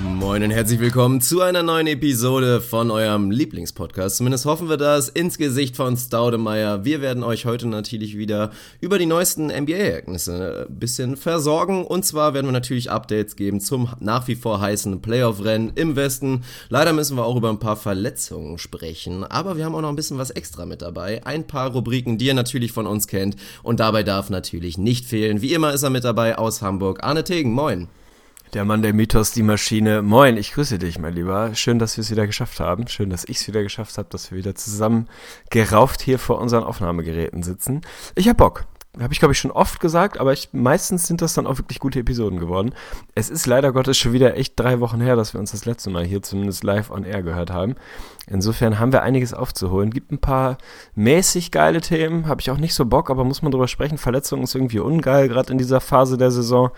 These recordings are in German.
Moin und herzlich willkommen zu einer neuen Episode von eurem Lieblingspodcast. Zumindest hoffen wir das ins Gesicht von Staudemeyer. Wir werden euch heute natürlich wieder über die neuesten NBA-Ereignisse ein bisschen versorgen. Und zwar werden wir natürlich Updates geben zum nach wie vor heißen Playoff-Rennen im Westen. Leider müssen wir auch über ein paar Verletzungen sprechen. Aber wir haben auch noch ein bisschen was extra mit dabei. Ein paar Rubriken, die ihr natürlich von uns kennt. Und dabei darf natürlich nicht fehlen. Wie immer ist er mit dabei aus Hamburg. Arne Tegen, moin. Der Mann der Mythos, die Maschine. Moin, ich grüße dich, mein Lieber. Schön, dass wir es wieder geschafft haben. Schön, dass ich es wieder geschafft habe, dass wir wieder zusammen gerauft hier vor unseren Aufnahmegeräten sitzen. Ich hab Bock. Habe ich, glaube ich, schon oft gesagt, aber ich, meistens sind das dann auch wirklich gute Episoden geworden. Es ist leider Gottes schon wieder echt drei Wochen her, dass wir uns das letzte Mal hier zumindest live on air gehört haben. Insofern haben wir einiges aufzuholen. Gibt ein paar mäßig geile Themen, habe ich auch nicht so Bock, aber muss man drüber sprechen. Verletzungen ist irgendwie ungeil, gerade in dieser Phase der Saison.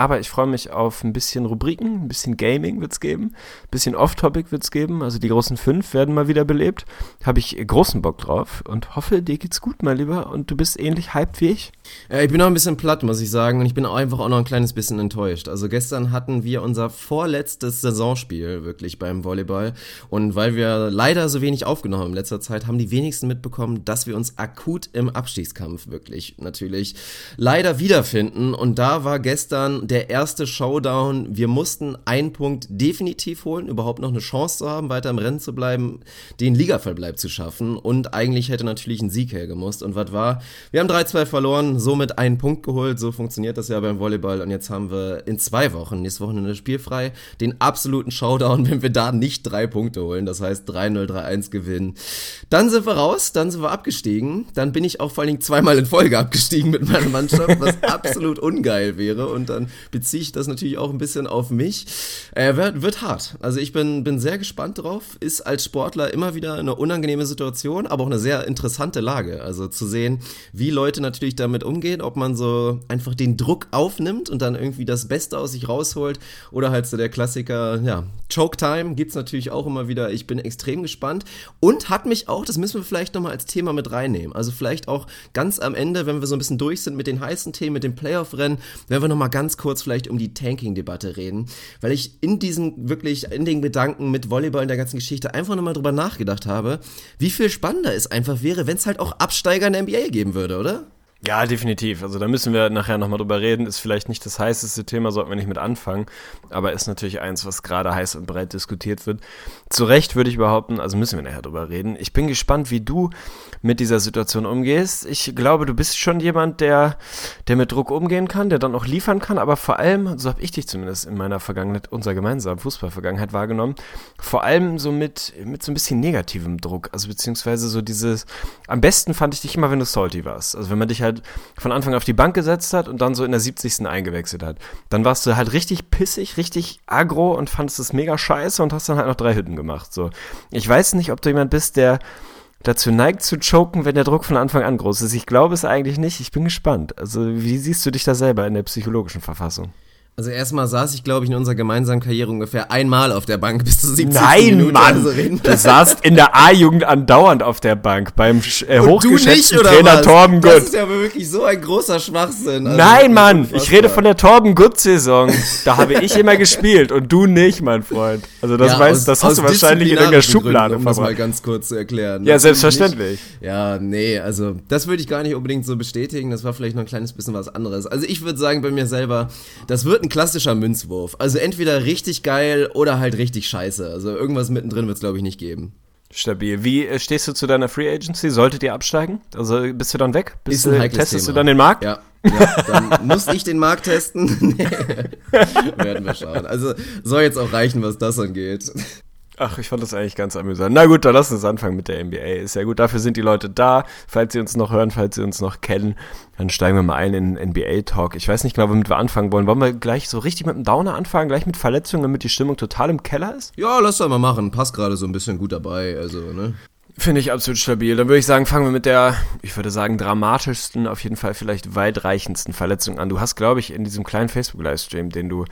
Aber ich freue mich auf ein bisschen Rubriken, ein bisschen Gaming wird's geben, ein bisschen Off-Topic wird's geben. Also die großen fünf werden mal wieder belebt. Habe ich großen Bock drauf und hoffe, dir geht's gut, mein Lieber. Und du bist ähnlich hyped wie ich. Ja, ich bin auch ein bisschen platt, muss ich sagen. Und ich bin auch einfach auch noch ein kleines bisschen enttäuscht. Also gestern hatten wir unser vorletztes Saisonspiel wirklich beim Volleyball. Und weil wir leider so wenig aufgenommen haben in letzter Zeit, haben die wenigsten mitbekommen, dass wir uns akut im Abstiegskampf wirklich natürlich leider wiederfinden. Und da war gestern der erste Showdown. Wir mussten einen Punkt definitiv holen, überhaupt noch eine Chance zu haben, weiter im Rennen zu bleiben, den Ligaverbleib zu schaffen. Und eigentlich hätte natürlich ein Sieg hergemusst. Und was war? Wir haben 3-2 verloren, somit einen Punkt geholt. So funktioniert das ja beim Volleyball. Und jetzt haben wir in zwei Wochen, nächste Woche eine spielfrei, den absoluten Showdown, wenn wir da nicht drei Punkte holen. Das heißt 3-0, 3-1 gewinnen. Dann sind wir raus, dann sind wir abgestiegen. Dann bin ich auch vor allen Dingen zweimal in Folge abgestiegen mit meiner Mannschaft, was absolut ungeil wäre. Und dann beziehe ich das natürlich auch ein bisschen auf mich. Äh, wird, wird hart. Also ich bin, bin sehr gespannt drauf. Ist als Sportler immer wieder eine unangenehme Situation, aber auch eine sehr interessante Lage. Also zu sehen, wie Leute natürlich damit umgehen, ob man so einfach den Druck aufnimmt und dann irgendwie das Beste aus sich rausholt oder halt so der Klassiker, ja, Choke Time gibt's natürlich auch immer wieder. Ich bin extrem gespannt und hat mich auch, das müssen wir vielleicht nochmal als Thema mit reinnehmen. Also vielleicht auch ganz am Ende, wenn wir so ein bisschen durch sind mit den heißen Themen, mit dem Playoff-Rennen, werden wir nochmal ganz kurz vielleicht um die Tanking-Debatte reden, weil ich in diesem wirklich, in den Gedanken mit Volleyball in der ganzen Geschichte einfach nochmal drüber nachgedacht habe, wie viel spannender es einfach wäre, wenn es halt auch Absteiger in der NBA geben würde, oder? Ja, definitiv. Also da müssen wir nachher nochmal drüber reden. Ist vielleicht nicht das heißeste Thema, sollten wir nicht mit anfangen. Aber ist natürlich eins, was gerade heiß und breit diskutiert wird. Zu Recht würde ich behaupten, also müssen wir nachher drüber reden. Ich bin gespannt, wie du mit dieser Situation umgehst. Ich glaube, du bist schon jemand, der, der mit Druck umgehen kann, der dann auch liefern kann. Aber vor allem, so habe ich dich zumindest in meiner Vergangenheit, unserer gemeinsamen Fußballvergangenheit wahrgenommen, vor allem so mit, mit so ein bisschen negativem Druck. Also beziehungsweise so dieses, am besten fand ich dich immer, wenn du salty warst. Also wenn man dich halt halt von Anfang auf die Bank gesetzt hat und dann so in der 70. eingewechselt hat. Dann warst du halt richtig pissig, richtig aggro und fandest es mega scheiße und hast dann halt noch drei Hütten gemacht. So. Ich weiß nicht, ob du jemand bist, der dazu neigt zu choken, wenn der Druck von Anfang an groß ist. Ich glaube es eigentlich nicht. Ich bin gespannt. Also, wie siehst du dich da selber in der psychologischen Verfassung? Also erstmal saß ich, glaube ich, in unserer gemeinsamen Karriere ungefähr einmal auf der Bank bis zu 70 Nein, Minuten. Mann! Also du saßt in der A-Jugend andauernd auf der Bank beim äh, hochgeschätzten nicht, oder Trainer was? Torben Das Gutt. ist ja wirklich so ein großer Schwachsinn. Also, Nein, Mann, ich rede von der Torben Gutt-Saison. Da habe ich immer gespielt und du nicht, mein Freund. Also das Ja, weißt, aus- das hast du wahrscheinlich in irgendeiner Schublade Um das mal ganz kurz zu erklären. Ja, Natürlich selbstverständlich. Ja, nee, also das würde ich gar nicht unbedingt so bestätigen. Das war vielleicht noch ein kleines bisschen was anderes. Also ich würde sagen bei mir selber, das wird ein klassischer Münzwurf. Also entweder richtig geil oder halt richtig scheiße. Also irgendwas mittendrin wird es, glaube ich, nicht geben. Stabil. Wie äh, stehst du zu deiner Free Agency? Solltet ihr absteigen? Also bist du dann weg? Bist du, testest Thema. du dann den Markt? Ja. ja dann muss ich den Markt testen. Nee. Werden wir schauen. Also soll jetzt auch reichen, was das angeht. Ach, ich fand das eigentlich ganz amüsant. Na gut, dann lass uns anfangen mit der NBA. Ist ja gut, dafür sind die Leute da. Falls sie uns noch hören, falls sie uns noch kennen, dann steigen wir mal ein in NBA-Talk. Ich weiß nicht genau, womit wir anfangen wollen. Wollen wir gleich so richtig mit dem Downer anfangen, gleich mit Verletzungen, damit die Stimmung total im Keller ist? Ja, lass doch mal machen. Passt gerade so ein bisschen gut dabei. Also, ne? Finde ich absolut stabil. Dann würde ich sagen, fangen wir mit der, ich würde sagen, dramatischsten, auf jeden Fall vielleicht weitreichendsten Verletzung an. Du hast, glaube ich, in diesem kleinen Facebook-Livestream, den du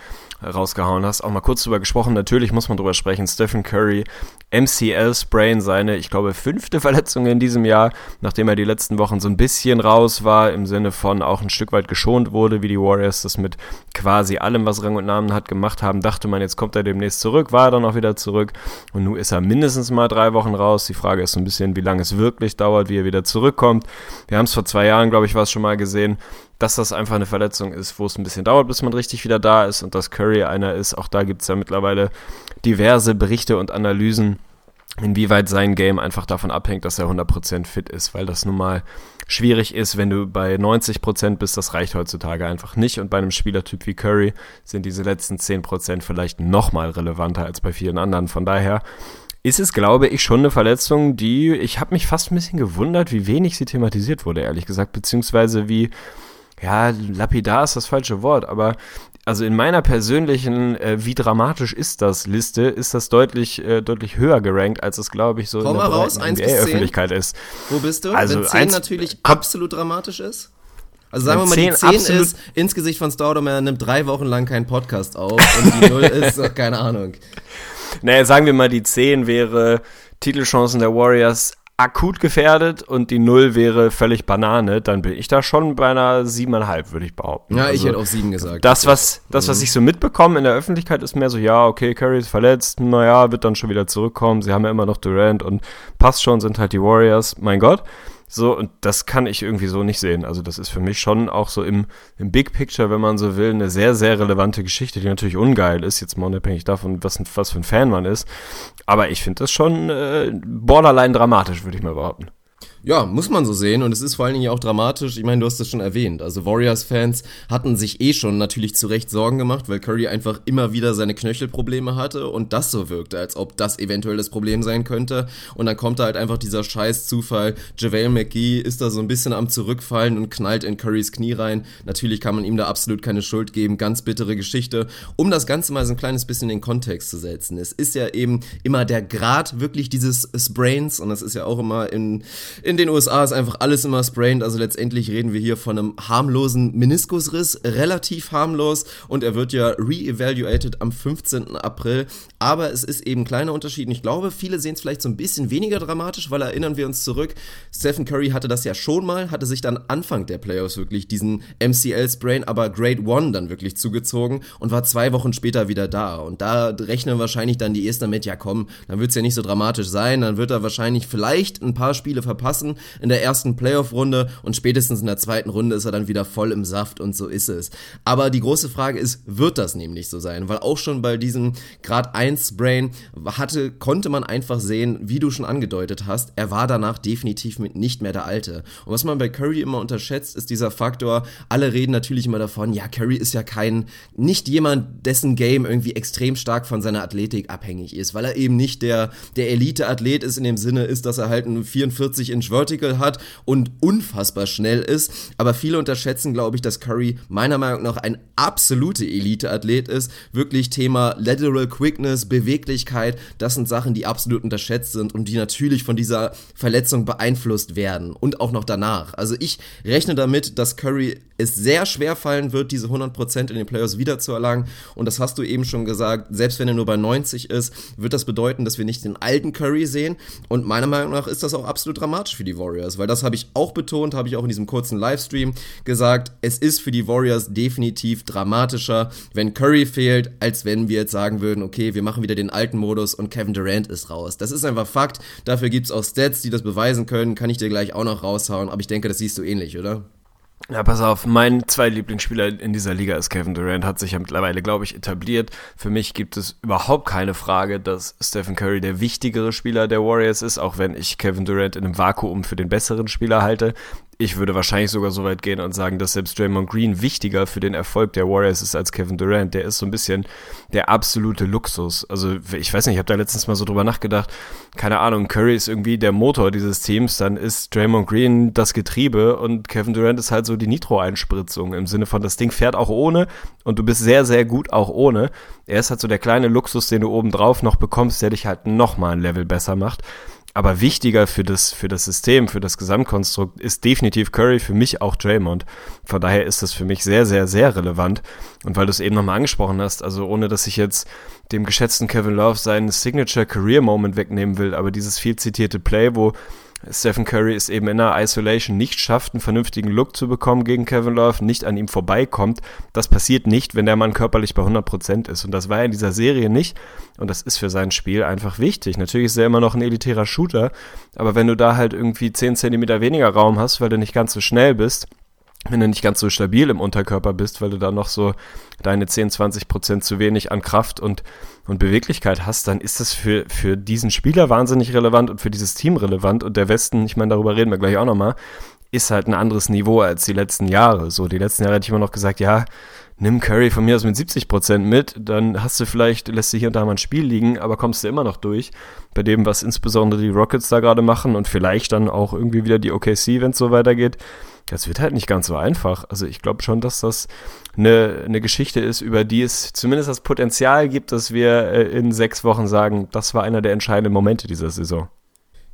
rausgehauen hast, auch mal kurz drüber gesprochen. Natürlich muss man drüber sprechen. Stephen Curry, MCL-Sprain, seine, ich glaube, fünfte Verletzung in diesem Jahr, nachdem er die letzten Wochen so ein bisschen raus war, im Sinne von auch ein Stück weit geschont wurde, wie die Warriors das mit quasi allem, was Rang und Namen hat, gemacht haben. Dachte man, jetzt kommt er demnächst zurück, war er dann auch wieder zurück. Und nun ist er mindestens mal drei Wochen raus. Die Frage ist, so ein bisschen, wie lange es wirklich dauert, wie er wieder zurückkommt. Wir haben es vor zwei Jahren, glaube ich, war es schon mal gesehen, dass das einfach eine Verletzung ist, wo es ein bisschen dauert, bis man richtig wieder da ist und dass Curry einer ist. Auch da gibt es ja mittlerweile diverse Berichte und Analysen, inwieweit sein Game einfach davon abhängt, dass er 100% fit ist, weil das nun mal schwierig ist, wenn du bei 90% bist, das reicht heutzutage einfach nicht und bei einem Spielertyp wie Curry sind diese letzten 10% vielleicht nochmal relevanter als bei vielen anderen. Von daher ist es, glaube ich, schon eine Verletzung, die, ich habe mich fast ein bisschen gewundert, wie wenig sie thematisiert wurde, ehrlich gesagt, beziehungsweise wie, ja, lapidar ist das falsche Wort, aber also in meiner persönlichen, äh, wie dramatisch ist das Liste, ist das deutlich, äh, deutlich höher gerankt, als es, glaube ich, so Komm in der raus, breiten 1 bis 10. NBA-Öffentlichkeit ist. Wo bist du? Also Wenn 10 eins- natürlich Komm. absolut dramatisch ist? Also sagen wir Wenn mal, die 10 10 absolut- ist ins Gesicht von Staudemer, er nimmt drei Wochen lang keinen Podcast auf und die 0 ist, äh, keine Ahnung. Naja, sagen wir mal, die 10 wäre Titelchancen der Warriors akut gefährdet und die 0 wäre völlig Banane, dann bin ich da schon bei einer 7,5, würde ich behaupten. Ja, ich Also- hätte auf 7 gesagt. Das, was, das, Mhm. was ich so mitbekomme in der Öffentlichkeit, ist mehr so, ja, okay, Curry ist verletzt, naja, wird dann schon wieder zurückkommen. Sie haben ja immer noch Durant und passt schon, sind halt die Warriors, mein Gott. So, und das kann ich irgendwie so nicht sehen. Also, das ist für mich schon auch so im, im Big Picture, wenn man so will, eine sehr, sehr relevante Geschichte, die natürlich ungeil ist, jetzt mal unabhängig davon, was, was für ein Fan man ist. Aber ich finde das schon äh, borderline dramatisch, würde ich mal behaupten. Ja, muss man so sehen und es ist vor allen Dingen auch dramatisch. Ich meine, du hast es schon erwähnt. Also Warriors-Fans hatten sich eh schon natürlich zu Recht Sorgen gemacht, weil Curry einfach immer wieder seine Knöchelprobleme hatte und das so wirkte, als ob das eventuell das Problem sein könnte. Und dann kommt da halt einfach dieser scheiß Zufall. JaVale McGee ist da so ein bisschen am Zurückfallen und knallt in Currys Knie rein. Natürlich kann man ihm da absolut keine Schuld geben. Ganz bittere Geschichte. Um das Ganze mal so ein kleines bisschen in den Kontext zu setzen. Es ist ja eben immer der Grad wirklich dieses Sprains und das ist ja auch immer in, in den USA ist einfach alles immer sprained, also letztendlich reden wir hier von einem harmlosen Meniskusriss, relativ harmlos. Und er wird ja re-evaluated am 15. April, aber es ist eben ein kleiner Unterschied. Und ich glaube, viele sehen es vielleicht so ein bisschen weniger dramatisch, weil erinnern wir uns zurück, Stephen Curry hatte das ja schon mal, hatte sich dann Anfang der Playoffs wirklich diesen MCL-Sprain, aber Grade One dann wirklich zugezogen und war zwei Wochen später wieder da. Und da rechnen wahrscheinlich dann die Ersten damit, ja komm, dann wird es ja nicht so dramatisch sein, dann wird er wahrscheinlich vielleicht ein paar Spiele verpassen in der ersten Playoff-Runde und spätestens in der zweiten Runde ist er dann wieder voll im Saft und so ist es. Aber die große Frage ist, wird das nämlich so sein? Weil auch schon bei diesem Grad 1 Brain hatte, konnte man einfach sehen, wie du schon angedeutet hast, er war danach definitiv nicht mehr der Alte. Und was man bei Curry immer unterschätzt, ist dieser Faktor, alle reden natürlich immer davon, ja, Curry ist ja kein, nicht jemand, dessen Game irgendwie extrem stark von seiner Athletik abhängig ist, weil er eben nicht der, der Elite-Athlet ist in dem Sinne ist, dass er halt einen 44-Inch Vertical hat und unfassbar schnell ist. Aber viele unterschätzen, glaube ich, dass Curry meiner Meinung nach ein absolute Elite-Athlet ist. Wirklich Thema Lateral Quickness, Beweglichkeit, das sind Sachen, die absolut unterschätzt sind und die natürlich von dieser Verletzung beeinflusst werden und auch noch danach. Also ich rechne damit, dass Curry es sehr schwer fallen wird, diese 100% in den Playoffs wiederzuerlangen. Und das hast du eben schon gesagt, selbst wenn er nur bei 90 ist, wird das bedeuten, dass wir nicht den alten Curry sehen. Und meiner Meinung nach ist das auch absolut dramatisch für die Warriors, weil das habe ich auch betont, habe ich auch in diesem kurzen Livestream gesagt, es ist für die Warriors definitiv dramatischer, wenn Curry fehlt, als wenn wir jetzt sagen würden, okay, wir machen wieder den alten Modus und Kevin Durant ist raus. Das ist einfach Fakt. Dafür gibt es auch Stats, die das beweisen können. Kann ich dir gleich auch noch raushauen, aber ich denke, das siehst du ähnlich, oder? Ja, pass auf, mein zwei Lieblingsspieler in dieser Liga ist Kevin Durant, hat sich ja mittlerweile, glaube ich, etabliert. Für mich gibt es überhaupt keine Frage, dass Stephen Curry der wichtigere Spieler der Warriors ist, auch wenn ich Kevin Durant in einem Vakuum für den besseren Spieler halte. Ich würde wahrscheinlich sogar so weit gehen und sagen, dass selbst Draymond Green wichtiger für den Erfolg der Warriors ist als Kevin Durant. Der ist so ein bisschen der absolute Luxus. Also ich weiß nicht, ich habe da letztens mal so drüber nachgedacht. Keine Ahnung, Curry ist irgendwie der Motor dieses Teams, dann ist Draymond Green das Getriebe und Kevin Durant ist halt so die Nitro-Einspritzung im Sinne von, das Ding fährt auch ohne und du bist sehr, sehr gut auch ohne. Er ist halt so der kleine Luxus, den du obendrauf noch bekommst, der dich halt nochmal ein Level besser macht. Aber wichtiger für das, für das System, für das Gesamtkonstrukt ist definitiv Curry, für mich auch Draymond. Von daher ist das für mich sehr, sehr, sehr relevant. Und weil du es eben nochmal angesprochen hast, also ohne dass ich jetzt dem geschätzten Kevin Love seinen Signature Career Moment wegnehmen will, aber dieses viel zitierte Play, wo Stephen Curry es eben in der Isolation nicht schafft, einen vernünftigen Look zu bekommen gegen Kevin Love, nicht an ihm vorbeikommt. Das passiert nicht, wenn der Mann körperlich bei 100% ist. Und das war er in dieser Serie nicht. Und das ist für sein Spiel einfach wichtig. Natürlich ist er immer noch ein elitärer Shooter, aber wenn du da halt irgendwie 10 cm weniger Raum hast, weil du nicht ganz so schnell bist, wenn du nicht ganz so stabil im Unterkörper bist, weil du da noch so deine 10, 20 Prozent zu wenig an Kraft und, und Beweglichkeit hast, dann ist das für, für diesen Spieler wahnsinnig relevant und für dieses Team relevant. Und der Westen, ich meine, darüber reden wir gleich auch nochmal, ist halt ein anderes Niveau als die letzten Jahre. So, die letzten Jahre hätte ich immer noch gesagt, ja, nimm Curry von mir aus mit 70 Prozent mit, dann hast du vielleicht, lässt du hier und da mal ein Spiel liegen, aber kommst du immer noch durch. Bei dem, was insbesondere die Rockets da gerade machen und vielleicht dann auch irgendwie wieder die OKC, wenn es so weitergeht das wird halt nicht ganz so einfach. Also ich glaube schon, dass das eine, eine Geschichte ist, über die es zumindest das Potenzial gibt, dass wir äh, in sechs Wochen sagen, das war einer der entscheidenden Momente dieser Saison.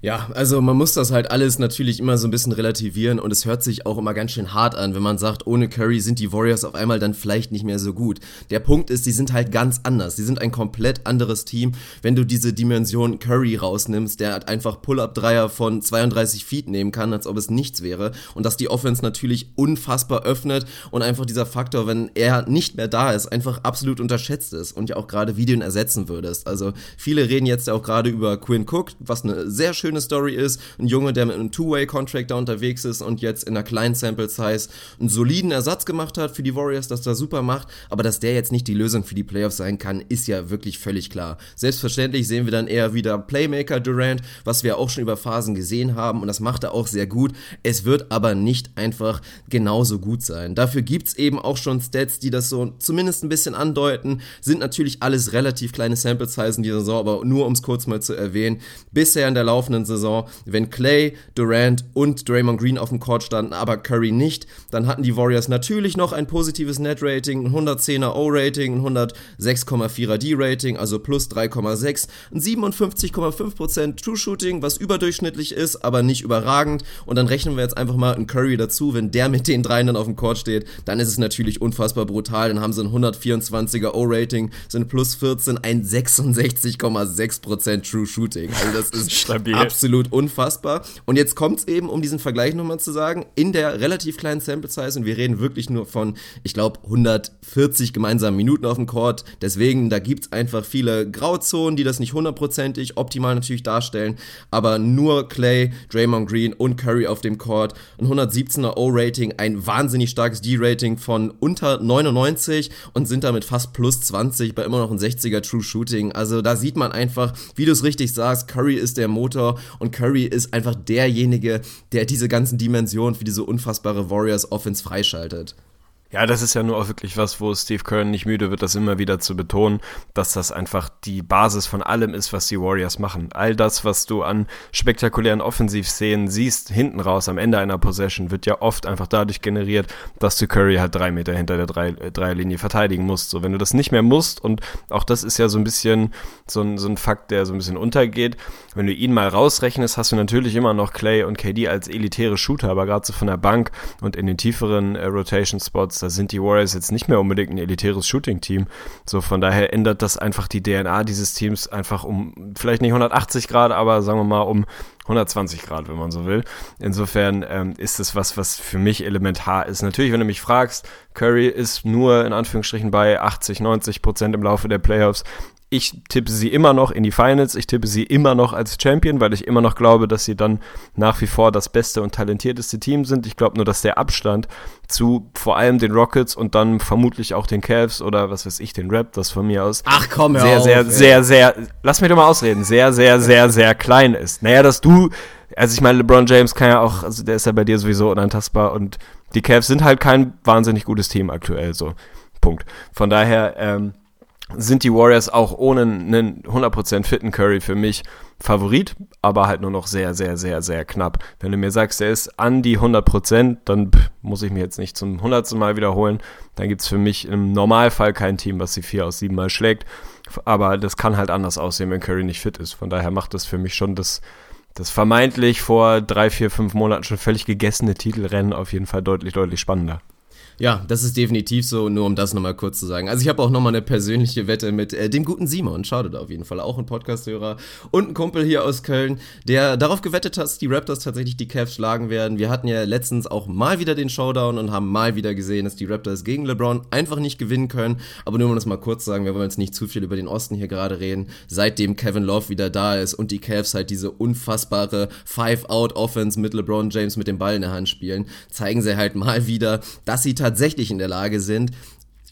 Ja, also man muss das halt alles natürlich immer so ein bisschen relativieren und es hört sich auch immer ganz schön hart an, wenn man sagt, ohne Curry sind die Warriors auf einmal dann vielleicht nicht mehr so gut. Der Punkt ist, die sind halt ganz anders. Die sind ein komplett anderes Team. Wenn du diese Dimension Curry rausnimmst, der halt einfach Pull-Up-Dreier von 32 Feet nehmen kann, als ob es nichts wäre und dass die Offense natürlich unfassbar öffnet und einfach dieser Faktor, wenn er nicht mehr da ist, einfach absolut unterschätzt ist und ja auch gerade ihn ersetzen würdest. Also viele reden jetzt ja auch gerade über Quinn Cook, was eine sehr schöne schöne Story ist. Ein Junge, der mit einem Two-Way-Contract da unterwegs ist und jetzt in einer kleinen Sample-Size einen soliden Ersatz gemacht hat für die Warriors, dass er super macht. Aber dass der jetzt nicht die Lösung für die Playoffs sein kann, ist ja wirklich völlig klar. Selbstverständlich sehen wir dann eher wieder Playmaker Durant, was wir auch schon über Phasen gesehen haben und das macht er auch sehr gut. Es wird aber nicht einfach genauso gut sein. Dafür gibt es eben auch schon Stats, die das so zumindest ein bisschen andeuten. Sind natürlich alles relativ kleine Sample-Sizen dieser Saison, aber nur um es kurz mal zu erwähnen. Bisher in der laufenden Saison, wenn Clay, Durant und Draymond Green auf dem Court standen, aber Curry nicht, dann hatten die Warriors natürlich noch ein positives Net-Rating, ein 110er O-Rating, ein 106,4er D-Rating, also plus 3,6, ein 57,5% True Shooting, was überdurchschnittlich ist, aber nicht überragend. Und dann rechnen wir jetzt einfach mal einen Curry dazu, wenn der mit den dreien dann auf dem Court steht, dann ist es natürlich unfassbar brutal. Dann haben sie ein 124er O-Rating, sind plus 14, ein 66,6% True Shooting. Also das ist Stabil absolut unfassbar. Und jetzt kommt es eben, um diesen Vergleich nochmal zu sagen, in der relativ kleinen Sample Size und wir reden wirklich nur von, ich glaube, 140 gemeinsamen Minuten auf dem Court. Deswegen, da gibt es einfach viele Grauzonen, die das nicht hundertprozentig optimal natürlich darstellen. Aber nur Clay, Draymond Green und Curry auf dem Court. Ein 117er O-Rating, ein wahnsinnig starkes D-Rating von unter 99 und sind damit fast plus 20 bei immer noch ein 60er True Shooting. Also da sieht man einfach, wie du es richtig sagst, Curry ist der Motor und Curry ist einfach derjenige, der diese ganzen Dimensionen für diese unfassbare Warriors Offense freischaltet. Ja, das ist ja nur auch wirklich was, wo Steve Kerr nicht müde wird, das immer wieder zu betonen, dass das einfach die Basis von allem ist, was die Warriors machen. All das, was du an spektakulären Offensivszenen siehst, hinten raus am Ende einer Possession, wird ja oft einfach dadurch generiert, dass du Curry halt drei Meter hinter der drei, äh, Dreierlinie verteidigen musst. So, wenn du das nicht mehr musst, und auch das ist ja so ein bisschen so ein, so ein Fakt, der so ein bisschen untergeht, wenn du ihn mal rausrechnest, hast du natürlich immer noch Clay und KD als elitäre Shooter, aber gerade so von der Bank und in den tieferen äh, Rotation Spots da sind die Warriors jetzt nicht mehr unbedingt ein elitäres Shooting-Team. So, von daher ändert das einfach die DNA dieses Teams einfach um, vielleicht nicht 180 Grad, aber sagen wir mal um 120 Grad, wenn man so will. Insofern ähm, ist es was, was für mich elementar ist. Natürlich, wenn du mich fragst, Curry ist nur in Anführungsstrichen bei 80, 90 Prozent im Laufe der Playoffs. Ich tippe sie immer noch in die Finals. Ich tippe sie immer noch als Champion, weil ich immer noch glaube, dass sie dann nach wie vor das beste und talentierteste Team sind. Ich glaube nur, dass der Abstand zu vor allem den Rockets und dann vermutlich auch den Cavs oder was weiß ich, den Raptors von mir aus. Ach komm, sehr, auf, sehr, ey. sehr, sehr, lass mich doch mal ausreden, sehr, sehr, sehr, sehr klein ist. Naja, dass du, also ich meine, LeBron James kann ja auch, also der ist ja bei dir sowieso unantastbar und die Cavs sind halt kein wahnsinnig gutes Team aktuell, so. Punkt. Von daher, ähm, sind die Warriors auch ohne einen 100% fitten Curry für mich Favorit, aber halt nur noch sehr, sehr, sehr, sehr knapp. Wenn du mir sagst, er ist an die 100%, dann muss ich mir jetzt nicht zum 100. Mal wiederholen. Dann gibt es für mich im Normalfall kein Team, was sie 4 aus 7 Mal schlägt. Aber das kann halt anders aussehen, wenn Curry nicht fit ist. Von daher macht das für mich schon das, das vermeintlich vor drei, vier, fünf Monaten schon völlig gegessene Titelrennen auf jeden Fall deutlich, deutlich spannender. Ja, das ist definitiv so, nur um das nochmal kurz zu sagen. Also ich habe auch nochmal eine persönliche Wette mit äh, dem guten Simon, schaut da auf jeden Fall, auch ein Podcasthörer und ein Kumpel hier aus Köln, der darauf gewettet hat, dass die Raptors tatsächlich die Cavs schlagen werden. Wir hatten ja letztens auch mal wieder den Showdown und haben mal wieder gesehen, dass die Raptors gegen LeBron einfach nicht gewinnen können. Aber nur um das mal kurz zu sagen, wir wollen jetzt nicht zu viel über den Osten hier gerade reden. Seitdem Kevin Love wieder da ist und die Cavs halt diese unfassbare Five-Out-Offense mit LeBron James mit dem Ball in der Hand spielen, zeigen sie halt mal wieder, dass sie tatsächlich in der Lage sind,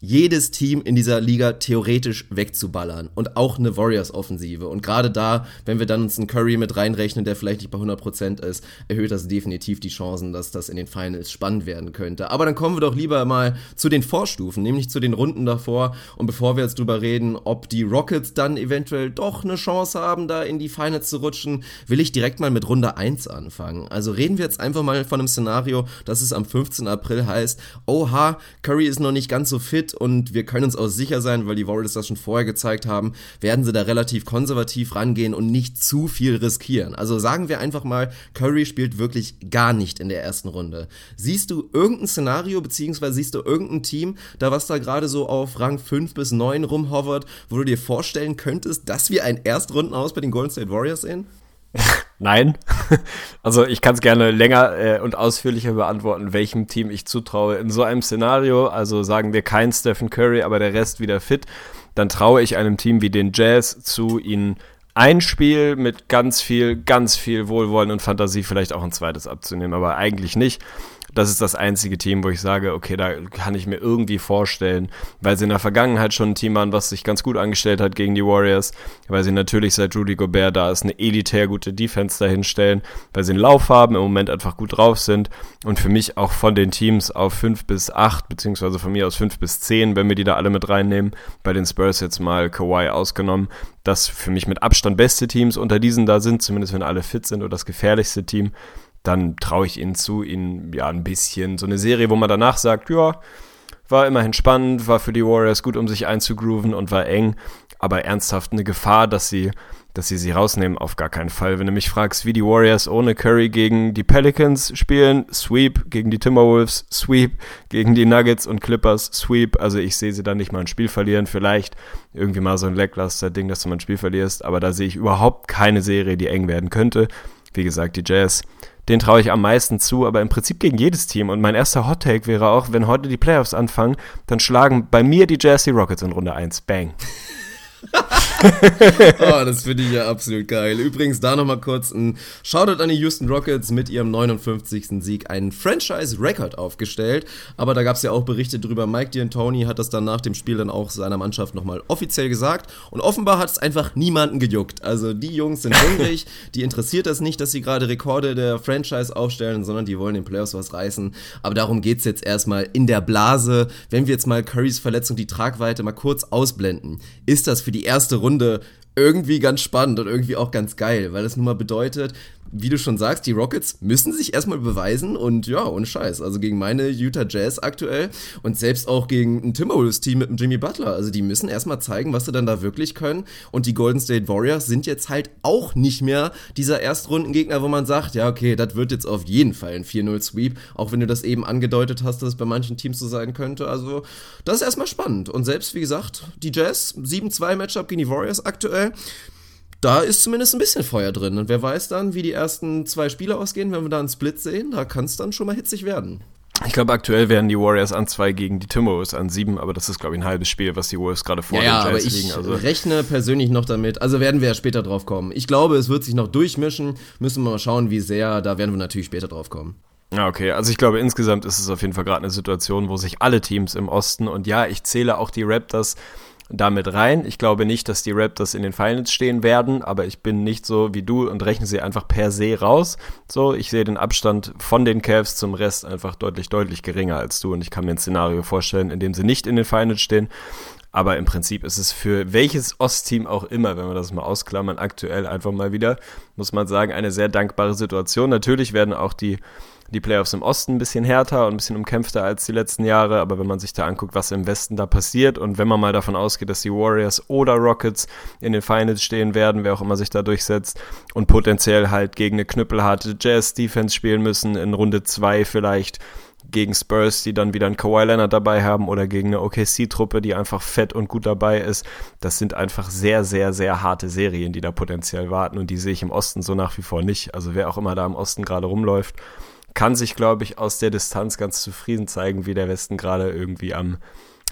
jedes Team in dieser Liga theoretisch wegzuballern und auch eine Warriors-Offensive. Und gerade da, wenn wir dann uns einen Curry mit reinrechnen, der vielleicht nicht bei 100% ist, erhöht das definitiv die Chancen, dass das in den Finals spannend werden könnte. Aber dann kommen wir doch lieber mal zu den Vorstufen, nämlich zu den Runden davor. Und bevor wir jetzt drüber reden, ob die Rockets dann eventuell doch eine Chance haben, da in die Finals zu rutschen, will ich direkt mal mit Runde 1 anfangen. Also reden wir jetzt einfach mal von einem Szenario, dass es am 15. April heißt, oha, Curry ist noch nicht ganz so fit und wir können uns auch sicher sein, weil die Warriors das schon vorher gezeigt haben, werden sie da relativ konservativ rangehen und nicht zu viel riskieren. Also sagen wir einfach mal, Curry spielt wirklich gar nicht in der ersten Runde. Siehst du irgendein Szenario, beziehungsweise siehst du irgendein Team, da was da gerade so auf Rang 5 bis 9 rumhovert, wo du dir vorstellen könntest, dass wir ein Erstrunden aus bei den Golden State Warriors sehen? Nein. Also ich kann es gerne länger äh, und ausführlicher beantworten, welchem Team ich zutraue. In so einem Szenario, also sagen wir kein Stephen Curry, aber der Rest wieder fit, dann traue ich einem Team wie den Jazz zu, ihnen ein Spiel mit ganz viel, ganz viel Wohlwollen und Fantasie vielleicht auch ein zweites abzunehmen, aber eigentlich nicht das ist das einzige Team, wo ich sage, okay, da kann ich mir irgendwie vorstellen, weil sie in der Vergangenheit schon ein Team waren, was sich ganz gut angestellt hat gegen die Warriors, weil sie natürlich seit Rudy Gobert da ist, eine elitär gute Defense dahinstellen, weil sie einen Lauf haben, im Moment einfach gut drauf sind und für mich auch von den Teams auf 5 bis 8, beziehungsweise von mir aus 5 bis 10, wenn wir die da alle mit reinnehmen, bei den Spurs jetzt mal Kawhi ausgenommen, das für mich mit Abstand beste Teams unter diesen da sind, zumindest wenn alle fit sind oder das gefährlichste Team dann traue ich ihnen zu, ihnen ja ein bisschen so eine Serie, wo man danach sagt, ja, war immerhin spannend, war für die Warriors gut, um sich einzugrooven und war eng, aber ernsthaft eine Gefahr, dass sie, dass sie sie rausnehmen, auf gar keinen Fall. Wenn du mich fragst, wie die Warriors ohne Curry gegen die Pelicans spielen, Sweep gegen die Timberwolves, Sweep gegen die Nuggets und Clippers, Sweep. Also ich sehe sie dann nicht mal ein Spiel verlieren, vielleicht irgendwie mal so ein Lackluster-Ding, dass du mal ein Spiel verlierst, aber da sehe ich überhaupt keine Serie, die eng werden könnte. Wie gesagt, die Jazz den traue ich am meisten zu, aber im Prinzip gegen jedes Team. Und mein erster Hot Take wäre auch, wenn heute die Playoffs anfangen, dann schlagen bei mir die Jersey Rockets in Runde 1. Bang. oh, das finde ich ja absolut geil. Übrigens, da nochmal kurz ein Shoutout an die Houston Rockets mit ihrem 59. Sieg einen Franchise-Record aufgestellt. Aber da gab es ja auch Berichte drüber. Mike D'Antoni hat das dann nach dem Spiel dann auch seiner Mannschaft nochmal offiziell gesagt. Und offenbar hat es einfach niemanden gejuckt. Also die Jungs sind hungrig, die interessiert das nicht, dass sie gerade Rekorde der Franchise aufstellen, sondern die wollen den Playoffs was reißen. Aber darum geht es jetzt erstmal in der Blase. Wenn wir jetzt mal Currys Verletzung, die Tragweite mal kurz ausblenden, ist das für die erste Runde irgendwie ganz spannend und irgendwie auch ganz geil, weil das nun mal bedeutet, wie du schon sagst, die Rockets müssen sich erstmal beweisen und ja, ohne Scheiß. Also gegen meine Utah Jazz aktuell und selbst auch gegen ein Timberwolves-Team mit dem Jimmy Butler. Also die müssen erstmal zeigen, was sie dann da wirklich können. Und die Golden State Warriors sind jetzt halt auch nicht mehr dieser Erstrundengegner, wo man sagt, ja, okay, das wird jetzt auf jeden Fall ein 4-0-Sweep, auch wenn du das eben angedeutet hast, dass es bei manchen Teams so sein könnte. Also das ist erstmal spannend. Und selbst, wie gesagt, die Jazz, 7-2-Matchup gegen die Warriors aktuell da ist zumindest ein bisschen Feuer drin. Und wer weiß dann, wie die ersten zwei Spiele ausgehen, wenn wir da einen Split sehen, da kann es dann schon mal hitzig werden. Ich glaube, aktuell werden die Warriors an zwei gegen die Timberwolves an sieben, aber das ist, glaube ich, ein halbes Spiel, was die Warriors gerade vor ja, den Jazz aber ich Also rechne persönlich noch damit. Also werden wir ja später drauf kommen. Ich glaube, es wird sich noch durchmischen. Müssen wir mal schauen, wie sehr. Da werden wir natürlich später drauf kommen. Ja, okay. Also ich glaube, insgesamt ist es auf jeden Fall gerade eine Situation, wo sich alle Teams im Osten und ja, ich zähle auch die Raptors damit rein. Ich glaube nicht, dass die Raptors in den Finals stehen werden, aber ich bin nicht so wie du und rechne sie einfach per se raus. So, ich sehe den Abstand von den Cavs zum Rest einfach deutlich, deutlich geringer als du und ich kann mir ein Szenario vorstellen, in dem sie nicht in den Finals stehen. Aber im Prinzip ist es für welches Ostteam auch immer, wenn wir das mal ausklammern, aktuell einfach mal wieder, muss man sagen, eine sehr dankbare Situation. Natürlich werden auch die die Playoffs im Osten ein bisschen härter und ein bisschen umkämpfter als die letzten Jahre, aber wenn man sich da anguckt, was im Westen da passiert und wenn man mal davon ausgeht, dass die Warriors oder Rockets in den Finals stehen werden, wer auch immer sich da durchsetzt und potenziell halt gegen eine knüppelharte Jazz-Defense spielen müssen, in Runde 2 vielleicht gegen Spurs, die dann wieder einen Kawhi Leonard dabei haben oder gegen eine OKC-Truppe, die einfach fett und gut dabei ist. Das sind einfach sehr, sehr, sehr harte Serien, die da potenziell warten und die sehe ich im Osten so nach wie vor nicht. Also wer auch immer da im Osten gerade rumläuft, kann sich, glaube ich, aus der Distanz ganz zufrieden zeigen, wie der Westen gerade irgendwie am,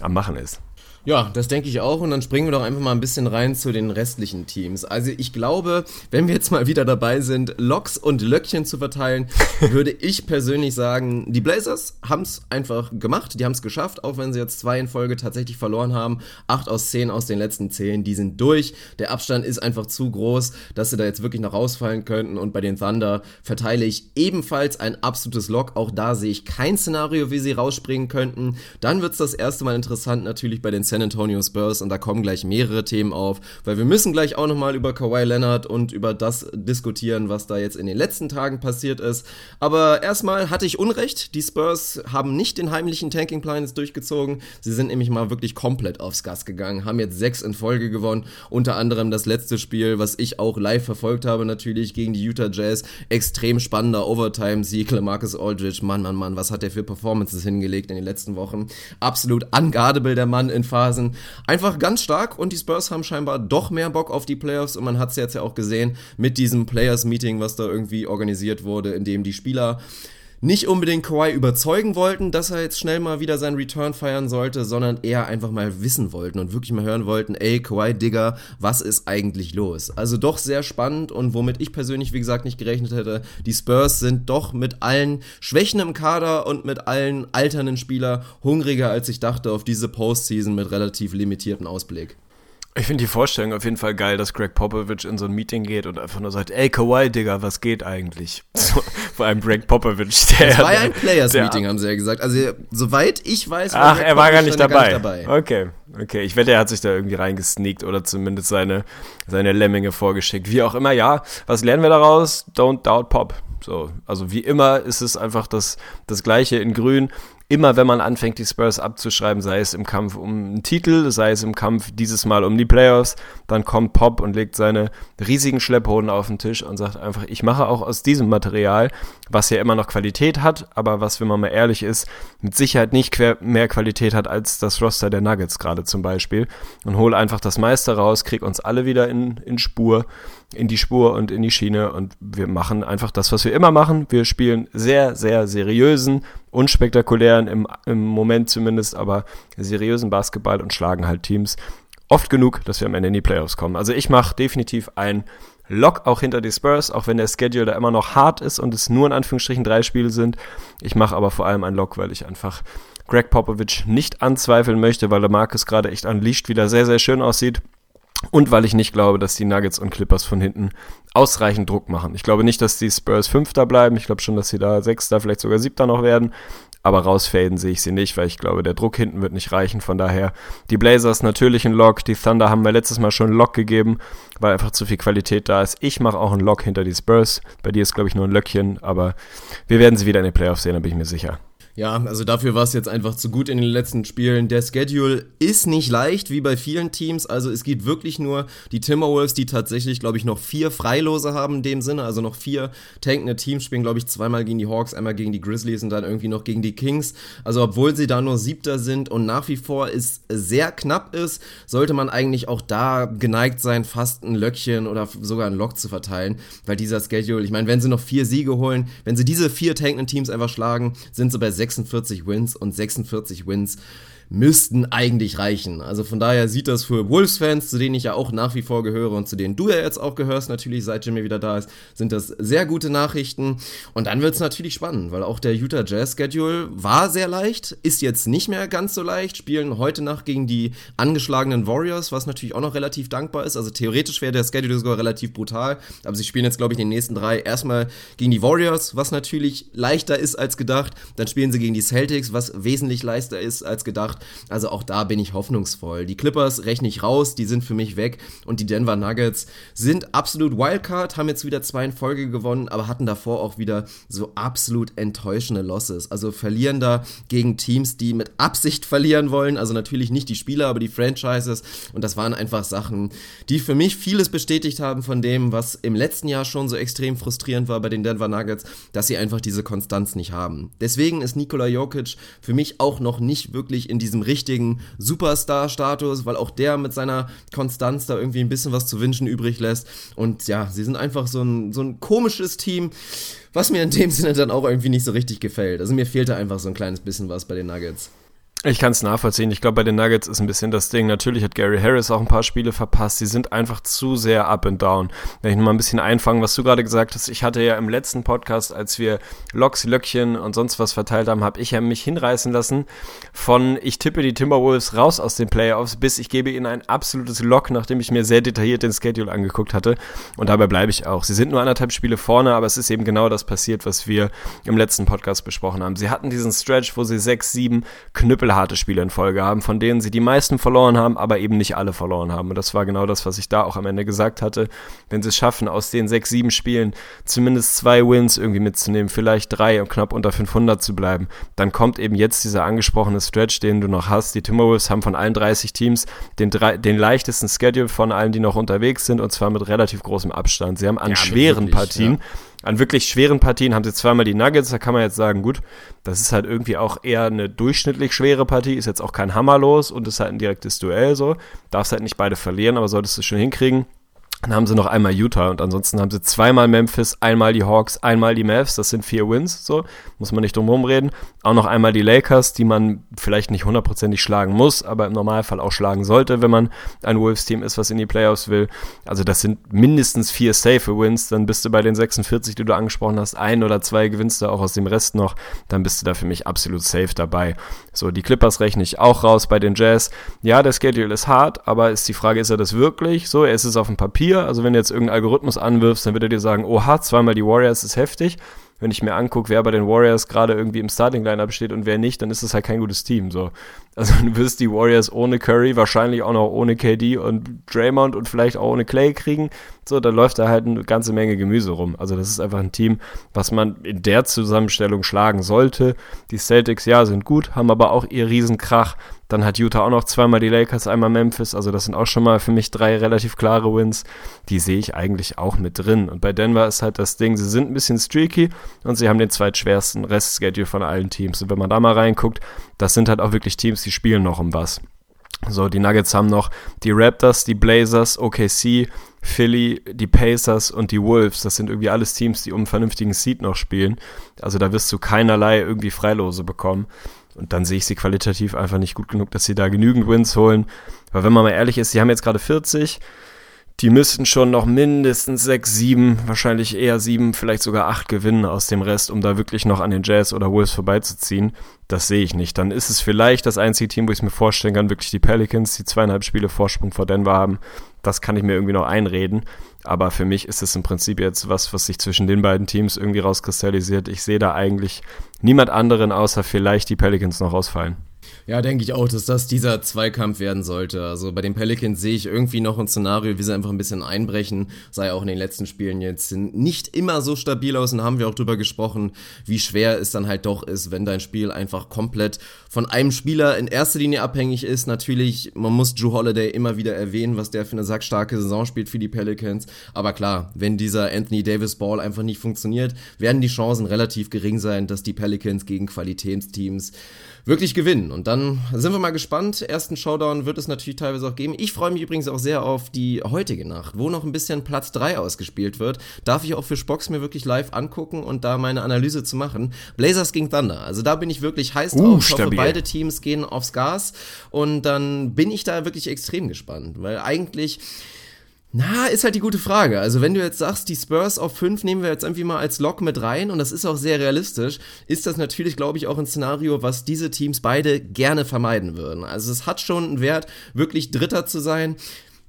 am Machen ist. Ja, das denke ich auch. Und dann springen wir doch einfach mal ein bisschen rein zu den restlichen Teams. Also ich glaube, wenn wir jetzt mal wieder dabei sind, Loks und Löckchen zu verteilen, würde ich persönlich sagen, die Blazers haben es einfach gemacht. Die haben es geschafft, auch wenn sie jetzt zwei in Folge tatsächlich verloren haben. Acht aus zehn aus den letzten zehn, die sind durch. Der Abstand ist einfach zu groß, dass sie da jetzt wirklich noch rausfallen könnten. Und bei den Thunder verteile ich ebenfalls ein absolutes Lock. Auch da sehe ich kein Szenario, wie sie rausspringen könnten. Dann wird es das erste Mal interessant natürlich bei den San Antonio Spurs und da kommen gleich mehrere Themen auf, weil wir müssen gleich auch nochmal über Kawhi Leonard und über das diskutieren, was da jetzt in den letzten Tagen passiert ist. Aber erstmal hatte ich Unrecht, die Spurs haben nicht den heimlichen Tanking-Plan jetzt durchgezogen, sie sind nämlich mal wirklich komplett aufs Gas gegangen, haben jetzt sechs in Folge gewonnen, unter anderem das letzte Spiel, was ich auch live verfolgt habe natürlich, gegen die Utah Jazz, extrem spannender Overtime-Sieg, Marcus Aldridge, Mann, Mann, Mann, was hat der für Performances hingelegt in den letzten Wochen, absolut unguardable der Mann in Phase Phasen. Einfach ganz stark und die Spurs haben scheinbar doch mehr Bock auf die Playoffs und man hat es jetzt ja auch gesehen mit diesem Players-Meeting, was da irgendwie organisiert wurde, in dem die Spieler nicht unbedingt Kawhi überzeugen wollten, dass er jetzt schnell mal wieder seinen Return feiern sollte, sondern eher einfach mal wissen wollten und wirklich mal hören wollten, ey, Kawhi Digger, was ist eigentlich los? Also doch sehr spannend und womit ich persönlich, wie gesagt, nicht gerechnet hätte, die Spurs sind doch mit allen Schwächen im Kader und mit allen alternden Spieler hungriger, als ich dachte, auf diese Postseason mit relativ limitiertem Ausblick. Ich finde die Vorstellung auf jeden Fall geil, dass Greg Popovich in so ein Meeting geht und einfach nur sagt, ey Kawhi, Digga, was geht eigentlich? So, vor allem Greg Popovich, der... Das war ja ein Players-Meeting, haben sie ja gesagt. Also, soweit ich weiß... Ach, er war gar nicht, dabei. gar nicht dabei. Okay, okay. Ich wette, er hat sich da irgendwie reingesneakt oder zumindest seine, seine Lemminge vorgeschickt. Wie auch immer, ja. Was lernen wir daraus? Don't doubt Pop. So, also wie immer ist es einfach das, das Gleiche in Grün immer wenn man anfängt, die Spurs abzuschreiben, sei es im Kampf um einen Titel, sei es im Kampf dieses Mal um die Playoffs, dann kommt Pop und legt seine riesigen Schlepphoden auf den Tisch und sagt einfach, ich mache auch aus diesem Material, was ja immer noch Qualität hat, aber was, wenn man mal ehrlich ist, mit Sicherheit nicht mehr Qualität hat als das Roster der Nuggets gerade zum Beispiel. Und hole einfach das meiste raus, krieg uns alle wieder in, in Spur in die Spur und in die Schiene und wir machen einfach das, was wir immer machen. Wir spielen sehr, sehr seriösen, unspektakulären, im, im Moment zumindest, aber seriösen Basketball und schlagen halt Teams oft genug, dass wir am Ende in die Playoffs kommen. Also ich mache definitiv ein Lock auch hinter die Spurs, auch wenn der Schedule da immer noch hart ist und es nur in Anführungsstrichen drei Spiele sind. Ich mache aber vor allem ein Lock, weil ich einfach Greg Popovich nicht anzweifeln möchte, weil der Marcus gerade echt unleashed wieder sehr, sehr schön aussieht. Und weil ich nicht glaube, dass die Nuggets und Clippers von hinten ausreichend Druck machen. Ich glaube nicht, dass die Spurs Fünfter bleiben. Ich glaube schon, dass sie da Sechster, vielleicht sogar Siebter noch werden. Aber rausfaden sehe ich sie nicht, weil ich glaube, der Druck hinten wird nicht reichen. Von daher, die Blazers natürlich ein Lock. Die Thunder haben wir letztes Mal schon einen Lock gegeben, weil einfach zu viel Qualität da ist. Ich mache auch einen Lock hinter die Spurs. Bei dir ist, glaube ich, nur ein Löckchen. Aber wir werden sie wieder in den Playoffs sehen, da bin ich mir sicher. Ja, also dafür war es jetzt einfach zu gut in den letzten Spielen. Der Schedule ist nicht leicht, wie bei vielen Teams. Also es geht wirklich nur die Timberwolves, die tatsächlich, glaube ich, noch vier Freilose haben in dem Sinne. Also noch vier tankende Teams spielen, glaube ich, zweimal gegen die Hawks, einmal gegen die Grizzlies und dann irgendwie noch gegen die Kings. Also obwohl sie da nur Siebter sind und nach wie vor es sehr knapp ist, sollte man eigentlich auch da geneigt sein, fast ein Löckchen oder sogar ein Lock zu verteilen. Weil dieser Schedule, ich meine, wenn sie noch vier Siege holen, wenn sie diese vier tankenden Teams einfach schlagen, sind sie bei 46 Wins und 46 Wins müssten eigentlich reichen. Also von daher sieht das für Wolves-Fans, zu denen ich ja auch nach wie vor gehöre und zu denen du ja jetzt auch gehörst, natürlich seit Jimmy wieder da ist, sind das sehr gute Nachrichten. Und dann wird es natürlich spannend, weil auch der Utah Jazz-Schedule war sehr leicht, ist jetzt nicht mehr ganz so leicht, spielen heute Nacht gegen die angeschlagenen Warriors, was natürlich auch noch relativ dankbar ist. Also theoretisch wäre der Schedule sogar relativ brutal, aber sie spielen jetzt, glaube ich, in den nächsten drei erstmal gegen die Warriors, was natürlich leichter ist als gedacht. Dann spielen sie gegen die Celtics, was wesentlich leichter ist als gedacht Also auch da bin ich hoffnungsvoll. Die Clippers rechne ich raus, die sind für mich weg und die Denver Nuggets sind absolut Wildcard, haben jetzt wieder zwei in Folge gewonnen, aber hatten davor auch wieder so absolut enttäuschende Losses. Also verlieren da gegen Teams, die mit Absicht verlieren wollen. Also natürlich nicht die Spieler, aber die Franchises. Und das waren einfach Sachen, die für mich vieles bestätigt haben von dem, was im letzten Jahr schon so extrem frustrierend war bei den Denver Nuggets, dass sie einfach diese Konstanz nicht haben. Deswegen ist Nikola Jokic für mich auch noch nicht wirklich in diesem richtigen Superstar-Status, weil auch der mit seiner Konstanz da irgendwie ein bisschen was zu wünschen übrig lässt. Und ja, sie sind einfach so ein, so ein komisches Team, was mir in dem Sinne dann auch irgendwie nicht so richtig gefällt. Also mir fehlte einfach so ein kleines bisschen was bei den Nuggets. Ich kann es nachvollziehen. Ich glaube, bei den Nuggets ist ein bisschen das Ding. Natürlich hat Gary Harris auch ein paar Spiele verpasst. Sie sind einfach zu sehr up and down. Wenn ich nochmal ein bisschen einfangen, was du gerade gesagt hast. Ich hatte ja im letzten Podcast, als wir Locks, Löckchen und sonst was verteilt haben, habe ich ja mich hinreißen lassen von ich tippe die Timberwolves raus aus den Playoffs, bis ich gebe ihnen ein absolutes Lock, nachdem ich mir sehr detailliert den Schedule angeguckt hatte. Und dabei bleibe ich auch. Sie sind nur anderthalb Spiele vorne, aber es ist eben genau das passiert, was wir im letzten Podcast besprochen haben. Sie hatten diesen Stretch, wo sie sechs, sieben Knüppel knüppelharte Spiele in Folge haben, von denen sie die meisten verloren haben, aber eben nicht alle verloren haben. Und das war genau das, was ich da auch am Ende gesagt hatte. Wenn sie es schaffen, aus den sechs, sieben Spielen zumindest zwei Wins irgendwie mitzunehmen, vielleicht drei und knapp unter 500 zu bleiben, dann kommt eben jetzt dieser angesprochene Stretch, den du noch hast. Die Timberwolves haben von allen 30 Teams den, drei, den leichtesten Schedule von allen, die noch unterwegs sind, und zwar mit relativ großem Abstand. Sie haben an ja, schweren wirklich, Partien ja an wirklich schweren Partien haben sie zweimal die Nuggets, da kann man jetzt sagen, gut, das ist halt irgendwie auch eher eine durchschnittlich schwere Partie, ist jetzt auch kein Hammer los und ist halt ein direktes Duell so. Darfst halt nicht beide verlieren, aber solltest du schon hinkriegen. Dann haben sie noch einmal Utah und ansonsten haben sie zweimal Memphis, einmal die Hawks, einmal die Mavs. Das sind vier Wins, so muss man nicht drum herum reden. Auch noch einmal die Lakers, die man vielleicht nicht hundertprozentig schlagen muss, aber im Normalfall auch schlagen sollte, wenn man ein Wolves-Team ist, was in die Playoffs will. Also das sind mindestens vier safe Wins. Dann bist du bei den 46, die du angesprochen hast, ein oder zwei gewinnst du auch aus dem Rest noch. Dann bist du da für mich absolut safe dabei. So, die Clippers rechne ich auch raus bei den Jazz. Ja, der Schedule ist hart, aber ist die Frage, ist er das wirklich? So, er ist es auf dem Papier 4. Also wenn du jetzt irgendeinen Algorithmus anwirfst, dann wird er dir sagen, oha, zweimal die Warriors ist heftig. Wenn ich mir angucke, wer bei den Warriors gerade irgendwie im Starting-Lineup steht und wer nicht, dann ist es halt kein gutes Team. So. Also du wirst die Warriors ohne Curry, wahrscheinlich auch noch ohne KD und Draymond und vielleicht auch ohne Clay kriegen. So, da läuft da halt eine ganze Menge Gemüse rum. Also das ist einfach ein Team, was man in der Zusammenstellung schlagen sollte. Die Celtics, ja, sind gut, haben aber auch ihr Riesenkrach. Dann hat Utah auch noch zweimal die Lakers, einmal Memphis. Also das sind auch schon mal für mich drei relativ klare Wins. Die sehe ich eigentlich auch mit drin. Und bei Denver ist halt das Ding, sie sind ein bisschen streaky und sie haben den zweitschwersten Restschedule von allen Teams. Und wenn man da mal reinguckt, das sind halt auch wirklich Teams, die spielen noch um was. So, die Nuggets haben noch die Raptors, die Blazers, OKC, Philly, die Pacers und die Wolves. Das sind irgendwie alles Teams, die um einen vernünftigen Seed noch spielen. Also da wirst du keinerlei irgendwie Freilose bekommen. Und dann sehe ich sie qualitativ einfach nicht gut genug, dass sie da genügend Wins holen. Weil wenn man mal ehrlich ist, sie haben jetzt gerade 40. Die müssten schon noch mindestens 6, 7, wahrscheinlich eher 7, vielleicht sogar 8 gewinnen aus dem Rest, um da wirklich noch an den Jazz oder Wolves vorbeizuziehen. Das sehe ich nicht. Dann ist es vielleicht das einzige Team, wo ich es mir vorstellen kann, wirklich die Pelicans, die zweieinhalb Spiele Vorsprung vor Denver haben. Das kann ich mir irgendwie noch einreden. Aber für mich ist es im Prinzip jetzt was, was sich zwischen den beiden Teams irgendwie rauskristallisiert. Ich sehe da eigentlich niemand anderen außer vielleicht die Pelicans noch ausfallen. Ja, denke ich auch, dass das dieser Zweikampf werden sollte. Also bei den Pelicans sehe ich irgendwie noch ein Szenario, wie sie einfach ein bisschen einbrechen. Sei auch in den letzten Spielen jetzt nicht immer so stabil aus und haben wir auch drüber gesprochen, wie schwer es dann halt doch ist, wenn dein Spiel einfach komplett von einem Spieler in erster Linie abhängig ist. Natürlich, man muss Drew Holiday immer wieder erwähnen, was der für eine sackstarke Saison spielt für die Pelicans. Aber klar, wenn dieser Anthony Davis Ball einfach nicht funktioniert, werden die Chancen relativ gering sein, dass die Pelicans gegen Qualitätsteams wirklich gewinnen. Und dann sind wir mal gespannt. Ersten Showdown wird es natürlich teilweise auch geben. Ich freue mich übrigens auch sehr auf die heutige Nacht, wo noch ein bisschen Platz 3 ausgespielt wird. Darf ich auch für Spox mir wirklich live angucken und da meine Analyse zu machen. Blazers gegen Thunder. Also da bin ich wirklich heiß drauf. Uh, ich hoffe, beide Teams gehen aufs Gas. Und dann bin ich da wirklich extrem gespannt. Weil eigentlich na, ist halt die gute Frage. Also, wenn du jetzt sagst, die Spurs auf 5 nehmen wir jetzt irgendwie mal als Lock mit rein und das ist auch sehr realistisch, ist das natürlich, glaube ich, auch ein Szenario, was diese Teams beide gerne vermeiden würden. Also, es hat schon einen Wert, wirklich Dritter zu sein.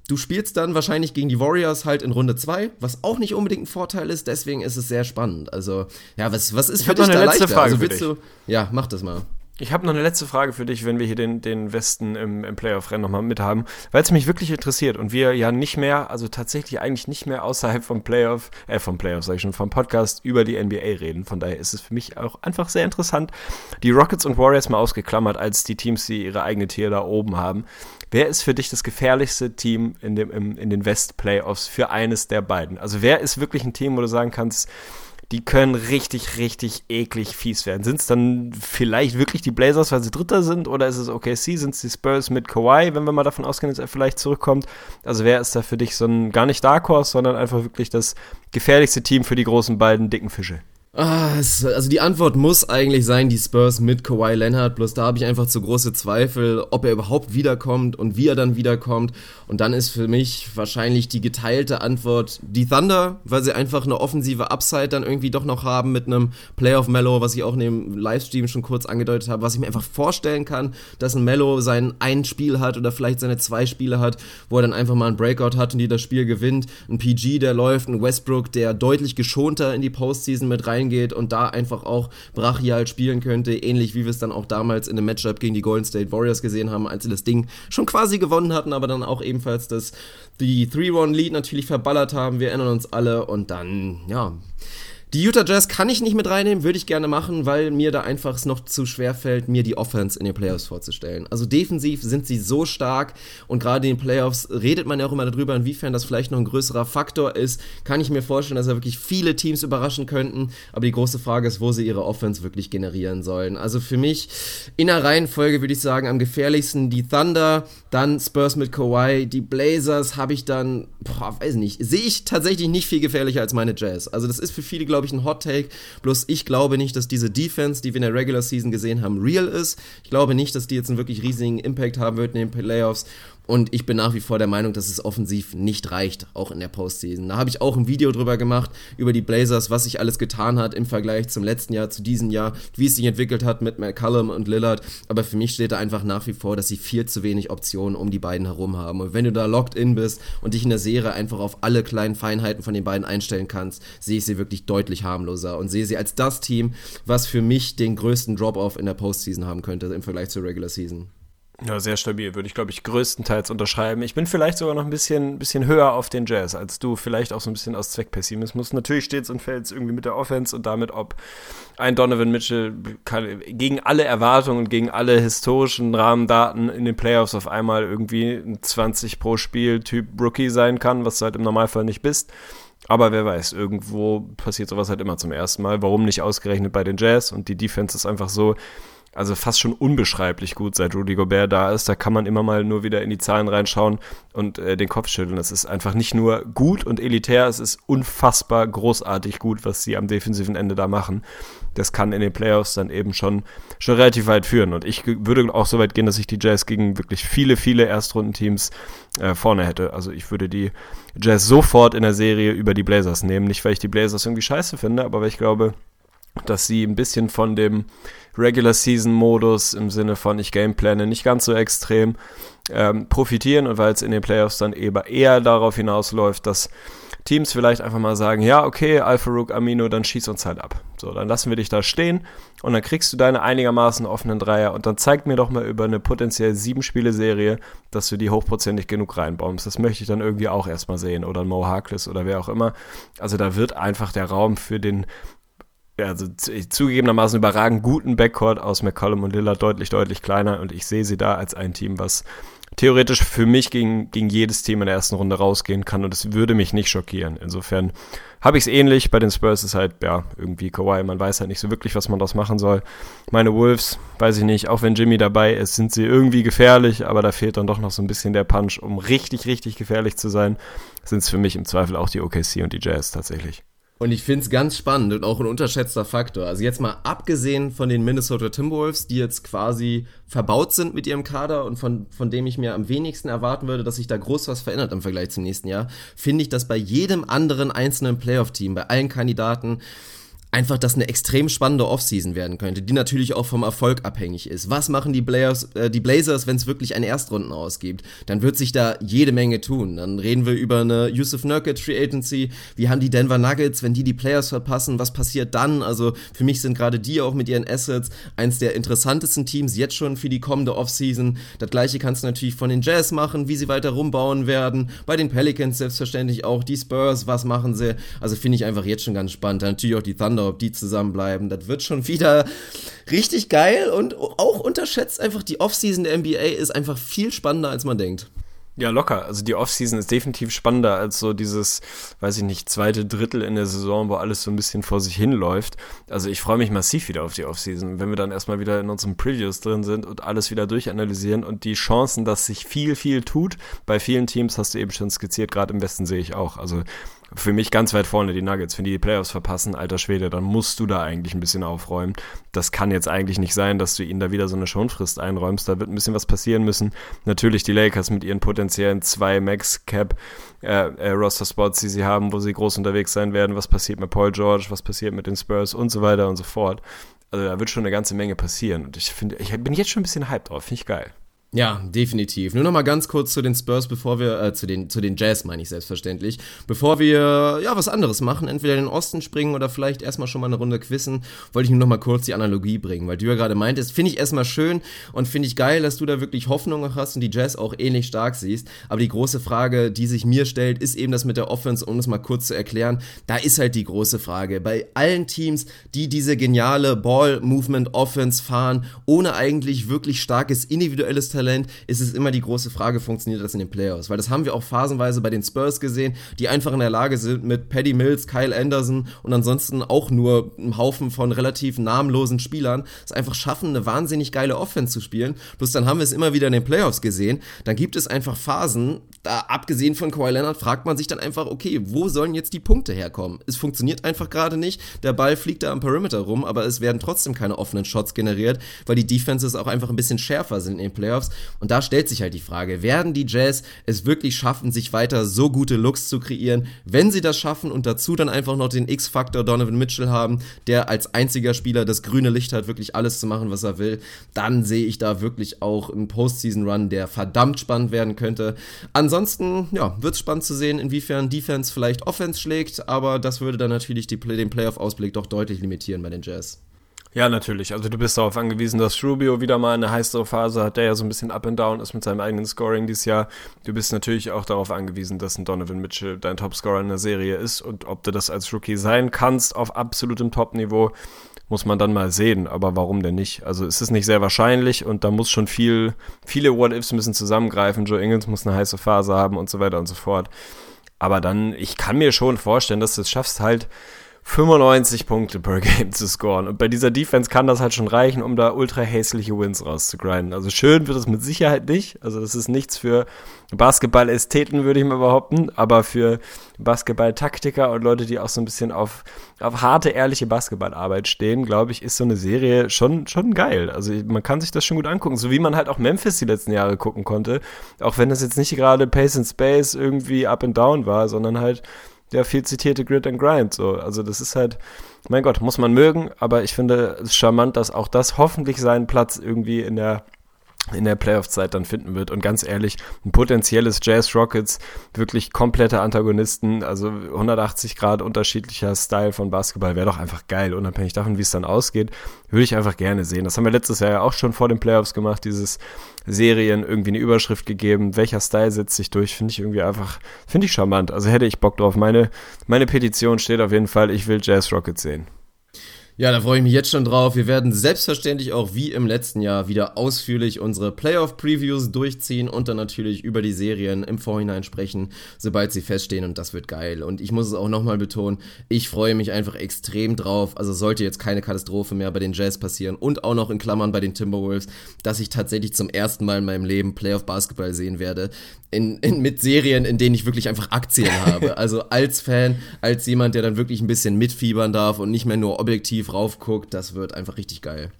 Du spielst dann wahrscheinlich gegen die Warriors halt in Runde 2, was auch nicht unbedingt ein Vorteil ist, deswegen ist es sehr spannend. Also, ja, was, was ist ich für dich noch eine letzte leichter? Frage also, willst du, ja, mach das mal. Ich habe noch eine letzte Frage für dich, wenn wir hier den, den Westen im, im Playoff-Rennen nochmal mit haben, weil es mich wirklich interessiert und wir ja nicht mehr, also tatsächlich eigentlich nicht mehr außerhalb vom Playoff, äh, vom Playoff, sag ich schon, vom Podcast über die NBA reden. Von daher ist es für mich auch einfach sehr interessant, die Rockets und Warriors mal ausgeklammert als die Teams, die ihre eigene Tier da oben haben. Wer ist für dich das gefährlichste Team in, dem, im, in den West-Playoffs für eines der beiden? Also wer ist wirklich ein Team, wo du sagen kannst, die können richtig, richtig eklig fies werden. Sind es dann vielleicht wirklich die Blazers, weil sie Dritter sind, oder ist es OKC, sind es die Spurs mit Kawhi, wenn wir mal davon ausgehen, dass er vielleicht zurückkommt? Also wer ist da für dich so ein, gar nicht Dark Horse, sondern einfach wirklich das gefährlichste Team für die großen beiden dicken Fische? Ah, also die Antwort muss eigentlich sein, die Spurs mit Kawhi Leonard, bloß da habe ich einfach zu große Zweifel, ob er überhaupt wiederkommt und wie er dann wiederkommt. Und dann ist für mich wahrscheinlich die geteilte Antwort die Thunder, weil sie einfach eine offensive Upside dann irgendwie doch noch haben mit einem Playoff Mellow, was ich auch in dem Livestream schon kurz angedeutet habe, was ich mir einfach vorstellen kann, dass ein Mellow sein ein Spiel hat oder vielleicht seine zwei Spiele hat, wo er dann einfach mal ein Breakout hat und die das Spiel gewinnt. Ein PG, der läuft, ein Westbrook, der deutlich geschonter in die Postseason mit rein reingeht und da einfach auch brachial spielen könnte, ähnlich wie wir es dann auch damals in dem Matchup gegen die Golden State Warriors gesehen haben, als sie das Ding schon quasi gewonnen hatten, aber dann auch ebenfalls das die 3-1-Lead natürlich verballert haben. Wir erinnern uns alle und dann, ja, die Utah Jazz kann ich nicht mit reinnehmen, würde ich gerne machen, weil mir da einfach es noch zu schwer fällt, mir die Offense in den Playoffs vorzustellen. Also defensiv sind sie so stark und gerade in den Playoffs redet man ja auch immer darüber, inwiefern das vielleicht noch ein größerer Faktor ist. Kann ich mir vorstellen, dass er wirklich viele Teams überraschen könnten, aber die große Frage ist, wo sie ihre Offense wirklich generieren sollen. Also für mich in der Reihenfolge würde ich sagen, am gefährlichsten die Thunder, dann Spurs mit Kawhi, die Blazers habe ich dann, boah, weiß nicht, sehe ich tatsächlich nicht viel gefährlicher als meine Jazz. Also das ist für viele, glaube ich, ein Hot Take. Bloß ich glaube nicht, dass diese Defense, die wir in der Regular Season gesehen haben, real ist. Ich glaube nicht, dass die jetzt einen wirklich riesigen Impact haben wird in den Playoffs. Und ich bin nach wie vor der Meinung, dass es offensiv nicht reicht, auch in der Postseason. Da habe ich auch ein Video drüber gemacht, über die Blazers, was sich alles getan hat im Vergleich zum letzten Jahr, zu diesem Jahr, wie es sich entwickelt hat mit McCallum und Lillard. Aber für mich steht da einfach nach wie vor, dass sie viel zu wenig Optionen um die beiden herum haben. Und wenn du da locked in bist und dich in der Serie einfach auf alle kleinen Feinheiten von den beiden einstellen kannst, sehe ich sie wirklich deutlich harmloser und sehe sie als das Team, was für mich den größten Drop-Off in der Postseason haben könnte im Vergleich zur Regular Season. Ja, sehr stabil, würde ich, glaube ich, größtenteils unterschreiben. Ich bin vielleicht sogar noch ein bisschen, bisschen höher auf den Jazz als du, vielleicht auch so ein bisschen aus Zweckpessimismus. Natürlich steht es und fällt es irgendwie mit der Offense und damit, ob ein Donovan Mitchell kann, gegen alle Erwartungen und gegen alle historischen Rahmendaten in den Playoffs auf einmal irgendwie ein 20 pro Spiel Typ Rookie sein kann, was du halt im Normalfall nicht bist. Aber wer weiß, irgendwo passiert sowas halt immer zum ersten Mal. Warum nicht ausgerechnet bei den Jazz? Und die Defense ist einfach so, also fast schon unbeschreiblich gut, seit Rudy Gobert da ist. Da kann man immer mal nur wieder in die Zahlen reinschauen und äh, den Kopf schütteln. Es ist einfach nicht nur gut und elitär, es ist unfassbar großartig gut, was sie am defensiven Ende da machen. Das kann in den Playoffs dann eben schon, schon relativ weit führen. Und ich würde auch so weit gehen, dass ich die Jazz gegen wirklich viele, viele Erstrundenteams äh, vorne hätte. Also ich würde die Jazz sofort in der Serie über die Blazers nehmen. Nicht, weil ich die Blazers irgendwie scheiße finde, aber weil ich glaube, dass sie ein bisschen von dem Regular Season Modus im Sinne von ich gameplane nicht ganz so extrem ähm, profitieren und weil es in den Playoffs dann eben eher darauf hinausläuft, dass Teams vielleicht einfach mal sagen, ja, okay, Alpha Rook Amino, dann schieß uns halt ab. So, dann lassen wir dich da stehen und dann kriegst du deine einigermaßen offenen Dreier und dann zeig mir doch mal über eine potenziell sieben Spiele Serie, dass du die hochprozentig genug reinbombst. Das möchte ich dann irgendwie auch erstmal sehen oder Mo Harkless oder wer auch immer. Also da wird einfach der Raum für den also zugegebenermaßen überragend guten Backcourt aus McCollum und Lillard deutlich, deutlich kleiner und ich sehe sie da als ein Team, was theoretisch für mich gegen, gegen jedes Team in der ersten Runde rausgehen kann und es würde mich nicht schockieren. Insofern habe ich es ähnlich. Bei den Spurs ist halt, ja, irgendwie Kawhi, man weiß halt nicht so wirklich, was man daraus machen soll. Meine Wolves, weiß ich nicht, auch wenn Jimmy dabei ist, sind sie irgendwie gefährlich, aber da fehlt dann doch noch so ein bisschen der Punch, um richtig, richtig gefährlich zu sein. Sind es für mich im Zweifel auch die OKC und die Jazz tatsächlich. Und ich finde es ganz spannend und auch ein unterschätzter Faktor. Also jetzt mal abgesehen von den Minnesota Timberwolves, die jetzt quasi verbaut sind mit ihrem Kader und von, von dem ich mir am wenigsten erwarten würde, dass sich da groß was verändert im Vergleich zum nächsten Jahr, finde ich, dass bei jedem anderen einzelnen Playoff-Team, bei allen Kandidaten, einfach das eine extrem spannende Offseason werden könnte, die natürlich auch vom Erfolg abhängig ist. Was machen die Blazers, äh, die Blazers wenn es wirklich einen Erstrunden ausgibt? Dann wird sich da jede Menge tun. Dann reden wir über eine Yusuf Nurkic Free Agency. Wie haben die Denver Nuggets, wenn die die Players verpassen? Was passiert dann? Also für mich sind gerade die auch mit ihren Assets eins der interessantesten Teams jetzt schon für die kommende Offseason. Das gleiche kannst du natürlich von den Jazz machen, wie sie weiter rumbauen werden. Bei den Pelicans selbstverständlich auch. Die Spurs, was machen sie? Also finde ich einfach jetzt schon ganz spannend. Dann natürlich auch die Thunder, ob die zusammenbleiben. Das wird schon wieder richtig geil und auch unterschätzt einfach die Offseason der NBA ist einfach viel spannender, als man denkt. Ja, locker. Also die Offseason ist definitiv spannender als so dieses, weiß ich nicht, zweite Drittel in der Saison, wo alles so ein bisschen vor sich hinläuft. Also ich freue mich massiv wieder auf die Offseason, wenn wir dann erstmal wieder in unseren Previews drin sind und alles wieder durchanalysieren und die Chancen, dass sich viel, viel tut. Bei vielen Teams hast du eben schon skizziert, gerade im Westen sehe ich auch. Also für mich ganz weit vorne die Nuggets. Wenn die die Playoffs verpassen, alter Schwede, dann musst du da eigentlich ein bisschen aufräumen. Das kann jetzt eigentlich nicht sein, dass du ihnen da wieder so eine Schonfrist einräumst. Da wird ein bisschen was passieren müssen. Natürlich die Lakers mit ihren potenziellen zwei Max-Cap äh, äh, die sie haben, wo sie groß unterwegs sein werden. Was passiert mit Paul George? Was passiert mit den Spurs? Und so weiter und so fort. Also da wird schon eine ganze Menge passieren. Und ich finde, ich bin jetzt schon ein bisschen hyped drauf. Finde ich geil. Ja, definitiv. Nur noch mal ganz kurz zu den Spurs, bevor wir, äh, zu den, zu den Jazz meine ich selbstverständlich, bevor wir, ja, was anderes machen, entweder in den Osten springen oder vielleicht erstmal schon mal eine Runde quissen, wollte ich nur noch mal kurz die Analogie bringen, weil du ja gerade meintest, finde ich erstmal schön und finde ich geil, dass du da wirklich Hoffnung hast und die Jazz auch ähnlich stark siehst, aber die große Frage, die sich mir stellt, ist eben das mit der Offense, um es mal kurz zu erklären, da ist halt die große Frage, bei allen Teams, die diese geniale Ball-Movement-Offense fahren, ohne eigentlich wirklich starkes individuelles Talent, Talent, ist es immer die große Frage, funktioniert das in den Playoffs? Weil das haben wir auch phasenweise bei den Spurs gesehen, die einfach in der Lage sind, mit Paddy Mills, Kyle Anderson und ansonsten auch nur einem Haufen von relativ namenlosen Spielern, es einfach schaffen, eine wahnsinnig geile Offense zu spielen. Bloß dann haben wir es immer wieder in den Playoffs gesehen. Dann gibt es einfach Phasen, da abgesehen von Kawhi Leonard, fragt man sich dann einfach, okay, wo sollen jetzt die Punkte herkommen? Es funktioniert einfach gerade nicht. Der Ball fliegt da am Perimeter rum, aber es werden trotzdem keine offenen Shots generiert, weil die Defenses auch einfach ein bisschen schärfer sind in den Playoffs. Und da stellt sich halt die Frage, werden die Jazz es wirklich schaffen, sich weiter so gute Looks zu kreieren? Wenn sie das schaffen und dazu dann einfach noch den X-Faktor Donovan Mitchell haben, der als einziger Spieler das grüne Licht hat, wirklich alles zu machen, was er will, dann sehe ich da wirklich auch einen Postseason-Run, der verdammt spannend werden könnte. Ansonsten, ja, wird es spannend zu sehen, inwiefern Defense vielleicht Offense schlägt, aber das würde dann natürlich die, den Playoff-Ausblick doch deutlich limitieren bei den Jazz. Ja, natürlich. Also du bist darauf angewiesen, dass Rubio wieder mal eine heißere Phase hat, der ja so ein bisschen up and down ist mit seinem eigenen Scoring dieses Jahr. Du bist natürlich auch darauf angewiesen, dass ein Donovan Mitchell dein Topscorer in der Serie ist und ob du das als Rookie sein kannst auf absolutem Top-Niveau, muss man dann mal sehen. Aber warum denn nicht? Also es ist nicht sehr wahrscheinlich und da muss schon viel, viele What-Ifs müssen zusammengreifen. Joe Ingles muss eine heiße Phase haben und so weiter und so fort. Aber dann, ich kann mir schon vorstellen, dass du es schaffst halt, 95 Punkte per Game zu scoren. Und bei dieser Defense kann das halt schon reichen, um da ultra hässliche Wins rauszugrinden. Also schön wird es mit Sicherheit nicht. Also das ist nichts für Basketball-Ästheten, würde ich mal behaupten, aber für Basketball-Taktiker und Leute, die auch so ein bisschen auf, auf harte, ehrliche Basketballarbeit stehen, glaube ich, ist so eine Serie schon, schon geil. Also man kann sich das schon gut angucken, so wie man halt auch Memphis die letzten Jahre gucken konnte. Auch wenn das jetzt nicht gerade Pace and Space irgendwie up and down war, sondern halt der viel zitierte Grid and Grind. So. Also das ist halt, mein Gott, muss man mögen, aber ich finde es charmant, dass auch das hoffentlich seinen Platz irgendwie in der in der Playoff-Zeit dann finden wird. Und ganz ehrlich, ein potenzielles Jazz Rockets, wirklich komplette Antagonisten, also 180 Grad unterschiedlicher Style von Basketball, wäre doch einfach geil, unabhängig davon, wie es dann ausgeht, würde ich einfach gerne sehen. Das haben wir letztes Jahr ja auch schon vor den Playoffs gemacht, dieses Serien irgendwie eine Überschrift gegeben, welcher Style setzt sich durch, finde ich irgendwie einfach, finde ich charmant. Also hätte ich Bock drauf. Meine, meine Petition steht auf jeden Fall, ich will Jazz Rockets sehen. Ja, da freue ich mich jetzt schon drauf. Wir werden selbstverständlich auch wie im letzten Jahr wieder ausführlich unsere Playoff-Previews durchziehen und dann natürlich über die Serien im Vorhinein sprechen, sobald sie feststehen und das wird geil. Und ich muss es auch nochmal betonen, ich freue mich einfach extrem drauf. Also sollte jetzt keine Katastrophe mehr bei den Jazz passieren und auch noch in Klammern bei den Timberwolves, dass ich tatsächlich zum ersten Mal in meinem Leben Playoff-Basketball sehen werde. In, in, mit Serien, in denen ich wirklich einfach Aktien habe. Also als Fan, als jemand, der dann wirklich ein bisschen mitfiebern darf und nicht mehr nur objektiv raufguckt, das wird einfach richtig geil.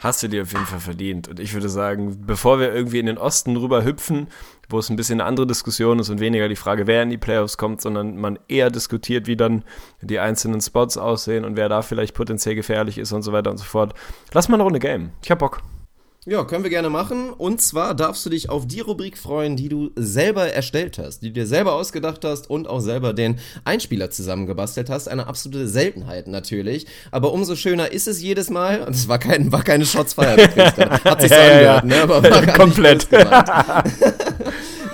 Hast du dir auf jeden Fall verdient. Und ich würde sagen, bevor wir irgendwie in den Osten rüber hüpfen, wo es ein bisschen eine andere Diskussion ist und weniger die Frage, wer in die Playoffs kommt, sondern man eher diskutiert, wie dann die einzelnen Spots aussehen und wer da vielleicht potenziell gefährlich ist und so weiter und so fort. Lass mal eine Runde Game. Ich hab Bock. Ja, können wir gerne machen. Und zwar darfst du dich auf die Rubrik freuen, die du selber erstellt hast, die du dir selber ausgedacht hast und auch selber den Einspieler zusammengebastelt hast. Eine absolute Seltenheit natürlich. Aber umso schöner ist es jedes Mal. Und es war, kein, war keine Shots fired. Hat sich so Ja, ja, angehört, ne? Aber war Komplett.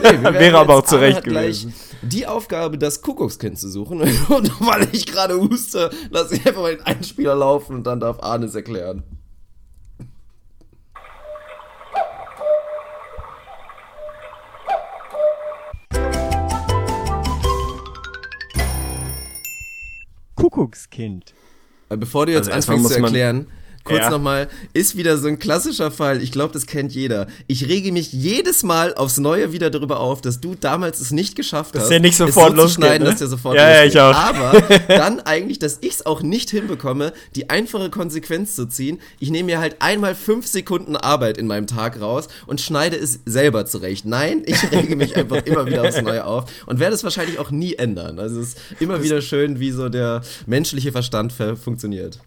Nee, Wäre aber auch zurecht gewesen. Die Aufgabe, das Kuckuckskind zu suchen. Und weil ich gerade huste, lasse ich einfach mal den Einspieler laufen und dann darf Arne es erklären. Kuckuckskind. Äh, Bevor du jetzt Also anfängst zu erklären, kurz Ja. nochmal, ist wieder so ein klassischer Fall, ich glaube, das kennt jeder. Ich rege mich jedes Mal aufs Neue wieder darüber auf, dass du damals es nicht geschafft Dass hast, der nicht es sofort so zu losgeht, schneiden, ne? dass der sofort Ja, ja, losgeht. ich auch. Aber dann eigentlich, dass ich es auch nicht hinbekomme, die einfache Konsequenz zu ziehen. Ich nehme mir halt einmal fünf Sekunden Arbeit in meinem Tag raus und schneide es selber zurecht. Nein, ich rege mich einfach immer wieder aufs Neue auf und werde es wahrscheinlich auch nie ändern. Also es ist immer wieder schön, wie so der menschliche Verstand ver- funktioniert.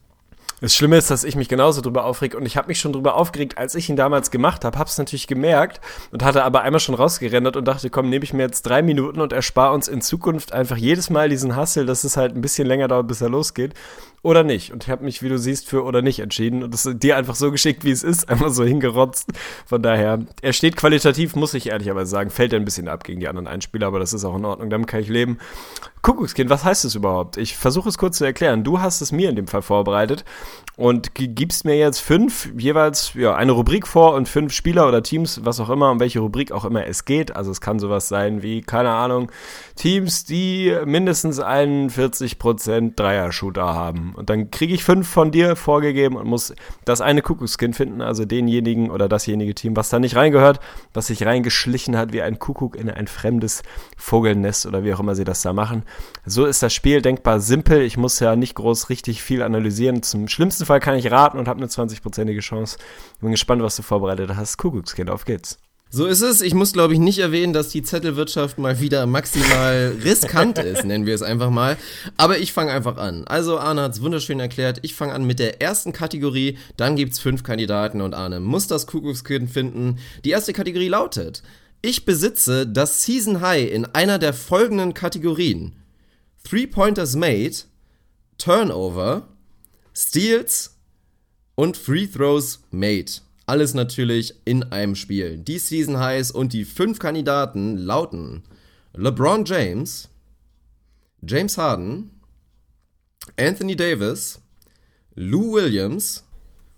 Das Schlimme ist, dass ich mich genauso drüber aufreg und ich habe mich schon drüber aufgeregt, als ich ihn damals gemacht habe, hab's natürlich gemerkt und hatte aber einmal schon rausgerendert und dachte, komm, nehme ich mir jetzt drei Minuten und erspare uns in Zukunft einfach jedes Mal diesen Hassel, dass es halt ein bisschen länger dauert, bis er losgeht oder nicht. Und ich habe mich, wie du siehst, für oder nicht entschieden und das ist dir einfach so geschickt, wie es ist, einfach so hingerotzt. Von daher, er steht qualitativ, muss ich ehrlicherweise sagen, fällt ein bisschen ab gegen die anderen Einspieler, aber das ist auch in Ordnung, damit kann ich leben. Kuckuckskind, was heißt es überhaupt? Ich versuche es kurz zu erklären. Du hast es mir in dem Fall vorbereitet und gibst mir jetzt fünf, jeweils ja, eine Rubrik vor und fünf Spieler oder Teams, was auch immer, um welche Rubrik auch immer es geht. Also es kann sowas sein wie, keine Ahnung, Teams, die mindestens einen 40% Dreier-Shooter haben. Und dann kriege ich fünf von dir vorgegeben und muss das eine Kuckuckskind finden, also denjenigen oder dasjenige Team, was da nicht reingehört, was sich reingeschlichen hat wie ein Kuckuck in ein fremdes Vogelnest oder wie auch immer sie das da machen. So ist das Spiel denkbar simpel. Ich muss ja nicht groß richtig viel analysieren. Zum schlimmsten Fall kann ich raten und habe eine 20-prozentige Chance. Bin gespannt, was du vorbereitet hast. Kuckuckskind, auf geht's. So ist es. Ich muss, glaube ich, nicht erwähnen, dass die Zettelwirtschaft mal wieder maximal riskant ist, nennen wir es einfach mal. Aber ich fange einfach an. Also Arne hat es wunderschön erklärt. Ich fange an mit der ersten Kategorie. Dann gibt's fünf Kandidaten und Arne muss das Kuckuckskind finden. Die erste Kategorie lautet, ich besitze das Season High in einer der folgenden Kategorien. Three-Pointers made, Turnover, Steals und Free Throws made. Alles natürlich in einem Spiel. Die Season Highs und die fünf Kandidaten lauten LeBron James, James Harden, Anthony Davis, Lou Williams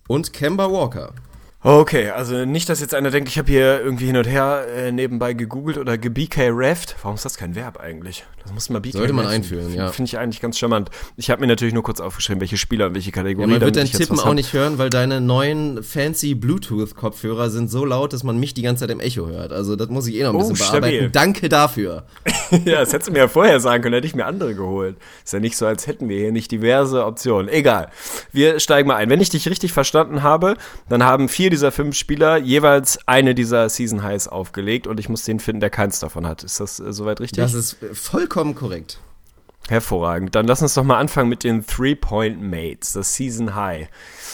und Kemba Walker. Okay, also nicht, dass jetzt einer denkt, ich habe hier irgendwie hin und her äh, nebenbei gegoogelt oder gebk-reft. Warum ist das kein Verb eigentlich? Das muss man BK Sollte man einführen, ja. Finde ich eigentlich ganz charmant. Ich habe mir natürlich nur kurz aufgeschrieben, welche Spieler und welche Kategorie. Ja, man wird dein Tippen auch nicht hören, weil deine neuen fancy Bluetooth-Kopfhörer sind so laut, dass man mich die ganze Zeit im Echo hört. Also das muss ich eh noch ein Oh, bisschen stabil. bearbeiten. Danke dafür. ja, das hättest du mir ja vorher sagen können, hätte ich mir andere geholt. Ist ja nicht so, als hätten wir hier nicht diverse Optionen. Egal. Wir steigen mal ein. Wenn ich dich richtig verstanden habe, dann haben vier dieser fünf Spieler jeweils eine dieser Season Highs aufgelegt und ich muss den finden, der keins davon hat. Ist das äh, soweit richtig? Das ist vollkommen korrekt. Hervorragend. Dann lass uns doch mal anfangen mit den Three-Point-Mates, das Season High.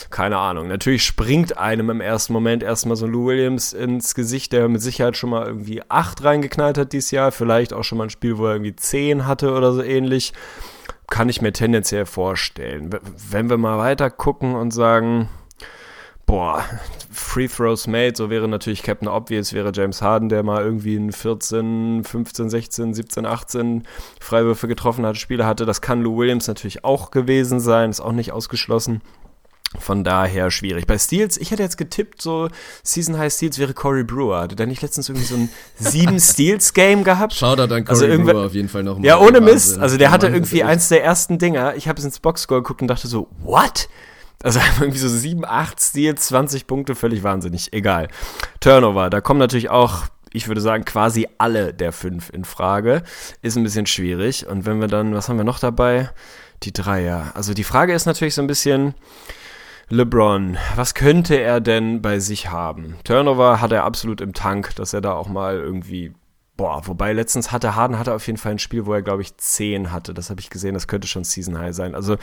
Keine Ahnung. Natürlich springt einem im ersten Moment erstmal so ein Lou Williams ins Gesicht, der mit Sicherheit schon mal irgendwie acht reingeknallt hat dieses Jahr. Vielleicht auch schon mal ein Spiel, wo er irgendwie zehn hatte oder so ähnlich. Kann ich mir tendenziell vorstellen. Wenn wir mal weiter gucken und sagen, boah, Free Throws made, so wäre natürlich Captain Obvious, wäre James Harden, der mal irgendwie in 14, 15, 16, 17, 18 Freiwürfe getroffen hat, Spiele hatte. Das kann Lou Williams natürlich auch gewesen sein, ist auch nicht ausgeschlossen. Von daher schwierig. Bei Steals, ich hätte jetzt getippt, so Season High Steals wäre Corey Brewer. Hatte der nicht letztens irgendwie so ein sieben Steals Game gehabt? Shoutout an Corey Also irgendwer- Brewer auf jeden Fall nochmal. Ja, ohne Mist. Also der hatte irgendwie eins der ersten Dinger. Ich habe es ins Boxscore geguckt und dachte so, what? Also irgendwie so 7, 8 Steals, 20 Punkte, völlig wahnsinnig. Egal. Turnover, da kommen natürlich auch, ich würde sagen, quasi alle der fünf in Frage. Ist ein bisschen schwierig. Und wenn wir dann, was haben wir noch dabei? Die Dreier. Also die Frage ist natürlich so ein bisschen, LeBron, was könnte er denn bei sich haben? Turnover hat er absolut im Tank, dass er da auch mal irgendwie Boah, wobei letztens hatte Harden hatte auf jeden Fall ein Spiel, wo er, glaube ich, 10 hatte. Das habe ich gesehen, das könnte schon Season High sein. Also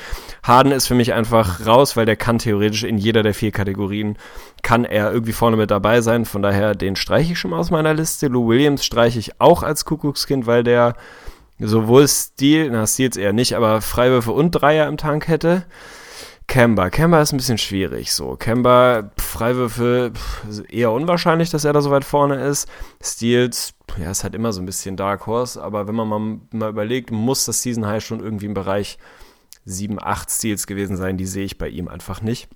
Harden ist für mich einfach raus, weil der kann theoretisch in jeder der vier Kategorien, kann er irgendwie vorne mit dabei sein. Von daher, den streiche ich schon mal aus meiner Liste. Lou Williams streiche ich auch als Kuckuckskind, weil der sowohl Stil, na Stils eher nicht, aber Freiwürfe und Dreier im Tank hätte. Kemba. Kemba ist ein bisschen schwierig so. Kemba, Freiwürfe, eher unwahrscheinlich, dass er da so weit vorne ist. Steals, ja, ist halt immer so ein bisschen Dark Horse, aber wenn man mal, mal überlegt, muss das Season High schon irgendwie im Bereich 7, 8 Steals gewesen sein, die sehe ich bei ihm einfach nicht.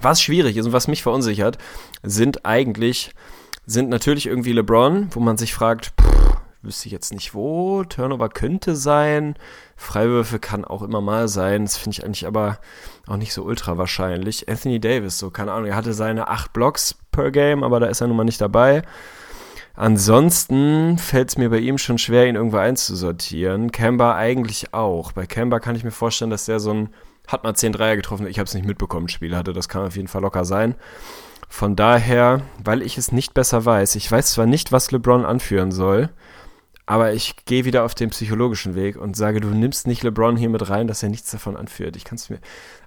Was schwierig ist und was mich verunsichert, sind eigentlich, sind natürlich irgendwie LeBron, wo man sich fragt, pff, wüsste ich jetzt nicht wo, Turnover könnte sein, Freiwürfe kann auch immer mal sein. Das finde ich eigentlich aber auch nicht so ultra wahrscheinlich. Anthony Davis, so, keine Ahnung, er hatte seine acht Blocks per Game, aber da ist er nun mal nicht dabei. Ansonsten fällt es mir bei ihm schon schwer, ihn irgendwo einzusortieren. Kemba eigentlich auch. Bei Kemba kann ich mir vorstellen, dass der so ein, hat mal 10 Dreier getroffen, ich habe es nicht mitbekommen, Spiel hatte. Das kann auf jeden Fall locker sein. Von daher, weil ich es nicht besser weiß, ich weiß zwar nicht, was LeBron anführen soll, aber ich gehe wieder auf den psychologischen Weg und sage, du nimmst nicht LeBron hier mit rein, dass er nichts davon anführt. Ich kann es mir.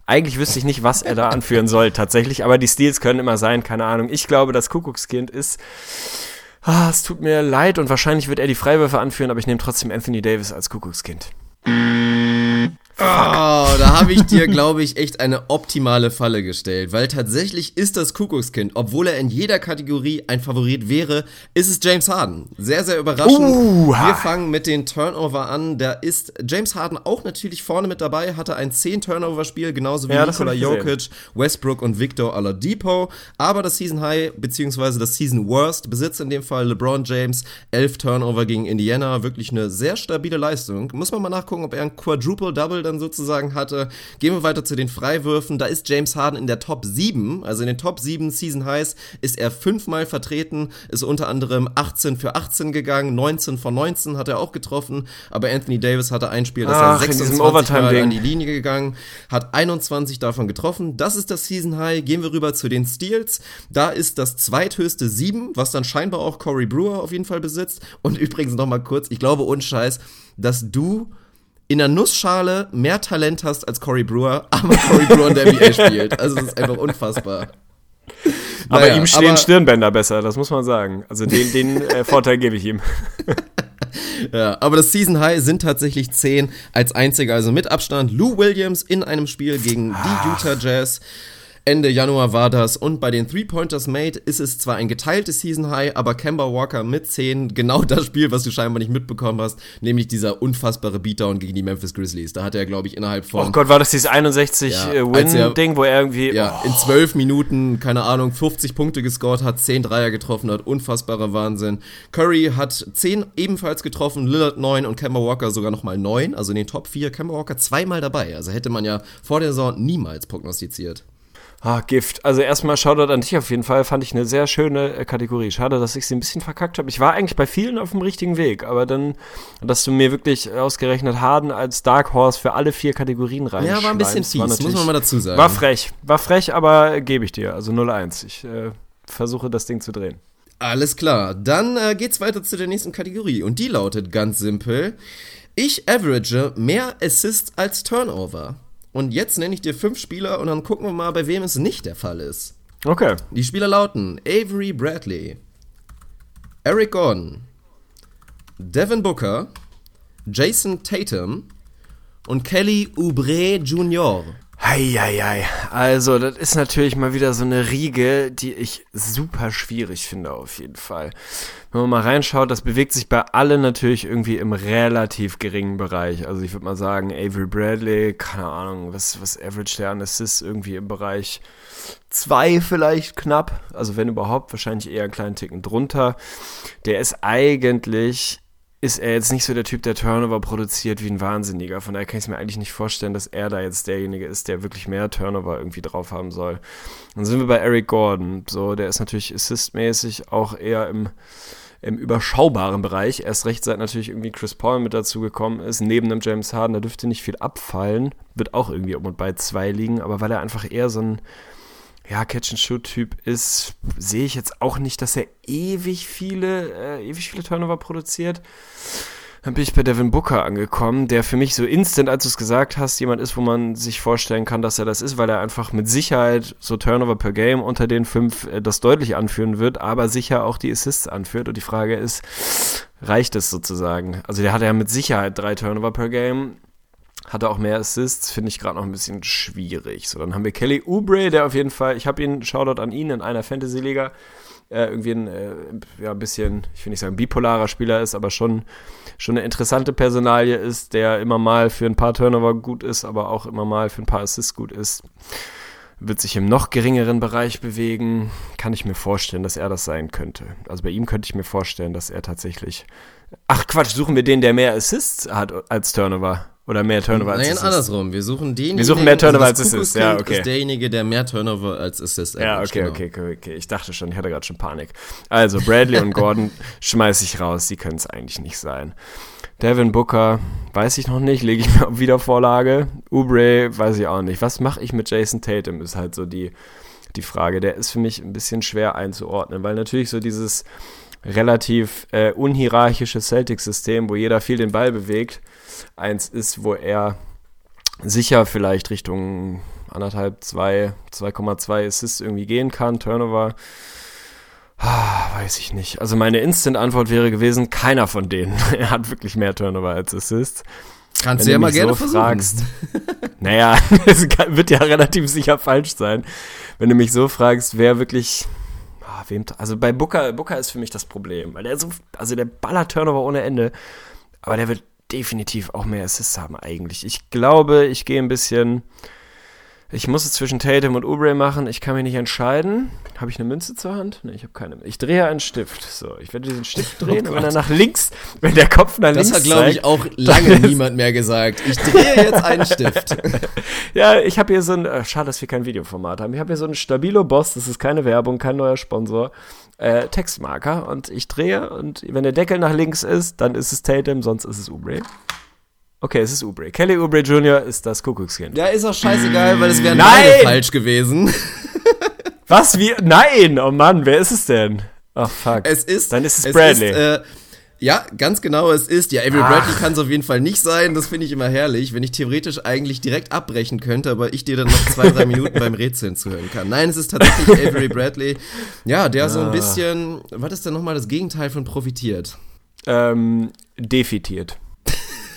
Eigentlich wüsste ich nicht, was er da anführen soll, tatsächlich, aber die Steals können immer sein, keine Ahnung. Ich glaube, das Kuckuckskind ist. Ah, es tut mir leid und wahrscheinlich wird er die Freiwürfe anführen, aber ich nehme trotzdem Anthony Davis als Kuckuckskind. Oh, da habe ich dir, glaube ich, echt eine optimale Falle gestellt, weil tatsächlich ist das Kuckuckskind, obwohl er in jeder Kategorie ein Favorit wäre, ist es James Harden. Sehr, sehr überraschend. Uh, Wir fangen mit den Turnover an. Da ist James Harden auch natürlich vorne mit dabei, hatte ein 10-Turnover-Spiel, genauso wie ja, Nikola Jokic, Westbrook und Victor Oladipo. Aber das Season High, beziehungsweise das Season Worst, besitzt in dem Fall LeBron James 11 Turnover gegen Indiana. Wirklich eine sehr stabile Leistung. Muss man mal nachgucken, ob er ein Quadruple-Double dann sozusagen hatte. Gehen wir weiter zu den Freiwürfen. Da ist James Harden in der Top 7, also in den Top 7 Season Highs ist er fünfmal vertreten, ist unter anderem 18 für 18 gegangen, 19 von 19 hat er auch getroffen, aber Anthony Davis hatte ein Spiel, das er 26 Mal an die Linie gegangen, hat 21 davon getroffen. Das ist das Season High. Gehen wir rüber zu den Steals. Da ist das zweithöchste 7, was dann scheinbar auch Corey Brewer auf jeden Fall besitzt. Und übrigens nochmal kurz, ich glaube, unscheiß, dass du in der Nussschale mehr Talent hast als Corey Brewer, aber Corey Brewer in der NBA spielt. Also das ist einfach unfassbar. Aber naja, ihm stehen aber, Stirnbänder besser, das muss man sagen. Also den, den äh, Vorteil gebe ich ihm. ja, aber das Season High sind tatsächlich 10 als einziger, also mit Abstand Lou Williams in einem Spiel gegen die Utah Jazz. Ende Januar war das und bei den Three-Pointers Made ist es zwar ein geteiltes Season High, aber Kemba Walker mit 10, genau das Spiel, was du scheinbar nicht mitbekommen hast, nämlich dieser unfassbare Beatdown gegen die Memphis Grizzlies. Da hat er, glaube ich, innerhalb von. Oh Gott, war das dieses 61-Win-Ding, ja, wo er irgendwie. Ja, oh. in 12 Minuten, keine Ahnung, 50 Punkte gescored hat, 10 Dreier getroffen hat, unfassbarer Wahnsinn. Curry hat 10 ebenfalls getroffen, Lillard 9 und Kemba Walker sogar nochmal 9, also in den Top 4. Kemba Walker zweimal dabei, also hätte man ja vor der Saison niemals prognostiziert. Ah, Gift. Also erstmal Shoutout an dich auf jeden Fall. Fand ich eine sehr schöne äh, Kategorie. Schade, dass ich sie ein bisschen verkackt habe. Ich war eigentlich bei vielen auf dem richtigen Weg, aber dann, dass du mir wirklich ausgerechnet Harden als Dark Horse für alle vier Kategorien rein. Ja, war ein bisschen fies, muss man mal dazu sagen. War frech. War frech, aber gebe ich dir. Also 0-1. Ich äh, versuche das Ding zu drehen. Alles klar. Dann äh, geht's weiter zu der nächsten Kategorie. Und die lautet ganz simpel. Ich average mehr Assists als Turnover. Und jetzt nenne ich dir fünf Spieler und dann gucken wir mal, bei wem es nicht der Fall ist. Okay. Die Spieler lauten Avery Bradley, Eric Gordon, Devin Booker, Jason Tatum und Kelly Oubre Jr. Heieiei. Also, das ist natürlich mal wieder so eine Riege, die ich super schwierig finde, auf jeden Fall. Wenn man mal reinschaut, das bewegt sich bei allen natürlich irgendwie im relativ geringen Bereich. Also, ich würde mal sagen, Avery Bradley, keine Ahnung, was, was average der an Assists irgendwie im Bereich zwei vielleicht knapp. Also, wenn überhaupt, wahrscheinlich eher einen kleinen Ticken drunter. Der ist eigentlich ist er jetzt nicht so der Typ, der Turnover produziert wie ein Wahnsinniger. Von daher kann ich es mir eigentlich nicht vorstellen, dass er da jetzt derjenige ist, der wirklich mehr Turnover irgendwie drauf haben soll. Dann sind wir bei Eric Gordon. So, der ist natürlich assistmäßig auch eher im, im überschaubaren Bereich. Erst recht seit natürlich irgendwie Chris Paul mit dazu gekommen ist, neben dem James Harden, da dürfte nicht viel abfallen. Wird auch irgendwie um und bei zwei liegen, aber weil er einfach eher so ein ja, Catch-and-Shoot-Typ ist, sehe ich jetzt auch nicht, dass er ewig viele, äh, ewig viele Turnover produziert. Dann bin ich bei Devin Booker angekommen, der für mich so instant, als du es gesagt hast, jemand ist, wo man sich vorstellen kann, dass er das ist, weil er einfach mit Sicherheit so Turnover per Game unter den fünf äh, das deutlich anführen wird, aber sicher auch die Assists anführt. Und die Frage ist, reicht es sozusagen? Also der hat ja mit Sicherheit drei Turnover per Game, hatte auch mehr Assists, finde ich gerade noch ein bisschen schwierig. So, dann haben wir Kelly Oubre, der auf jeden Fall, ich habe ihn, Shoutout an ihn in einer Fantasy-Liga, äh, irgendwie ein, äh, ja, bisschen, ich will nicht sagen bipolarer Spieler ist, aber schon, schon eine interessante Personalie ist, der immer mal für ein paar Turnover gut ist, aber auch immer mal für ein paar Assists gut ist. Wird sich im noch geringeren Bereich bewegen, kann ich mir vorstellen, dass er das sein könnte. Also bei ihm könnte ich mir vorstellen, dass er tatsächlich. Ach Quatsch, suchen wir den, der mehr Assists hat als Turnover. Oder mehr Turnover als Nein, Assists. andersrum. Wir suchen den. Wir suchen mehr Turnover das als Assists, ja, okay. ist derjenige, der mehr Turnover als Assist Ja, okay, genau. okay, okay, okay. Ich dachte schon, ich hatte gerade schon Panik. Also, Bradley und Gordon schmeiße ich raus. Die können es eigentlich nicht sein. Devin Booker, weiß ich noch nicht, lege ich mir auf Wiedervorlage. Oubre, weiß ich auch nicht. Was mache ich mit Jason Tatum, ist halt so die, die Frage. Der ist für mich ein bisschen schwer einzuordnen, weil natürlich so dieses relativ äh, unhierarchische Celtics-System, wo jeder viel den Ball bewegt, eins ist, wo er sicher vielleicht Richtung anderthalb, zwei, 2,2 Assists irgendwie gehen kann, Turnover. Ah, weiß ich nicht. Also meine Instant-Antwort wäre gewesen, keiner von denen. er hat wirklich mehr Turnover als Assists. Kannst Wenn du ja mal gerne so versuchen. fragst. Naja, es wird ja relativ sicher falsch sein. Wenn du mich so fragst, wer wirklich. Ah, wem, also bei Booker, Booker ist für mich das Problem, weil der so, also der ballert Turnover ohne Ende, aber der wird definitiv auch mehr Assists haben eigentlich. Ich glaube, ich gehe ein bisschen. Ich muss es zwischen Tatum und Oubre machen. Ich kann mich nicht entscheiden. Habe ich eine Münze zur Hand? Ne, ich habe keine. Ich drehe einen Stift. So, ich werde diesen Stift drehen und wenn er nach links, wenn der Kopf nach Oh Das links hat, glaube ich, auch lange niemand mehr gesagt. Ich drehe jetzt einen Stift. Ja, ich habe hier so ein, äh, schade, dass wir kein Videoformat haben. Ich habe hier so einen Stabilo Boss, das ist keine Werbung, kein neuer Sponsor, äh, Textmarker und ich drehe und wenn der Deckel nach links ist, dann ist es Tatum, sonst ist es Oubre. Okay, es ist Oubre. Kelly Oubre Jr. ist das Kuckuckskind. Ja, ist auch scheißegal, weil es wären beide falsch gewesen. Was? Wie? Nein! Oh Mann, wer ist es denn? Ach, fuck. Es ist. Dann ist es Bradley. Ist, äh, ja, ganz genau, es ist. Ja, Avery Bradley kann es auf jeden Fall nicht sein. Das finde ich immer herrlich, wenn ich theoretisch eigentlich direkt abbrechen könnte, aber ich dir dann noch zwei, drei Minuten beim Rätseln zuhören kann. Nein, es ist tatsächlich Avery Bradley. Ja, der so ein bisschen, was ist denn nochmal das Gegenteil von profitiert? ähm, defitiert.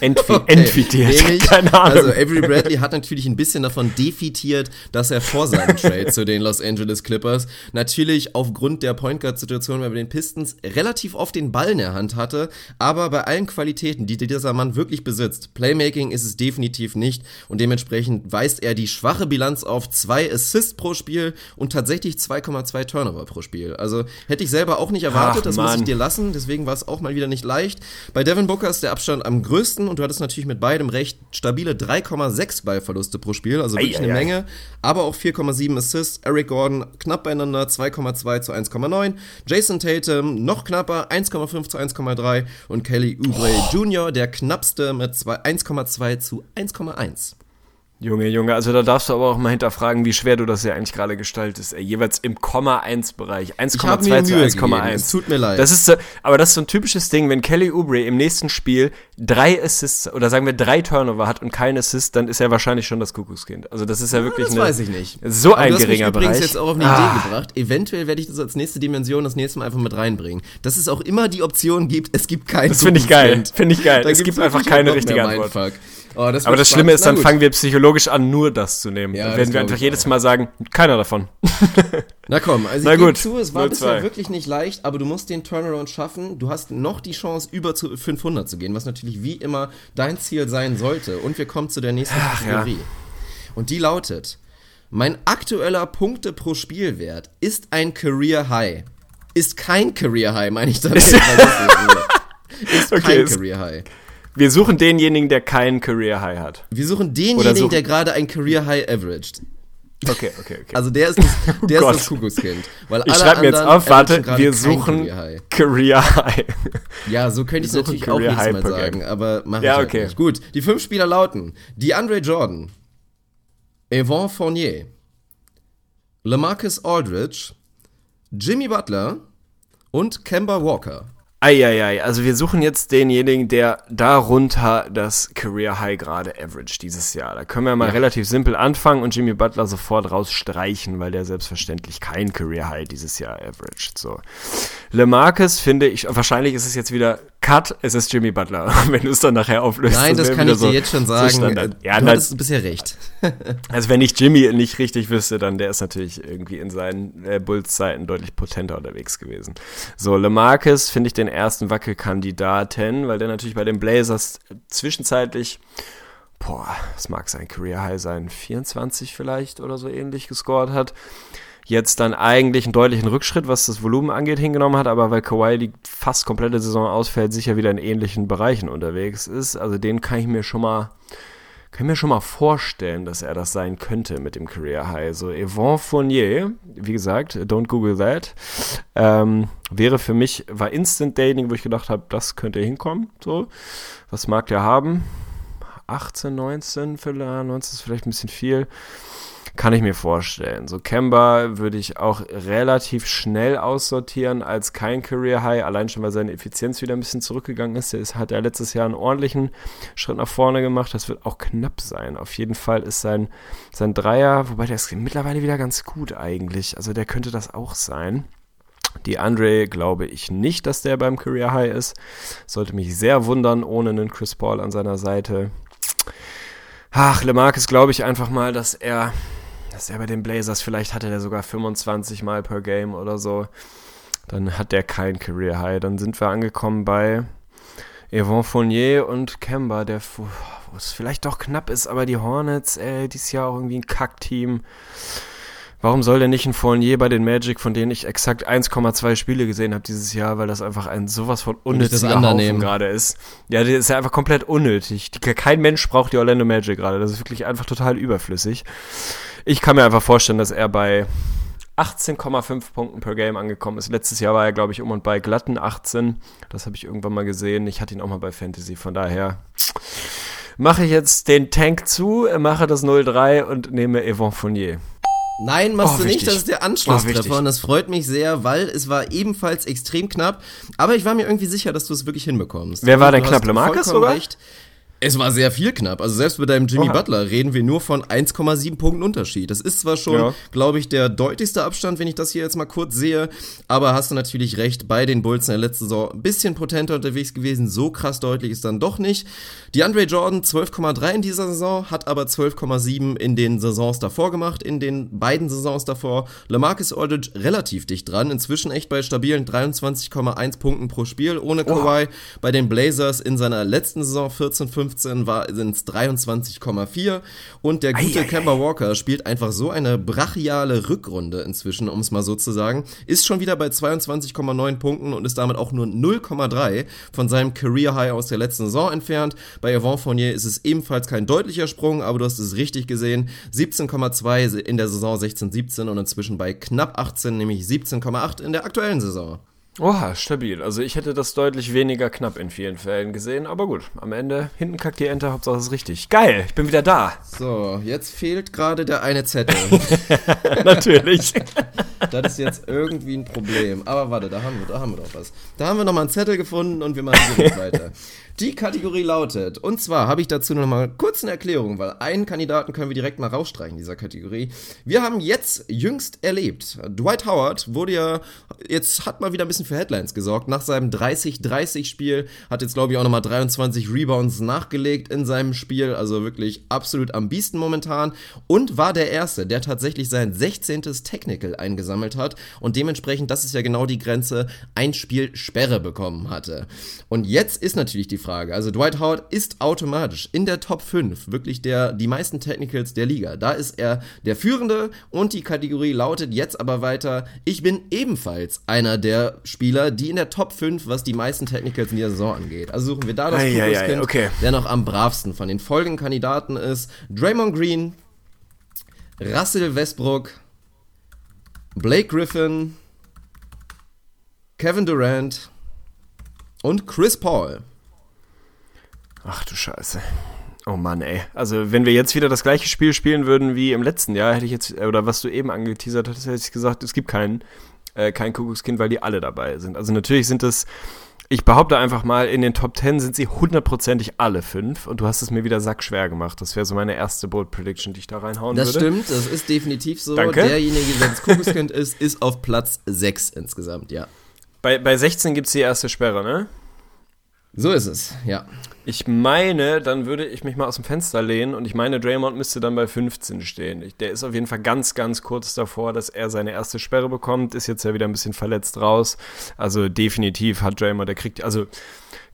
Entfi Okay, Entfitiert. nämlich, Keine Ahnung. Also Avery Bradley hat natürlich ein bisschen davon defitiert, dass er vor seinem Trade zu den Los Angeles Clippers natürlich aufgrund der Point Guard Situation bei den Pistons relativ oft den Ball in der Hand hatte, aber bei allen Qualitäten, die dieser Mann wirklich besitzt, Playmaking ist es definitiv nicht und dementsprechend weist er die schwache Bilanz auf zwei Assists pro Spiel und tatsächlich 2,2 Turnover pro Spiel. Also hätte ich selber auch nicht erwartet, Ach, das muss ich dir lassen, deswegen war es auch mal wieder nicht leicht. Bei Devin Booker ist der Abstand am größten und du hattest natürlich mit beidem recht stabile 3,6 Ballverluste pro Spiel, also wirklich Ei, eine ei, ei. Menge, aber auch 4,7 Assists. Eric Gordon knapp beieinander 2,2 zu 1,9. Jason Tatum noch knapper 1,5 zu 1,3 und Kelly Oubre Jr. der knappste mit zwei- 1,2 zu 1,1. Junge, Junge, also da darfst du aber auch mal hinterfragen, wie schwer du das ja eigentlich gerade gestaltest. Ey, jeweils im Komma 1 Bereich. Ich hab mir 1,2 zu Mühe 1,1. gegeben, es tut mir leid. Das ist so, aber das ist so ein typisches Ding, wenn Kelly Oubre im nächsten Spiel drei Assists oder sagen wir drei Turnover hat und kein Assist, dann ist er wahrscheinlich schon das Kuckuckskind. Also das ist ja wirklich das eine, weiß ich nicht. so Aber ein du hast mich geringer übrigens Bereich. jetzt auch auf eine Ah. Idee gebracht. Eventuell werde ich das als nächste Dimension das nächste Mal einfach mit reinbringen. Dass es auch immer die Option gibt, es gibt kein Das finde ich geil. Finde ich geil. Da es gibt einfach keine richtige Antwort. Mindfuck. Oh, das Aber das Schlimme ist, dann fangen wir psychologisch an, nur das zu nehmen. Ja, dann werden wir einfach jedes auch. Mal sagen, keiner davon. Na komm, also Na ich gut, zu, es war 0-2. bisher wirklich nicht leicht, aber du musst den Turnaround schaffen. Du hast noch die Chance, über zu 500 zu gehen, was natürlich wie immer dein Ziel sein sollte. Und wir kommen zu der nächsten Ach, ja. Kategorie. Und die lautet, mein aktueller Punkte pro Spielwert ist ein Career High. Ist kein Career High, meine ich damit. ist Okay, kein es- Career High. Wir suchen denjenigen, der keinen Career High hat. Wir suchen denjenigen, suchen- der gerade ein Career High averaged. Okay, okay, okay. Also der ist das, der Gott. ist das Kuckuckskind. Weil ich schreibe mir jetzt auf, warte, wir suchen Career High. Career High. Ja, so könnte ich es natürlich auch High Mal sagen, aber mach Ja, ich halt okay. nicht. Gut, die fünf Spieler lauten DeAndre Jordan, Evan Fournier, LaMarcus Aldridge, Jimmy Butler und Kemba Walker. Eieiei, also wir suchen jetzt denjenigen, der darunter das Career High gerade average dieses Jahr. Da können wir mal relativ simpel anfangen und Jimmy Butler sofort rausstreichen, weil der selbstverständlich kein Career High dieses Jahr averaged. So. LeMarcus finde ich, wahrscheinlich ist es jetzt wieder Cut, es ist Jimmy Butler. Wenn du es dann nachher auflöst. Nein, das kann ich dir so- jetzt schon so sagen. Standard. Äh, Ja, du hattest bisher recht. also wenn ich Jimmy nicht richtig wüsste, dann der ist natürlich irgendwie in seinen äh, Bulls-Zeiten deutlich potenter unterwegs gewesen. So, LeMarcus finde ich den ersten Wackelkandidaten, weil der natürlich bei den Blazers zwischenzeitlich, boah, es mag sein Career High sein, 24 vielleicht oder so ähnlich gescored hat. Jetzt dann eigentlich einen deutlichen Rückschritt, was das Volumen angeht, hingenommen hat, aber weil Kawhi die fast komplette Saison ausfällt, sicher wieder in ähnlichen Bereichen unterwegs ist. Also den kann ich mir schon mal kann mir schon mal vorstellen, dass er das sein könnte mit dem Career High. So Yvonne Fournier, wie gesagt, don't Google that, ähm, wäre für mich, war Instant Dating, wo ich gedacht habe, das könnte hinkommen. So, was mag der haben? 18, 19, vielleicht, 19 ist vielleicht ein bisschen viel. Kann ich mir vorstellen. So Kemba würde ich auch relativ schnell aussortieren als kein Career High, allein schon, weil seine Effizienz wieder ein bisschen zurückgegangen ist. Der ist, hat ja letztes Jahr einen ordentlichen Schritt nach vorne gemacht. Das wird auch knapp sein. Auf jeden Fall ist sein, sein Dreier, wobei der ist mittlerweile wieder ganz gut eigentlich. Also der könnte das auch sein. Die Andre glaube ich nicht, dass der beim Career High ist. Sollte mich sehr wundern, ohne einen Chris Paul an seiner Seite. Ach, LeMarcus glaube ich einfach mal, dass er, dass er bei den Blazers, vielleicht hatte der sogar 25 Mal per Game oder so. Dann hat der kein Career High. Dann sind wir angekommen bei Yvonne Fournier und Kemba, der wo es vielleicht doch knapp ist, aber die Hornets, ey, dieses Jahr auch irgendwie ein Kackteam. Warum soll denn nicht ein Fournier bei den Magic, von denen ich exakt 1,2 Spiele gesehen habe dieses Jahr, weil das einfach ein sowas von das unnütziger andere Haufen gerade ist. Ja, der ist ja einfach komplett unnötig. Die, kein Mensch braucht die Orlando Magic gerade. Das ist wirklich einfach total überflüssig. Ich kann mir einfach vorstellen, dass er bei 18,5 Punkten per Game angekommen ist. Letztes Jahr war er, glaube ich, um und bei glatten 18. Das habe ich irgendwann mal gesehen. Ich hatte ihn auch mal bei Fantasy. Von daher mache ich jetzt den Tank zu, mache das 0-3 und nehme Yvonne Fournier. Nein, machst Oh, du nicht, wichtig. das ist der Oh. Anschlusstreffer und das freut mich sehr, weil es war ebenfalls extrem knapp, aber ich war mir irgendwie sicher, dass du es wirklich hinbekommst. Wer war denn knapp? Vollkommen sogar? recht. Es war sehr viel knapp. Also selbst mit deinem Jimmy Oha. Butler reden wir nur von 1,7 Punkten Unterschied. Das ist zwar schon, Ja. glaube ich, der deutlichste Abstand, wenn ich das hier jetzt mal kurz sehe, aber hast du natürlich recht, bei den Bulls in der letzten Saison ein bisschen potenter unterwegs gewesen. So krass deutlich ist dann doch nicht. Die Andre Jordan 12,3 in dieser Saison, hat aber 12,7 in den Saisons davor gemacht, in den beiden Saisons davor. LaMarcus Aldridge relativ dicht dran, inzwischen echt bei stabilen 23,1 Punkten pro Spiel ohne Kawhi. Bei den Blazers in seiner letzten Saison 14, 15 war sind es 23,4 und der gute. Kemba Walker spielt einfach so eine brachiale Rückrunde inzwischen, um es mal so zu sagen, ist schon wieder bei 22,9 Punkten und ist damit auch nur 0,3 von seinem Career High aus der letzten Saison entfernt. Bei Yvonne Fournier ist es ebenfalls kein deutlicher Sprung, aber du hast es richtig gesehen. 17,2 in der Saison 16-17 und inzwischen bei knapp 18, nämlich 17,8 in der aktuellen Saison. Oha, stabil. Also ich hätte das deutlich weniger knapp in vielen Fällen gesehen, aber gut. Am Ende, hinten kackt die Ente, Hauptsache es ist richtig. Geil, ich bin wieder da. So, jetzt fehlt gerade der eine Zettel. Natürlich. Das ist jetzt irgendwie ein Problem. Aber warte, da haben wir, da haben wir doch was. Da haben wir nochmal einen Zettel gefunden und wir machen direkt weiter. Die Kategorie lautet, und zwar habe ich dazu noch mal kurz eine Erklärung, weil einen Kandidaten können wir direkt mal rausstreichen, dieser Kategorie. Wir haben jetzt jüngst erlebt, Dwight Howard wurde ja, jetzt hat mal wieder ein bisschen für Headlines gesorgt. Nach seinem 30-30-Spiel hat jetzt, glaube ich, auch nochmal 23 Rebounds nachgelegt in seinem Spiel. Also wirklich absolut am Biesten momentan. Und war der Erste, der tatsächlich sein 16. Technical eingesammelt hat. Und dementsprechend, das ist ja genau die Grenze, ein Spiel Sperre bekommen hatte. Und jetzt ist natürlich die Frage, also Dwight Howard ist automatisch in der Top 5 wirklich der, die meisten Technicals der Liga. Da ist er der Führende und die Kategorie lautet jetzt aber weiter, ich bin ebenfalls einer der Spieler, die in der Top 5, was die meisten Technicals in der Saison angeht. Also suchen wir da das Kuckuckskind, okay. der noch am bravsten von den folgenden Kandidaten ist. Draymond Green, Russell Westbrook, Blake Griffin, Kevin Durant und Chris Paul. Ach du Scheiße. Oh Mann, ey. Also, wenn wir jetzt wieder das gleiche Spiel spielen würden wie im letzten Jahr, hätte ich jetzt, oder was du eben angeteasert hast, hätte ich gesagt, es gibt keinen, äh, kein Kuckuckskind, weil die alle dabei sind. Also, natürlich sind es, ich behaupte einfach mal, in den Top 10 sind sie hundertprozentig alle fünf und du hast es mir wieder sackschwer gemacht. Das wäre so meine erste Bold Prediction, die ich da reinhauen Das würde. stimmt, das ist definitiv so. Danke. Derjenige, der das Kuckuckskind ist, ist auf Platz 6 insgesamt, ja. Bei, bei 16 gibt es die erste Sperre, ne? So ist es, ja. Ich meine, dann würde ich mich mal aus dem Fenster lehnen und ich meine, Draymond müsste dann bei 15 stehen. Der ist auf jeden Fall ganz, ganz kurz davor, dass er seine erste Sperre bekommt, ist jetzt ja wieder ein bisschen verletzt raus. Also definitiv hat Draymond, der kriegt, also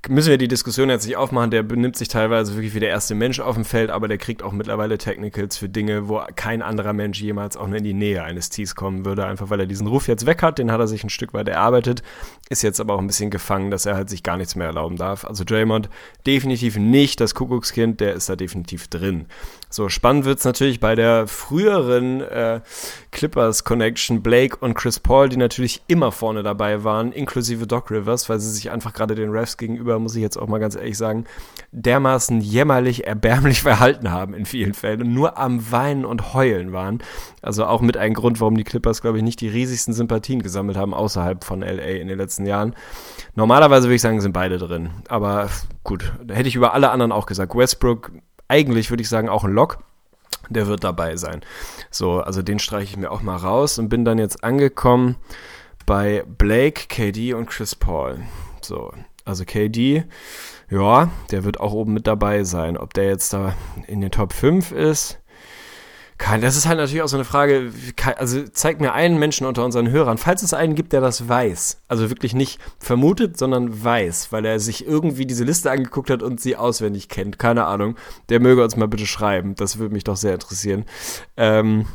müssen wir die Diskussion jetzt nicht aufmachen, der benimmt sich teilweise wirklich wie der erste Mensch auf dem Feld, aber der kriegt auch mittlerweile Technicals für Dinge, wo kein anderer Mensch jemals auch nur in die Nähe eines Tees kommen würde, einfach weil er diesen Ruf jetzt weg hat, den hat er sich ein Stück weit erarbeitet, ist jetzt aber auch ein bisschen gefangen, dass er halt sich gar nichts mehr erlauben darf. Also Draymond definitiv nicht das Kuckuckskind, der ist da definitiv drin. So, spannend wird's natürlich bei der früheren äh, Clippers Connection, Blake und Chris Paul, die natürlich immer vorne dabei waren, inklusive Doc Rivers, weil sie sich einfach gerade den Refs gegenüber, muss ich jetzt auch mal ganz ehrlich sagen, dermaßen jämmerlich, erbärmlich verhalten haben in vielen Fällen und nur am Weinen und Heulen waren. Also auch mit einem Grund, warum die Clippers, glaube ich, nicht die riesigsten Sympathien gesammelt haben außerhalb von LA in den letzten Jahren. Normalerweise würde ich sagen, sind beide drin. Aber gut, da hätte ich über alle anderen auch gesagt. Westbrook, eigentlich würde ich sagen, auch ein Lock. Der wird dabei sein. So, also den streiche ich mir auch mal raus und bin dann jetzt angekommen bei Blake, KD und Chris Paul. So, also KD, ja, der wird auch oben mit dabei sein. Ob der jetzt da in den Top 5 ist, kein, das ist halt natürlich auch so eine Frage, also zeig mir einen Menschen unter unseren Hörern, falls es einen gibt, der das weiß, also wirklich nicht vermutet, sondern weiß, weil er sich irgendwie diese Liste angeguckt hat und sie auswendig kennt, keine Ahnung, der möge uns mal bitte schreiben, das würde mich doch sehr interessieren. Ähm,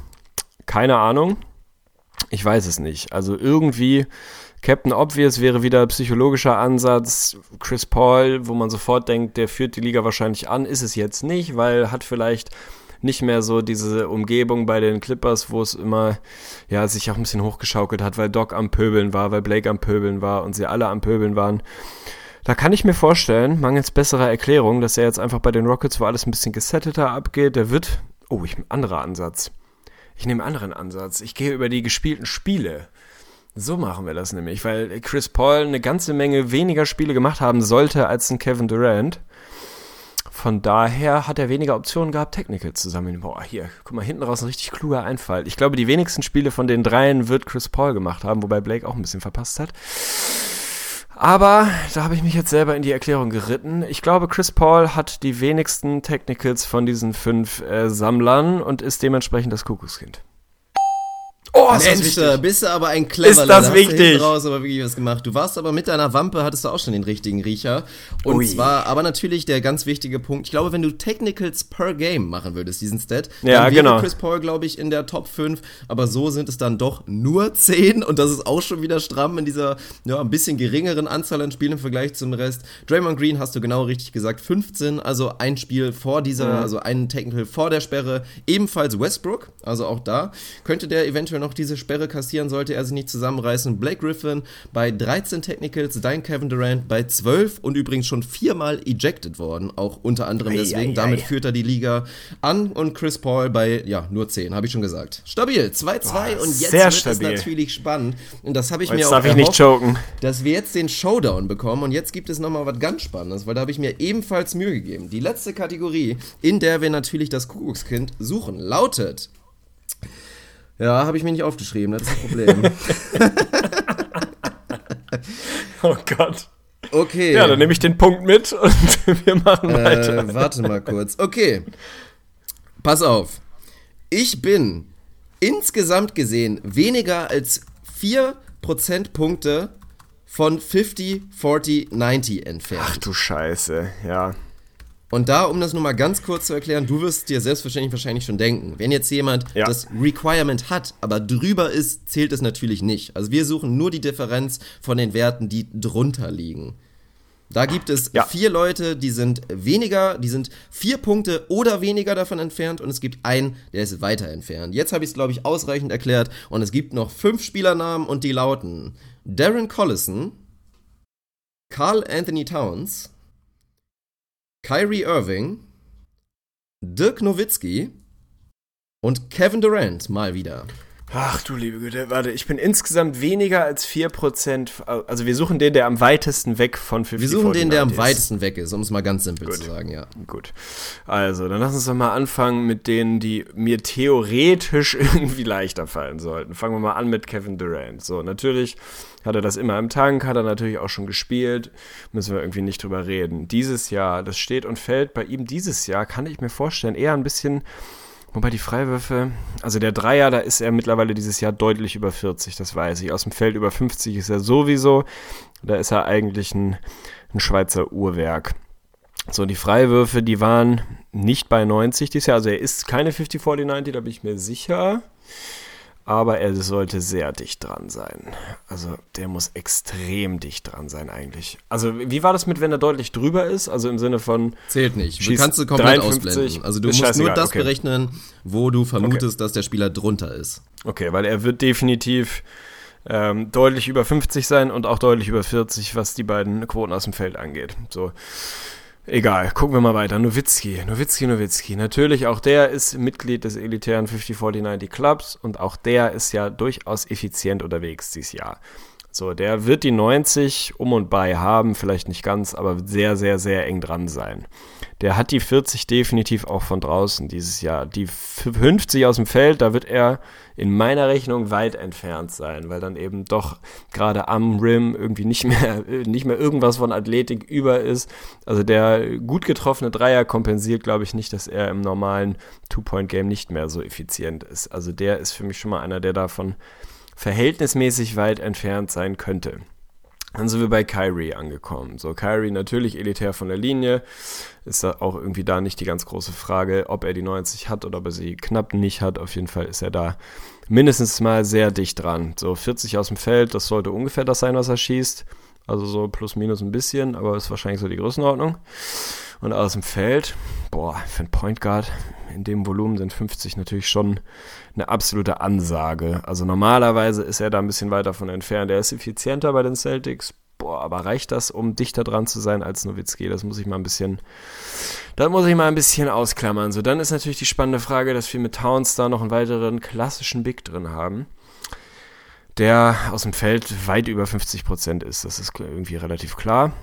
keine Ahnung, ich weiß es nicht, also irgendwie Captain Obvious wäre wieder psychologischer Ansatz. Chris Paul, wo man sofort denkt, der führt die Liga wahrscheinlich an, ist es jetzt nicht, weil hat vielleicht nicht mehr so diese Umgebung bei den Clippers, wo es immer ja sich auch ein bisschen hochgeschaukelt hat, weil Doc am Pöbeln war, weil Blake am Pöbeln war und sie alle am Pöbeln waren. Da kann ich mir vorstellen, mangels besserer Erklärung, dass er jetzt einfach bei den Rockets, wo alles ein bisschen gesetteter abgeht, der wird. Oh, ich anderer Ansatz. Ich nehme einen anderen Ansatz. Ich gehe über die gespielten Spiele. So machen wir das nämlich, weil Chris Paul eine ganze Menge weniger Spiele gemacht haben sollte als ein Kevin Durant. Von daher hat er weniger Optionen gehabt, Technical zu sammeln. Boah, hier, guck mal, hinten raus ein richtig kluger Einfall. Ich glaube, die wenigsten Spiele von den dreien wird Chris Paul gemacht haben, wobei Blake auch ein bisschen verpasst hat. Aber da habe ich mich jetzt selber in die Erklärung geritten. Ich glaube, Chris Paul hat die wenigsten Technicals von diesen fünf äh, Sammlern und ist dementsprechend das Kuckuckskind. Oh, das ist wichtig. Da bist du aber ein cleverer. Ist das wichtig? Du raus aber wirklich was gemacht. Du warst aber mit deiner Wampe, hattest du auch schon den richtigen Riecher. Und Ui. zwar, aber natürlich der ganz wichtige Punkt. Ich glaube, wenn du Technicals per Game machen würdest, diesen Stat, Ja, dann wäre genau. Chris Paul, glaube ich, in der Top 5. Aber so sind es dann doch nur 10. Und das ist auch schon wieder stramm in dieser, ja, ein bisschen geringeren Anzahl an Spielen im Vergleich zum Rest. Draymond Green hast du genau richtig gesagt, 15. Also ein Spiel vor dieser, Mhm. also ein Technical vor der Sperre. Ebenfalls Westbrook. Also auch da könnte der eventuell noch diese Sperre kassieren, sollte er sich nicht zusammenreißen. Blake Griffin bei 13 Technicals, dein Kevin Durant bei 12 und übrigens schon viermal ejected worden, auch unter anderem deswegen. Damit führt er die Liga an und Chris Paul bei, ja, nur 10, habe ich schon gesagt. Stabil, 2-2 Boah, und jetzt wird stabil. es natürlich spannend. Und das habe ich mir Jetzt auch darf ich nicht erhofft, choken. dass wir jetzt den Showdown bekommen und jetzt gibt es nochmal was ganz Spannendes, weil da habe ich mir ebenfalls Mühe gegeben. Die letzte Kategorie, in der wir natürlich das Kuckuckskind suchen, lautet ja, habe ich mir nicht aufgeschrieben, das ist das Problem. Oh Gott. Okay. Ja, dann nehme ich den Punkt mit und wir machen weiter. äh, warte mal kurz. Okay. Pass auf. Ich bin insgesamt gesehen weniger als 4 Prozentpunkte von 50, 40, 90 entfernt. Ach du Scheiße, ja. Und da, um das nur mal ganz kurz zu erklären, du wirst dir selbstverständlich wahrscheinlich schon denken, wenn jetzt jemand Ja. das Requirement hat, aber drüber ist, zählt es natürlich nicht. Also wir suchen nur die Differenz von den Werten, die drunter liegen. Da gibt es Ja. vier Leute, die sind weniger, die sind vier Punkte oder weniger davon entfernt und es gibt einen, der ist weiter entfernt. Jetzt habe ich es, glaube ich, ausreichend erklärt und es gibt noch fünf Spielernamen und die lauten Darren Collison, Carl Anthony Towns, Kyrie Irving, Dirk Nowitzki und Kevin Durant mal wieder. Ach du liebe Güte, warte, ich bin insgesamt weniger als 4%, also wir suchen den, der am weitesten weg von 50% Wir suchen den, der am 49 ist. weitesten weg ist, um es mal ganz simpel Gut. zu sagen, ja. Gut. Also, dann lass uns doch mal anfangen mit denen, die mir theoretisch irgendwie leichter fallen sollten. Fangen wir mal an mit Kevin Durant. So, natürlich hat er das immer im Tank, hat er natürlich auch schon gespielt. Müssen wir irgendwie nicht drüber reden. Dieses Jahr, das steht und fällt bei ihm dieses Jahr, kann ich mir vorstellen, eher ein bisschen. Wobei die Freiwürfe, also der Dreier, da ist er mittlerweile dieses Jahr deutlich über 40, das weiß ich. Aus dem Feld über 50 ist er sowieso. Da ist er eigentlich ein, ein Schweizer Uhrwerk. So, die Freiwürfe, die waren nicht bei 90 dieses Jahr. Also er ist keine 50-40-90, da bin ich mir sicher. Aber er sollte sehr dicht dran sein. Also der muss extrem dicht dran sein eigentlich. Also wie war das mit, wenn er deutlich drüber ist? Also im Sinne von, Zählt nicht. Du kannst du komplett 53, ausblenden. Also du musst nur das okay. berechnen, wo du vermutest, dass der Spieler drunter ist. okay, weil er wird definitiv ähm, deutlich über 50 sein und auch deutlich über 40, was die beiden Quoten aus dem Feld angeht. So. Egal, gucken wir mal weiter. Nowitzki, Nowitzki, Nowitzki. Natürlich, auch der ist Mitglied des elitären 50-40-90 Clubs und auch der ist ja durchaus effizient unterwegs dieses Jahr. So, der wird die 90 um und bei haben, vielleicht nicht ganz, aber sehr, sehr, sehr eng dran sein. Der hat die 40 definitiv auch von draußen dieses Jahr. Die 50 aus dem Feld, da wird er in meiner Rechnung weit entfernt sein, weil dann eben doch gerade am Rim irgendwie nicht mehr, nicht mehr irgendwas von Athletik über ist. Also der gut getroffene Dreier kompensiert, glaube ich, nicht, dass er im normalen Two-Point-Game nicht mehr so effizient ist. Also der ist für mich schon mal einer, der davon verhältnismäßig weit entfernt sein könnte. Dann sind wir bei Kyrie angekommen. So, Kyrie natürlich elitär von der Linie. Ist auch irgendwie da nicht die ganz große Frage, ob er die 90 hat oder ob er sie knapp nicht hat. Auf jeden Fall ist er da mindestens mal sehr dicht dran. So 40 aus dem Feld, das sollte ungefähr das sein, was er schießt. Also so plus minus ein bisschen, aber ist wahrscheinlich so die Größenordnung. Und aus dem Feld, boah, für einen Point Guard in dem Volumen sind 50 natürlich schon eine absolute Ansage. Also normalerweise ist er da ein bisschen weit davon entfernt. Er ist effizienter bei den Celtics. Boah, aber reicht das, um dichter dran zu sein als Nowitzki? Das muss ich mal ein bisschen, das muss ich mal ein bisschen ausklammern. So, dann ist natürlich die spannende Frage, dass wir mit Towns da noch einen weiteren klassischen Big drin haben der aus dem Feld weit über 50 Prozent ist. Das ist irgendwie relativ klar.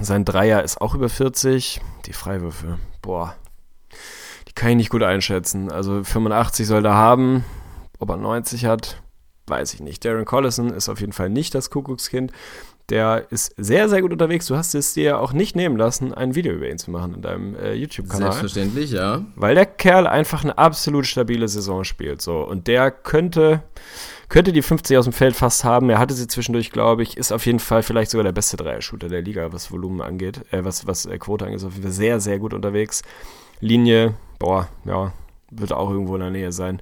Sein Dreier ist auch über 40. Die Freiwürfe, boah, die kann ich nicht gut einschätzen. Also 85 soll er haben. Ob er 90 hat, weiß ich nicht. Darren Collison ist auf jeden Fall nicht das Kuckuckskind. Der ist sehr, sehr gut unterwegs. Du hast es dir auch nicht nehmen lassen, ein Video über ihn zu machen in deinem äh, YouTube-Kanal. Selbstverständlich, ja. Weil der Kerl einfach eine absolut stabile Saison spielt. So. Und der könnte, könnte die 50 aus dem Feld fast haben. Er hatte sie zwischendurch, glaube ich. Ist auf jeden Fall vielleicht sogar der beste Dreier-Shooter der Liga, was Volumen angeht. Äh, was, was äh, Quote angeht. Ist auf jeden Fall sehr, sehr gut unterwegs. Linie, boah, ja, wird auch irgendwo in der Nähe sein.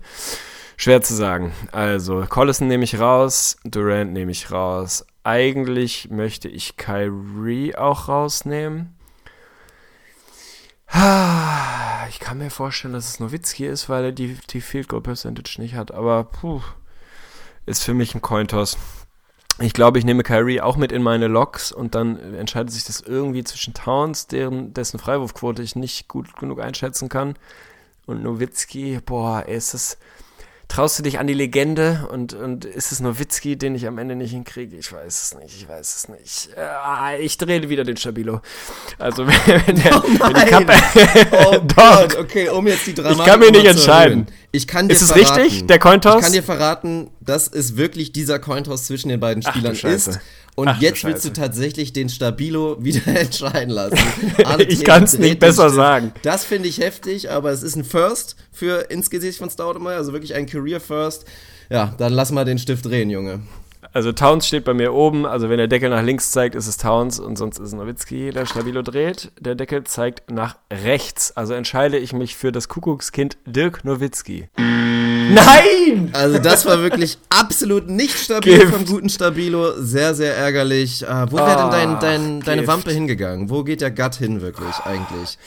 Schwer zu sagen. Also, Collison nehme ich raus, Durant nehme ich raus. Eigentlich möchte ich Kyrie auch rausnehmen. Ah, Ich kann mir vorstellen, dass es Nowitzki ist, weil er die, die Field Goal Percentage nicht hat. Aber puh, ist für mich ein Cointoss. Ich glaube, ich nehme Kyrie auch mit in meine Loks und dann entscheidet sich das irgendwie zwischen Towns, deren, dessen Freiwurfquote ich nicht gut genug einschätzen kann, und Nowitzki. Boah, ey, ist das. Traust du dich an die Legende und, und ist es Nowitzki, den ich am Ende nicht hinkriege? Ich weiß es nicht, ich weiß es nicht. Äh, ich drehe wieder den Stabilo. Also, wenn der, wenn die Kappe, Oh. Gott, okay, um jetzt die Dramatik Ich kann mich nicht entscheiden. Ich kann dir Ist es verraten, richtig, der Cointoss? Ich kann dir verraten, dass es wirklich dieser Cointoss zwischen den beiden Ach Spielern Scheiße. ist. Und Ach jetzt willst du tatsächlich den Stabilo wieder entscheiden lassen. Ich kann's nicht besser sagen. Das finde ich heftig, aber es ist ein First für ins Gesicht von Staudemeyer, also wirklich ein Career First. Ja, dann lass mal den Stift drehen, Junge. Also Towns steht bei mir oben, also wenn der Deckel nach links zeigt, ist es Towns und sonst ist es Nowitzki, der Stabilo dreht. Der Deckel zeigt nach rechts, also entscheide ich mich für das Kuckuckskind Dirk Nowitzki. Nein! Also das war wirklich absolut nicht stabil Gift. vom guten Stabilo. Sehr, sehr ärgerlich. Äh, wo wäre denn dein, dein, deine. Wampe hingegangen? Wo geht der Gut hin wirklich eigentlich?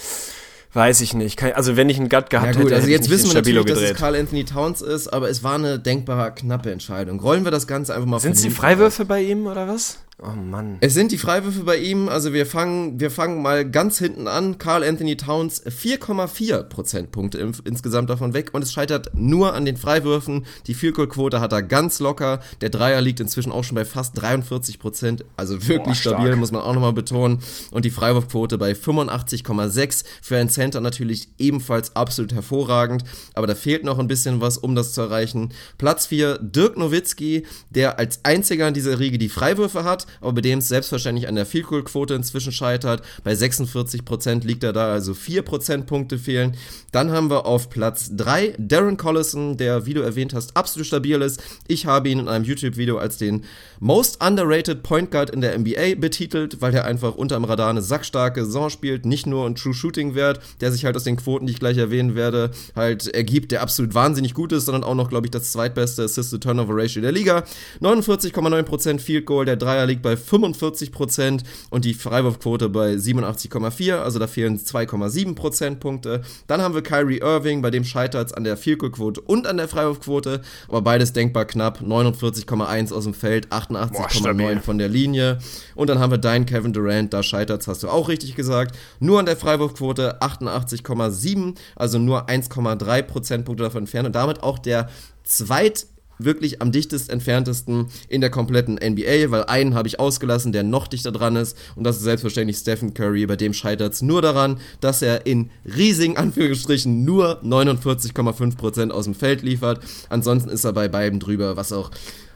Weiß ich nicht. Also wenn ich einen Gut gehabt Ja hätte, gut, also hätte jetzt ich nicht wissen wir natürlich, dass es gedreht. Carl Anthony Towns ist, aber es war eine denkbar knappe Entscheidung. Rollen wir das Ganze einfach mal Sind es die Freiwürfe bei ihm oder was? Oh Mann. Es sind die Freiwürfe bei ihm, also wir fangen, wir fangen mal ganz hinten an. Carl Anthony Towns 4,4 Prozentpunkte im, insgesamt davon weg und es scheitert nur an den Freiwürfen. Die Field Goal Quote hat er ganz locker. Der Dreier liegt inzwischen auch schon bei fast 43 Prozent, also wirklich Boah, stabil, muss man auch nochmal betonen. Und die Freiwurfquote bei 85,6 für einen Center natürlich ebenfalls absolut hervorragend, aber da fehlt noch ein bisschen was, um das zu erreichen. Platz 4 Dirk Nowitzki, der als einziger in dieser Riege die Freiwürfe hat, aber bei dem es selbstverständlich an der Field Goal Quote inzwischen scheitert. Bei 46% liegt er da, also 4 Prozentpunkte fehlen. Dann haben wir auf Platz 3 Darren Collison, der, wie du erwähnt hast, absolut stabil ist. Ich habe ihn in einem YouTube-Video als den Most Underrated Point Guard in der NBA betitelt, weil er einfach unterm Radar eine sackstarke Saison spielt, nicht nur ein True Shooting Wert, der sich halt aus den Quoten, die ich gleich erwähnen werde, halt ergibt, der absolut wahnsinnig gut ist, sondern auch noch, glaube ich, das zweitbeste Assist-to-Turnover Ratio der Liga. 49,9% Field Goal, der Dreier liegt bei 45% und die Freiwurfquote bei 87,4, also da fehlen 2,7 Prozentpunkte. Dann haben wir Kyrie Irving, bei dem scheitert es an der Field Goal Quote und an der Freiwurfquote, aber beides denkbar knapp, 49,1 aus dem Feld, 88,9 stabil. von der Linie. Und dann haben wir deinen Kevin Durant, da scheitert hast du auch richtig gesagt. Nur an der Freiwurfquote 88,7, also nur 1,3 Prozentpunkte davon entfernt und damit auch der zweit wirklich am dichtest entferntesten in der kompletten NBA, weil einen habe ich ausgelassen, der noch dichter dran ist und das ist selbstverständlich Stephen Curry, bei dem scheitert es nur daran, dass er in riesigen Anführungsstrichen nur 49,5% aus dem Feld liefert. Ansonsten ist er bei beiden drüber, was auch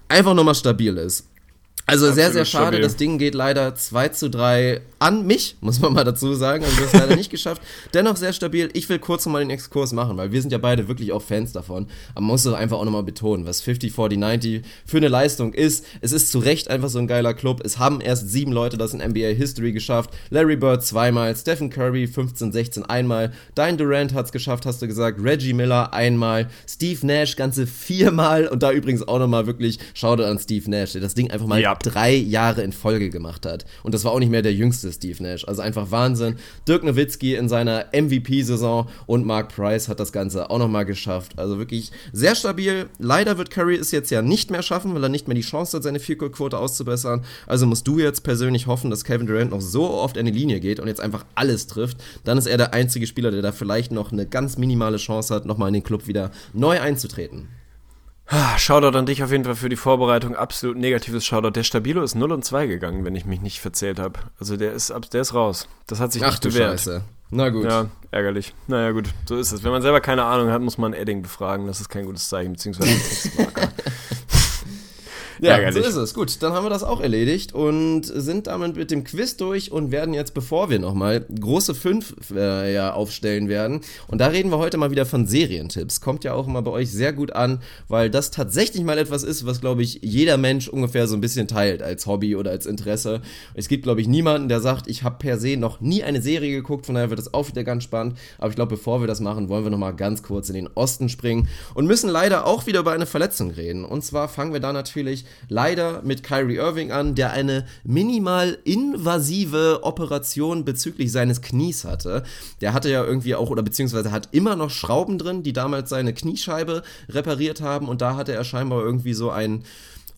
einfach nochmal stabil ist. Also sehr, sehr schade. stabil. Das Ding geht leider 2 zu 3 an mich, muss man mal dazu sagen. Also das ist leider nicht geschafft. Dennoch sehr stabil. Ich will kurz nochmal den Exkurs machen, weil wir sind ja beide wirklich auch Fans davon. Aber man muss doch einfach auch nochmal betonen, was 50, 40, 90 für eine Leistung ist. Es ist zu Recht einfach so ein geiler Club. Es haben erst sieben Leute das in NBA History geschafft. Larry Bird zweimal, Stephen Curry 15, 16 einmal, Dein Durant hat's geschafft, hast du gesagt, Reggie Miller einmal, Steve Nash ganze viermal und da übrigens auch nochmal wirklich Shoutout an Steve Nash, der das Ding einfach mal Ja. Drei Jahre in Folge gemacht hat. Und das war auch nicht mehr der jüngste Steve Nash. Also einfach Wahnsinn. Dirk Nowitzki in seiner MVP-Saison und Mark Price hat das Ganze auch nochmal geschafft. Also wirklich sehr stabil. Leider wird Curry es jetzt ja nicht mehr schaffen, weil er nicht mehr die Chance hat, seine Field-Goal-Quote auszubessern. Also musst du jetzt persönlich hoffen, dass Kevin Durant noch so oft in die Linie geht und jetzt einfach alles trifft. Dann ist er der einzige Spieler, der da vielleicht noch eine ganz minimale Chance hat, nochmal in den Club wieder neu einzutreten. Ah, Shoutout an dich auf jeden Fall für die Vorbereitung. Absolut negatives Shoutout. Der Stabilo ist 0 und 2 gegangen, wenn ich mich nicht verzählt habe. Also der ist, ab- der ist raus. Das hat sich Ach nicht du bewährt. Scheiße. Na gut. Ja, ärgerlich. Naja, gut, so ist es. Wenn man selber keine Ahnung hat, muss man Edding befragen. Das ist kein gutes Zeichen, beziehungsweise Textmarker. Ja, so ist es. Gut, dann haben wir das auch erledigt und sind damit mit dem Quiz durch und werden jetzt, bevor wir nochmal große fünf äh, ja, aufstellen werden, und da reden wir heute mal wieder von Serientipps. Kommt ja auch immer bei euch sehr gut an, weil das tatsächlich mal etwas ist, was, glaube ich, jeder Mensch ungefähr so ein bisschen teilt als Hobby oder als Interesse. Es gibt, glaube ich, niemanden, der sagt, ich habe per se noch nie eine Serie geguckt, von daher wird das auch wieder ganz spannend. Aber ich glaube, bevor wir das machen, wollen wir nochmal ganz kurz in den Osten springen und müssen leider auch wieder über eine Verletzung reden. Und zwar fangen wir da natürlich leider mit Kyrie Irving an, der eine minimal invasive Operation bezüglich seines Knies hatte. Der hatte ja irgendwie auch, oder beziehungsweise hat immer noch Schrauben drin, die damals seine Kniescheibe repariert haben. Und da hatte er scheinbar irgendwie so ein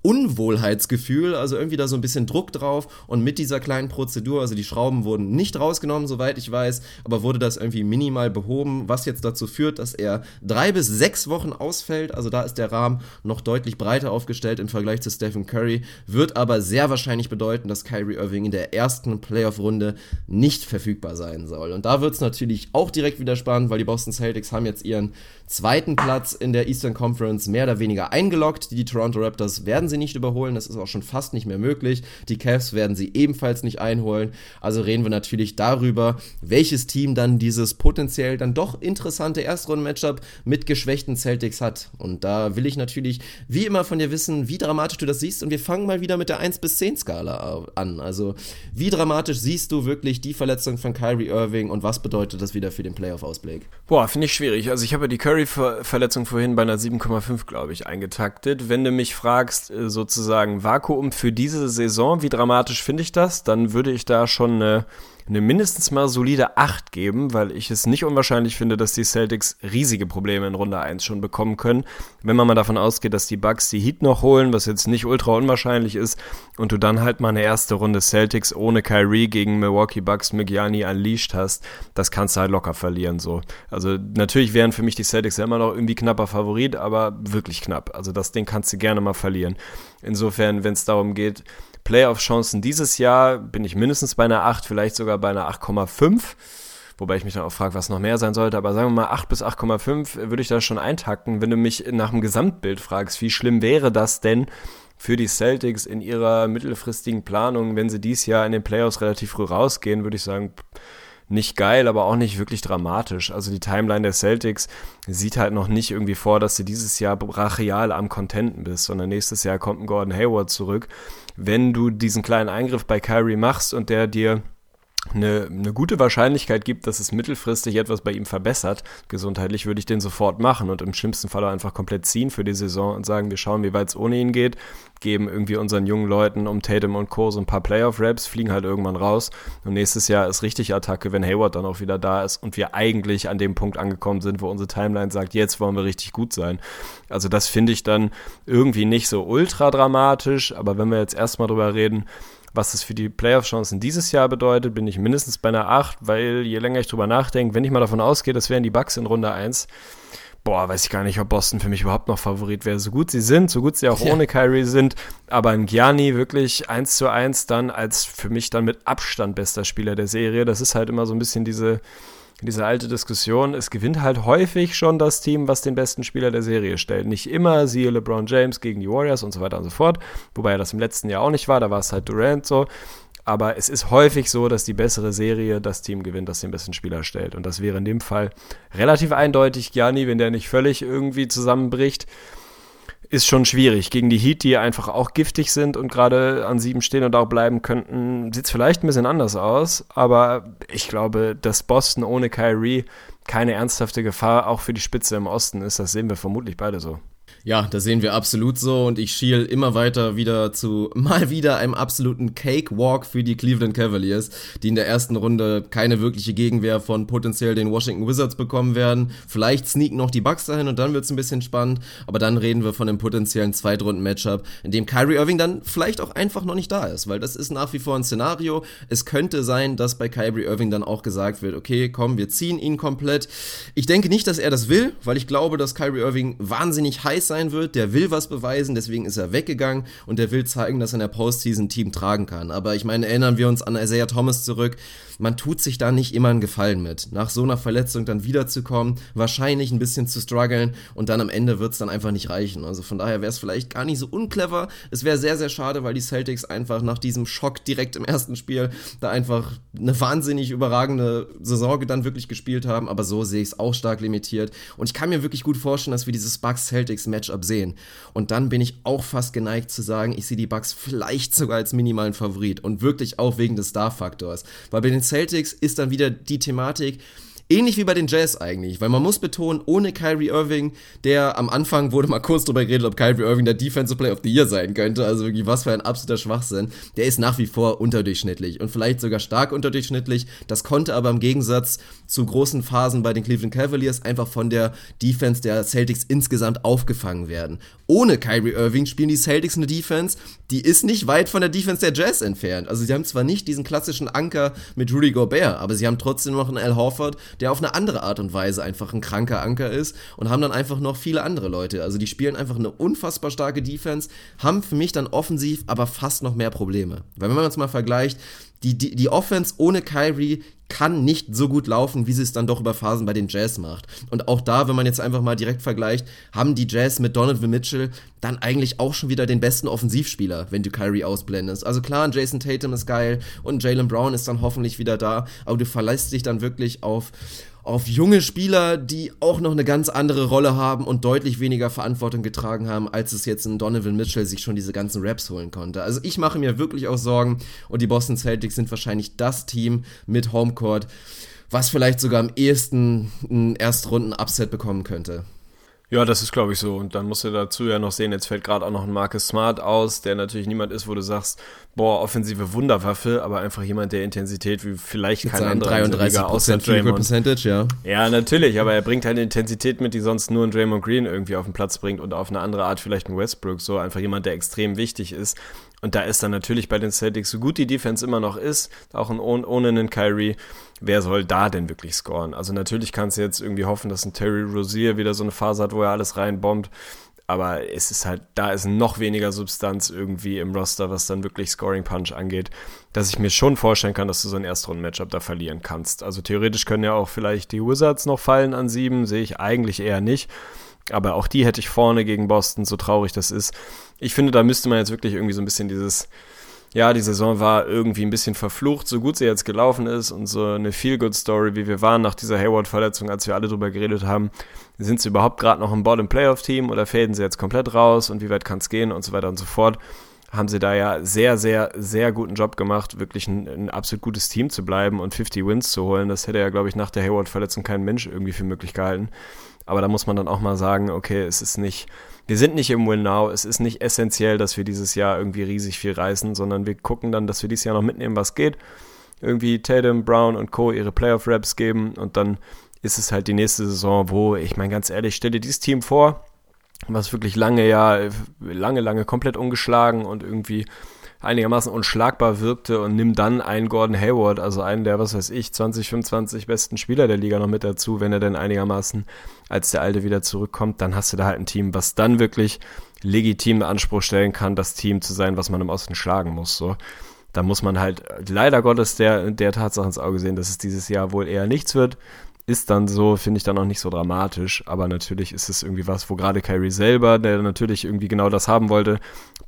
Unwohlheitsgefühl, also irgendwie da so ein bisschen Druck drauf und mit dieser kleinen Prozedur, also die Schrauben wurden nicht rausgenommen, soweit ich weiß, aber wurde das irgendwie minimal behoben, was jetzt dazu führt, dass er drei bis sechs Wochen ausfällt, also da ist der Rahmen noch deutlich breiter aufgestellt im Vergleich zu Stephen Curry, wird aber sehr wahrscheinlich bedeuten, dass Kyrie Irving in der ersten Playoff-Runde nicht verfügbar sein soll. Und da wird es natürlich auch direkt wieder spannend, weil die Boston Celtics haben jetzt ihren zweiten Platz in der Eastern Conference mehr oder weniger eingeloggt. Die Toronto Raptors werden sich sie nicht überholen, das ist auch schon fast nicht mehr möglich. Die Cavs werden sie ebenfalls nicht einholen. Also reden wir natürlich darüber, welches Team dann dieses potenziell dann doch interessante Erstrunden-Matchup mit geschwächten Celtics hat. Und da will ich natürlich wie immer von dir wissen, wie dramatisch du das siehst. Und wir fangen mal wieder mit der 1 bis 10 Skala an. Also wie dramatisch siehst du wirklich die Verletzung von Kyrie Irving und was bedeutet das wieder für den Playoff-Ausblick? Boah, finde ich schwierig. Also ich habe die Curry-Verletzung vorhin bei einer 7,5, glaube ich, eingetaktet. Wenn du mich fragst, äh, sozusagen Vakuum für diese Saison, wie dramatisch finde ich das, dann würde ich da schon eine eine mindestens mal solide 8 geben, weil ich es nicht unwahrscheinlich finde, dass die Celtics riesige Probleme in Runde 1 schon bekommen können. Wenn man mal davon ausgeht, dass die Bucks die Heat noch holen, was jetzt nicht ultra unwahrscheinlich ist, und du dann halt mal eine erste Runde Celtics ohne Kyrie gegen Milwaukee Bucks Migiani unleashed hast, das kannst du halt locker verlieren so. Also natürlich wären für mich die Celtics ja immer noch irgendwie knapper Favorit, aber wirklich knapp. Also das Ding kannst du gerne mal verlieren. Insofern, wenn es darum geht, Playoff-Chancen dieses Jahr bin ich mindestens bei einer 8, vielleicht sogar bei einer 8,5. Wobei ich mich dann auch frage, was noch mehr sein sollte. Aber sagen wir mal 8 bis 8,5 würde ich da schon eintacken. Wenn du mich nach dem Gesamtbild fragst, wie schlimm wäre das denn für die Celtics in ihrer mittelfristigen Planung, wenn sie dieses Jahr in den Playoffs relativ früh rausgehen, würde ich sagen, nicht geil, aber auch nicht wirklich dramatisch. Also die Timeline der Celtics sieht halt noch nicht irgendwie vor, dass du dieses Jahr brachial am Contenten bist, sondern nächstes Jahr kommt ein Gordon Hayward zurück. Wenn du diesen kleinen Eingriff bei Kyrie machst und der dir eine, eine gute Wahrscheinlichkeit gibt, dass es mittelfristig etwas bei ihm verbessert, gesundheitlich, würde ich den sofort machen und im schlimmsten Fall einfach komplett ziehen für die Saison und sagen, wir schauen, wie weit es ohne ihn geht, geben irgendwie unseren jungen Leuten um Tatum und Co. so ein paar Playoff-Raps, fliegen halt irgendwann raus und nächstes Jahr ist richtig Attacke, wenn Hayward dann auch wieder da ist und wir eigentlich an dem Punkt angekommen sind, wo unsere Timeline sagt, jetzt wollen wir richtig gut sein. Also das finde ich dann irgendwie nicht so ultra dramatisch, aber wenn wir jetzt erstmal drüber reden, was das für die Playoff-Chancen dieses Jahr bedeutet, bin ich mindestens bei einer 8, weil je länger ich drüber nachdenke, wenn ich mal davon ausgehe, das wären die Bucks in Runde 1, boah, weiß ich gar nicht, ob Boston für mich überhaupt noch Favorit wäre. So gut sie sind, so gut sie auch ja. ohne Kyrie sind, aber ein Gianni wirklich 1 zu 1 dann als für mich dann mit Abstand bester Spieler der Serie. Das ist halt immer so ein bisschen diese diese alte Diskussion, es gewinnt halt häufig schon das Team, was den besten Spieler der Serie stellt. Nicht immer, siehe LeBron James gegen die Warriors und so weiter und so fort, wobei das im letzten Jahr auch nicht war, da war es halt Durant so. Aber es ist häufig so, dass die bessere Serie das Team gewinnt, das den besten Spieler stellt. Und das wäre in dem Fall relativ eindeutig Gianni, wenn der nicht völlig irgendwie zusammenbricht ist schon schwierig. Gegen die Heat, die einfach auch giftig sind und gerade an sieben stehen und auch bleiben könnten, sieht es vielleicht ein bisschen anders aus. Aber ich glaube, dass Boston ohne Kyrie keine ernsthafte Gefahr auch für die Spitze im Osten ist. Das sehen wir vermutlich beide so. Ja, das sehen wir absolut so und ich schiel immer weiter wieder zu mal wieder einem absoluten Cakewalk für die Cleveland Cavaliers, die in der ersten Runde keine wirkliche Gegenwehr von potenziell den Washington Wizards bekommen werden. Vielleicht sneaken noch die Bucks dahin und dann wird's ein bisschen spannend, aber dann reden wir von einem potenziellen Zweitrunden-Matchup, in dem Kyrie Irving dann vielleicht auch einfach noch nicht da ist, weil das ist nach wie vor ein Szenario. Es könnte sein, dass bei Kyrie Irving dann auch gesagt wird, okay, komm, wir ziehen ihn komplett. Ich denke nicht, dass er das will, weil ich glaube, dass Kyrie Irving wahnsinnig heiß sein sein wird, der will was beweisen, deswegen ist er weggegangen und der will zeigen, dass er in der Postseason Team tragen kann. Aber ich meine, erinnern wir uns an Isaiah Thomas zurück, man tut sich da nicht immer einen Gefallen mit. Nach so einer Verletzung dann wiederzukommen, wahrscheinlich ein bisschen zu strugglen und dann am Ende wird es dann einfach nicht reichen. Also von daher wäre es vielleicht gar nicht so unclever. Es wäre sehr, sehr schade, weil die Celtics einfach nach diesem Schock direkt im ersten Spiel da einfach eine wahnsinnig überragende Saison dann wirklich gespielt haben. Aber so sehe ich es auch stark limitiert. Und ich kann mir wirklich gut vorstellen, dass wir dieses Bucks-Celtics-Matchup sehen. Und dann bin ich auch fast geneigt zu sagen, ich sehe die Bucks vielleicht sogar als minimalen Favorit und wirklich auch wegen des Star-Faktors. Weil bei den Celtics ist dann wieder die Thematik, Ähnlich wie bei den Jazz eigentlich, weil man muss betonen, ohne Kyrie Irving, der am Anfang wurde mal kurz drüber geredet, ob Kyrie Irving der Defensive Player of the Year sein könnte, also wirklich was für ein absoluter Schwachsinn. Der ist nach wie vor unterdurchschnittlich und vielleicht sogar stark unterdurchschnittlich. Das konnte aber im Gegensatz zu großen Phasen bei den Cleveland Cavaliers einfach von der Defense der Celtics insgesamt aufgefangen werden. Ohne Kyrie Irving spielen die Celtics eine Defense, die ist nicht weit von der Defense der Jazz entfernt. Also sie haben zwar nicht diesen klassischen Anker mit Rudy Gobert, aber sie haben trotzdem noch einen Al Horford, der auf eine andere Art und Weise einfach ein kranker Anker ist und haben dann einfach noch viele andere Leute. Also die spielen einfach eine unfassbar starke Defense, haben für mich dann offensiv aber fast noch mehr Probleme. Weil wenn man uns mal vergleicht, die, die, die Offense ohne Kyrie kann nicht so gut laufen, wie sie es dann doch über Phasen bei den Jazz macht. Und auch da, wenn man jetzt einfach mal direkt vergleicht, haben die Jazz mit Donovan Mitchell dann eigentlich auch schon wieder den besten Offensivspieler, wenn du Kyrie ausblendest. Also klar, Jason Tatum ist geil und Jalen Brown ist dann hoffentlich wieder da, aber du verlässt dich dann wirklich auf auf junge Spieler, die auch noch eine ganz andere Rolle haben und deutlich weniger Verantwortung getragen haben, als es jetzt ein Donovan Mitchell sich schon diese ganzen Raps holen konnte. Also ich mache mir wirklich auch Sorgen und die Boston Celtics sind wahrscheinlich das Team mit Homecourt, was vielleicht sogar am ehesten einen Erstrunden-Upset bekommen könnte. Ja, das ist, glaube ich, so. Und dann musst du dazu ja noch sehen, jetzt fällt gerade auch noch ein Marcus Smart aus, der natürlich niemand ist, wo du sagst, boah, offensive Wunderwaffe, aber einfach jemand, der Intensität wie vielleicht kein anderer 33 außer Draymond. Percentage, ja. Ja, natürlich, aber er bringt halt eine Intensität mit, die sonst nur ein Draymond Green irgendwie auf den Platz bringt und auf eine andere Art vielleicht ein Westbrook, so einfach jemand, der extrem wichtig ist. Und da ist dann natürlich bei den Celtics, so gut die Defense immer noch ist, auch ein, ohne einen Kyrie, wer soll da denn wirklich scoren? Also natürlich kannst du jetzt irgendwie hoffen, dass ein Terry Rozier wieder so eine Phase hat, wo er alles reinbombt. Aber es ist halt, da ist noch weniger Substanz irgendwie im Roster, was dann wirklich Scoring Punch angeht, dass ich mir schon vorstellen kann, dass du so ein Erstrunden-Matchup da verlieren kannst. Also theoretisch können ja auch vielleicht die Wizards noch fallen an sieben, sehe ich eigentlich eher nicht. Aber auch die hätte ich vorne gegen Boston, so traurig das ist ich finde, da müsste man jetzt wirklich irgendwie so ein bisschen dieses, ja, die Saison war irgendwie ein bisschen verflucht, so gut sie jetzt gelaufen ist und so eine Feel-Good-Story, wie wir waren nach dieser Hayward-Verletzung, als wir alle drüber geredet haben. Sind sie überhaupt gerade noch im Bottom-Playoff-Team oder fäden sie jetzt komplett raus und wie weit kann es gehen und so weiter und so fort. Haben sie da ja sehr, sehr, sehr guten Job gemacht, wirklich ein, ein absolut gutes Team zu bleiben und 50 Wins zu holen. Das hätte ja, glaube ich, nach der Hayward-Verletzung kein Mensch irgendwie für möglich gehalten. Aber da muss man dann auch mal sagen, okay, es ist nicht wir sind nicht im Win Now. Es ist nicht essentiell, dass wir dieses Jahr irgendwie riesig viel reißen, sondern wir gucken dann, dass wir dieses Jahr noch mitnehmen, was geht. Irgendwie Tatum, Brown und Co. ihre Playoff-Raps geben und dann ist es halt die nächste Saison, wo, ich meine ganz ehrlich, stell dir dieses Team vor, was wirklich lange ja, lange, lange komplett ungeschlagen und irgendwie einigermaßen unschlagbar wirkte und nimm dann einen Gordon Hayward, also einen der, was weiß ich, 20, 25 besten Spieler der Liga noch mit dazu, wenn er denn einigermaßen als der Alte wieder zurückkommt, dann hast du da halt ein Team, was dann wirklich legitim Anspruch stellen kann, das Team zu sein, was man im Osten schlagen muss, so. Da muss man halt leider Gottes der, der Tatsache ins Auge sehen, dass es dieses Jahr wohl eher nichts wird ist dann so, finde ich dann auch nicht so dramatisch. Aber natürlich ist es irgendwie was, wo gerade Kyrie selber, der natürlich irgendwie genau das haben wollte,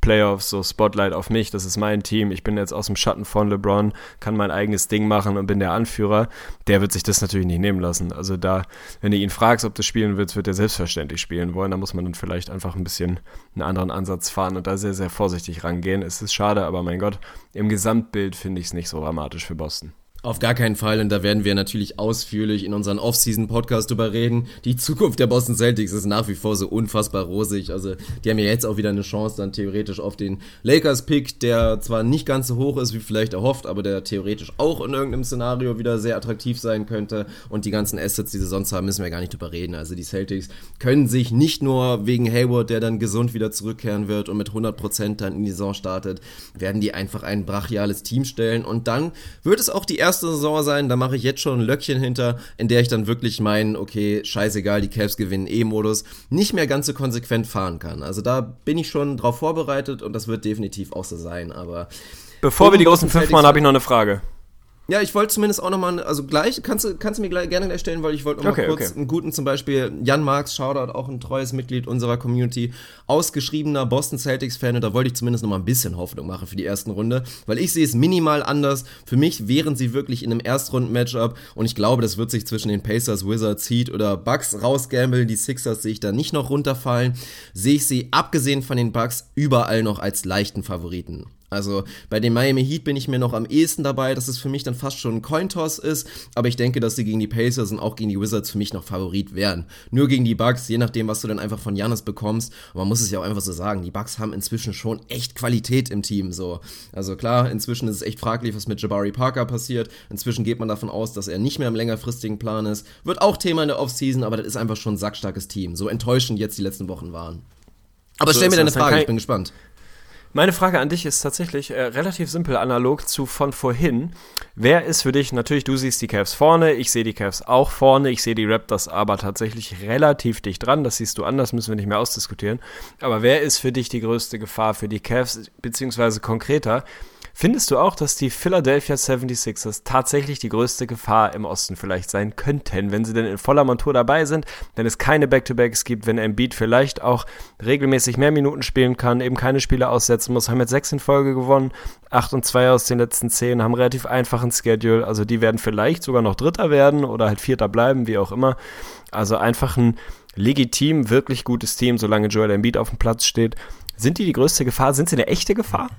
Playoffs, so Spotlight auf mich, das ist mein Team, ich bin jetzt aus dem Schatten von LeBron, kann mein eigenes Ding machen und bin der Anführer, der wird sich das natürlich nicht nehmen lassen. Also da, wenn du ihn fragst, ob du spielen willst, wird er selbstverständlich spielen wollen. Da muss man dann vielleicht einfach ein bisschen einen anderen Ansatz fahren und da sehr, sehr vorsichtig rangehen. Es ist schade, aber mein Gott, im Gesamtbild finde ich es nicht so dramatisch für Boston. Auf gar keinen Fall und da werden wir natürlich ausführlich in unseren Off-Season-Podcast drüber reden. Die Zukunft der Boston Celtics ist nach wie vor so unfassbar rosig. Also die haben ja jetzt auch wieder eine Chance dann theoretisch auf den Lakers-Pick, der zwar nicht ganz so hoch ist wie vielleicht erhofft, aber der theoretisch auch in irgendeinem Szenario wieder sehr attraktiv sein könnte. Und die ganzen Assets, die sie sonst haben, müssen wir gar nicht drüber reden. Also die Celtics können sich nicht nur wegen Hayward, der dann gesund wieder zurückkehren wird und mit 100% dann in die Saison startet, werden die einfach ein brachiales Team stellen und dann wird es auch die erste Saison sein, da mache ich jetzt schon ein Löckchen hinter, in der ich dann wirklich meinen, okay, scheißegal, die Cavs gewinnen E-Modus, nicht mehr ganz so konsequent fahren kann. Also da bin ich schon drauf vorbereitet und das wird definitiv auch so sein, aber. Bevor wir die großen fünf machen, habe ich noch eine Frage. Ja, ich wollte zumindest auch nochmal, also gleich, kannst du, kannst du mir gleich, gerne gleich stellen, weil ich wollte nochmal okay, kurz okay. einen guten, zum Beispiel Jan Marx, Shoutout, auch ein treues Mitglied unserer Community, ausgeschriebener Boston Celtics-Fan und da wollte ich zumindest nochmal ein bisschen Hoffnung machen für die ersten Runde, weil ich sehe es minimal anders. Für mich wären sie wirklich in einem Erstrunden-Matchup und ich glaube, das wird sich zwischen den Pacers, Wizards, Heat oder Bucks rausgambeln. Die Sixers sehe ich da nicht noch runterfallen. Sehe ich sie, abgesehen von den Bucks, überall noch als leichten Favoriten. Also bei den Miami Heat bin ich mir noch am ehesten dabei, dass es für mich dann fast schon ein Cointoss ist, aber ich denke, dass sie gegen die Pacers und auch gegen die Wizards für mich noch Favorit wären. Nur gegen die Bucks, je nachdem, was du dann einfach von Janis bekommst. Und man muss es ja auch einfach so sagen, die Bucks haben inzwischen schon echt Qualität im Team. So. Also klar, inzwischen ist es echt fraglich, was mit Jabari Parker passiert. Inzwischen geht man davon aus, dass er nicht mehr im längerfristigen Plan ist. Wird auch Thema in der Offseason, aber das ist einfach schon ein sackstarkes Team. So enttäuschend jetzt die letzten Wochen waren. Aber so, stell mir deine Frage, ich bin gespannt. Meine Frage an dich ist tatsächlich äh, relativ simpel, analog zu von vorhin. Wer ist für dich, natürlich, du siehst die Cavs vorne, ich sehe die Cavs auch vorne, ich sehe die Raptors aber tatsächlich relativ dicht dran, das siehst du anders, müssen wir nicht mehr ausdiskutieren. Aber wer ist für dich die größte Gefahr für die Cavs, beziehungsweise konkreter, Findest du auch, dass die Philadelphia 76ers tatsächlich die größte Gefahr im Osten vielleicht sein könnten, wenn sie denn in voller Montur dabei sind, wenn es keine Back-to-Backs gibt, wenn Embiid vielleicht auch regelmäßig mehr Minuten spielen kann, eben keine Spiele aussetzen muss, haben jetzt sechs in Folge gewonnen, acht und zwei aus den letzten zehn, haben relativ einfachen Schedule, also die werden vielleicht sogar noch Dritter werden oder halt Vierter bleiben, wie auch immer. Also einfach ein legitim, wirklich gutes Team, solange Joel Embiid auf dem Platz steht. Sind die die größte Gefahr? Sind sie eine echte Gefahr?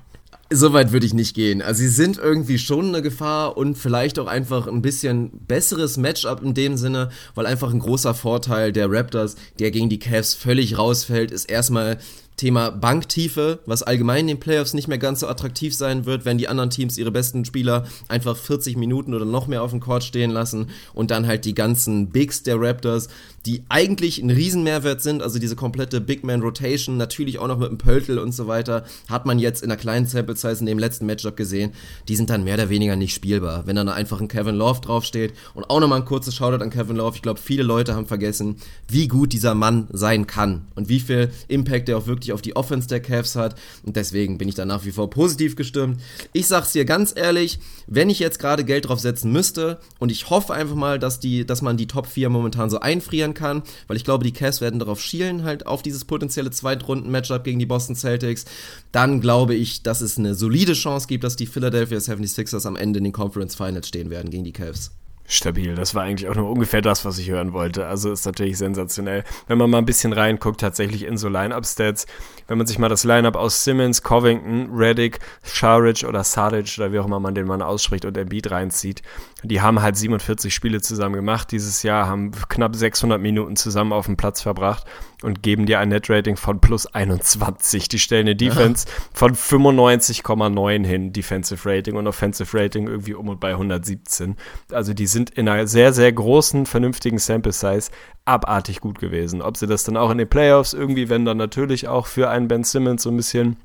Soweit würde ich nicht gehen. Also sie sind irgendwie schon eine Gefahr und vielleicht auch einfach ein bisschen besseres Matchup in dem Sinne, weil einfach ein großer Vorteil der Raptors, der gegen die Cavs völlig rausfällt, ist erstmal Thema Banktiefe, was allgemein in den Playoffs nicht mehr ganz so attraktiv sein wird, wenn die anderen Teams ihre besten Spieler einfach 40 Minuten oder noch mehr auf dem Court stehen lassen und dann halt die ganzen Bigs der Raptors, die eigentlich ein Riesenmehrwert sind, also diese komplette Big Man Rotation, natürlich auch noch mit dem Pöltl und so weiter, hat man jetzt in der kleinen Sample Size in dem letzten Matchup gesehen, die sind dann mehr oder weniger nicht spielbar. Wenn dann einfach ein Kevin Love draufsteht und auch nochmal ein kurzes Shoutout an Kevin Love, ich glaube, viele Leute haben vergessen, wie gut dieser Mann sein kann und wie viel Impact er auch wirklich auf die Offense der Cavs hat und deswegen bin ich da nach wie vor positiv gestimmt. Ich sag's dir ganz ehrlich, wenn ich jetzt gerade Geld drauf setzen müsste und ich hoffe einfach mal, dass die, dass man die Top 4 momentan so einfrieren kann, weil ich glaube, die Cavs werden darauf schielen, halt auf dieses potenzielle Zweitrunden-Matchup gegen die Boston Celtics. Dann glaube ich, dass es eine solide Chance gibt, dass die Philadelphia 76ers am Ende in den Conference Finals stehen werden gegen die Cavs. Stabil, das war eigentlich auch nur ungefähr das, was ich hören wollte. Also ist natürlich sensationell. Wenn man mal ein bisschen reinguckt, tatsächlich in so Line-Up-Stats, wenn man sich mal das Line-Up aus Simmons, Covington, Reddick, Sharic oder Saric oder wie auch immer man den Mann ausspricht und Beat reinzieht, die haben halt 47 Spiele zusammen gemacht dieses Jahr, haben knapp 600 Minuten zusammen auf dem Platz verbracht und geben dir ein Net-Rating von plus 21. Die stellen eine Defense von 95,9 hin, Defensive Rating und Offensive Rating irgendwie um und bei 117. Also die sind in einer sehr, sehr großen, vernünftigen Sample Size abartig gut gewesen. Ob sie das dann auch in den Playoffs irgendwie, wenn dann natürlich auch für einen Ben Simmons so ein bisschen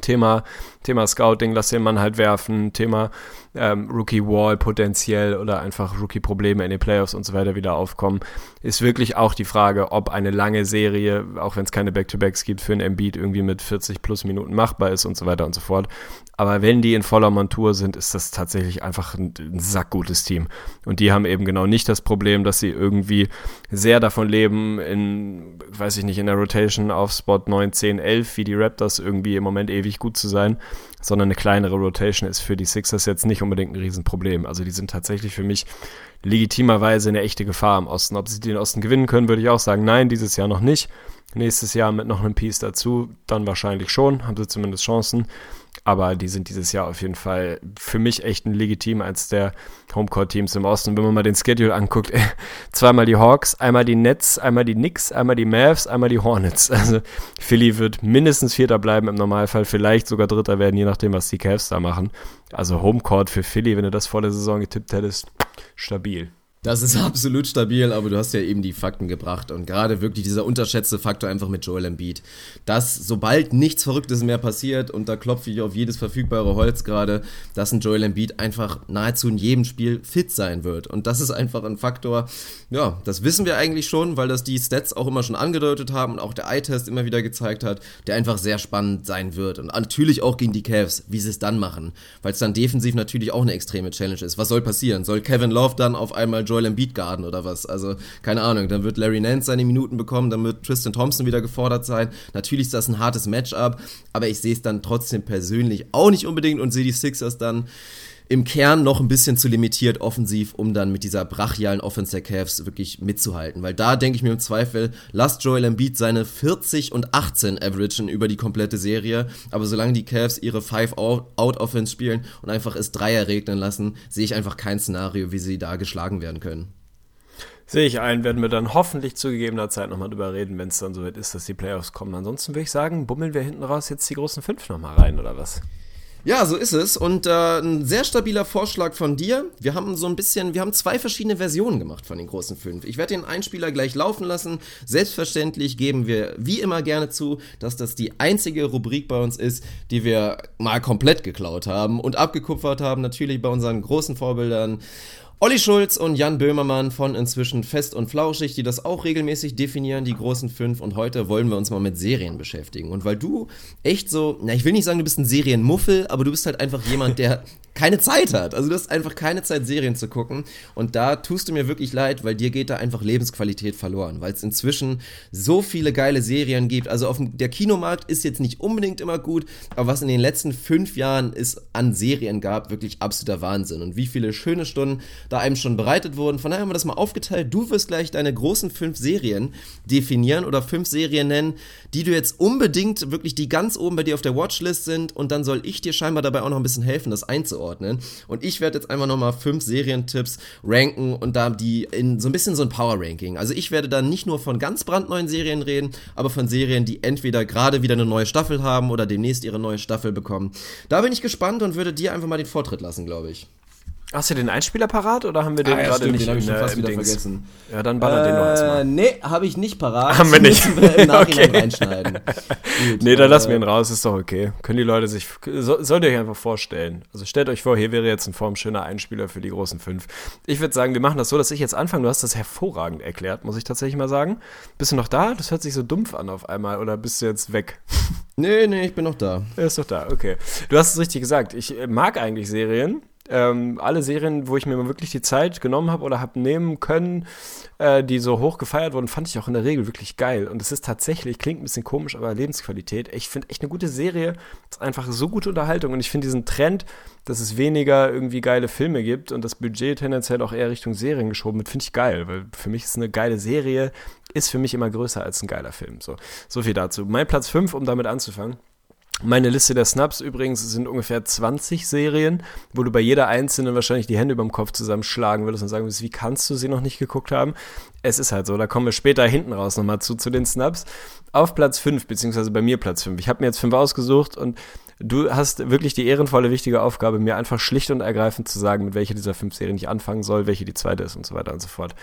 Thema, Thema Scouting, lass den Mann halt werfen, Thema ähm, Rookie Wall potenziell oder einfach Rookie Probleme in den Playoffs und so weiter wieder aufkommen, ist wirklich auch die Frage, ob eine lange Serie, auch wenn es keine Back-to-Backs gibt, für ein Embiid irgendwie mit 40 plus Minuten machbar ist und so weiter und so fort. Aber wenn die in voller Montur sind, ist das tatsächlich einfach ein, ein sackgutes Team. Und die haben eben genau nicht das Problem, dass sie irgendwie sehr davon leben, in, weiß ich nicht, in der Rotation auf Spot 9, 10, 11, wie die Raptors irgendwie im Moment ewig gut zu sein, sondern eine kleinere Rotation ist für die Sixers jetzt nicht unbedingt ein Riesenproblem. Also die sind tatsächlich für mich legitimerweise eine echte Gefahr im Osten. Ob sie den Osten gewinnen können, würde ich auch sagen, nein, dieses Jahr noch nicht. Nächstes Jahr mit noch einem Piece dazu, dann wahrscheinlich schon, haben sie zumindest Chancen aber die sind dieses Jahr auf jeden Fall für mich echt ein legitim als der Homecourt-Teams im Osten. Wenn man mal den Schedule anguckt, zweimal die Hawks, einmal die Nets, einmal die Knicks, einmal die Mavs, einmal die Hornets. Also Philly wird mindestens Vierter bleiben im Normalfall, vielleicht sogar Dritter werden, je nachdem, was die Cavs da machen. Also Homecourt für Philly, wenn du das vor der Saison getippt hättest, stabil. Das ist absolut stabil, aber du hast ja eben die Fakten gebracht und gerade wirklich dieser unterschätzte Faktor einfach mit Joel Embiid, dass sobald nichts Verrücktes mehr passiert und da klopfe ich auf jedes verfügbare Holz gerade, dass ein Joel Embiid einfach nahezu in jedem Spiel fit sein wird und das ist einfach ein Faktor, ja, das wissen wir eigentlich schon, weil das die Stats auch immer schon angedeutet haben und auch der Eye-Test immer wieder gezeigt hat, der einfach sehr spannend sein wird und natürlich auch gegen die Cavs, wie sie es dann machen, weil es dann defensiv natürlich auch eine extreme Challenge ist. Was soll passieren? Soll Kevin Love dann auf einmal Joel Embiid garden oder was. Also, keine Ahnung. Dann wird Larry Nance seine Minuten bekommen, dann wird Tristan Thompson wieder gefordert sein. Natürlich ist das ein hartes Matchup, aber ich sehe es dann trotzdem persönlich auch nicht unbedingt und sehe die Sixers dann im Kern noch ein bisschen zu limitiert offensiv, um dann mit dieser brachialen Offense der Cavs wirklich mitzuhalten. Weil da denke ich mir im Zweifel, lasst Joel Embiid seine 40 und 18 averagen über die komplette Serie. Aber solange die Cavs ihre Five-Out-Offense spielen und einfach es Dreier regnen lassen, sehe ich einfach kein Szenario, wie sie da geschlagen werden können. Sehe ich ein, werden wir dann hoffentlich zu gegebener Zeit nochmal drüber reden, wenn es dann soweit ist, dass die Playoffs kommen. Ansonsten würde ich sagen, bummeln wir hinten raus jetzt die großen fünf nochmal rein, oder was? Ja, so ist es. Und äh, ein sehr stabiler Vorschlag von dir. Wir haben so ein bisschen, wir haben zwei verschiedene Versionen gemacht von den großen fünf. Ich werde den Einspieler gleich laufen lassen. Selbstverständlich geben wir wie immer gerne zu, dass das die einzige Rubrik bei uns ist, die wir mal komplett geklaut haben und abgekupfert haben. Natürlich bei unseren großen Vorbildern Olli Schulz und Jan Böhmermann von inzwischen Fest und Flauschig, die das auch regelmäßig definieren, die großen fünf. Und heute wollen wir uns mal mit Serien beschäftigen. Und weil du echt so, na, ich will nicht sagen, du bist ein Serienmuffel, aber du bist halt einfach jemand, der keine Zeit hat. Also du hast einfach keine Zeit, Serien zu gucken. Und da tust du mir wirklich leid, weil dir geht da einfach Lebensqualität verloren, weil es inzwischen so viele geile Serien gibt. Also auf dem, der Kinomarkt ist jetzt nicht unbedingt immer gut, aber was in den letzten fünf Jahren es an Serien gab, wirklich absoluter Wahnsinn. Und wie viele schöne Stunden da einem schon bereitet wurden. Von daher haben wir das mal aufgeteilt. Du wirst gleich deine großen fünf Serien definieren oder fünf Serien nennen, die du jetzt unbedingt wirklich die ganz oben bei dir auf der Watchlist sind. Und dann soll ich dir scheinbar dabei auch noch ein bisschen helfen, das einzuordnen. Und ich werde jetzt einfach nochmal fünf Serientipps ranken und da die in so ein bisschen so ein Power-Ranking. Also ich werde dann nicht nur von ganz brandneuen Serien reden, aber von Serien, die entweder gerade wieder eine neue Staffel haben oder demnächst ihre neue Staffel bekommen. Da bin ich gespannt und würde dir einfach mal den Vortritt lassen, glaube ich. Hast du den Einspieler parat oder haben wir den Ah, ja, gerade stimmt, nicht den hab ich in schon fast wieder Dings? vergessen. Ja, dann baller den noch Äh, erstmal. nee, habe ich nicht parat. Haben wir nicht. Müssen wir im Nachhinein Okay. reinschneiden. Gut, Nee, dann äh, lassen wir ihn raus, ist doch okay. Können die Leute sich, so, sollt ihr euch einfach vorstellen. Also stellt euch vor, hier wäre jetzt ein formschöner Einspieler für die großen fünf. Ich würde sagen, wir machen das so, dass ich jetzt anfange. Du hast das hervorragend erklärt, muss ich tatsächlich mal sagen. Bist du noch da? Das hört sich so dumpf an auf einmal oder bist du jetzt weg? Nee, nee, ich bin noch da. Er ist doch da, okay. Du hast es richtig gesagt. Ich äh, mag eigentlich Serien. Ähm, alle Serien, wo ich mir mal wirklich die Zeit genommen habe oder habe nehmen können, äh, die so hoch gefeiert wurden, fand ich auch in der Regel wirklich geil. Und es ist tatsächlich, klingt ein bisschen komisch, aber Lebensqualität. Ich finde echt eine gute Serie. Ist einfach so gute Unterhaltung. Und ich finde diesen Trend, dass es weniger irgendwie geile Filme gibt und das Budget tendenziell auch eher Richtung Serien geschoben wird, finde ich geil. Weil für mich ist eine geile Serie, ist für mich immer größer als ein geiler Film. So, so viel dazu. Mein Platz 5, um damit anzufangen. Meine Liste der Snaps übrigens sind ungefähr 20 Serien, wo du bei jeder einzelnen wahrscheinlich die Hände über dem Kopf zusammenschlagen würdest und sagen würdest, wie kannst du sie noch nicht geguckt haben? Es ist halt so, da kommen wir später hinten raus nochmal zu, zu den Snaps. Auf Platz 5, beziehungsweise bei mir Platz 5. Ich habe mir jetzt fünf ausgesucht und du hast wirklich die ehrenvolle, wichtige Aufgabe, mir einfach schlicht und ergreifend zu sagen, mit welcher dieser fünf Serien ich anfangen soll, welche die zweite ist und so weiter und so fort.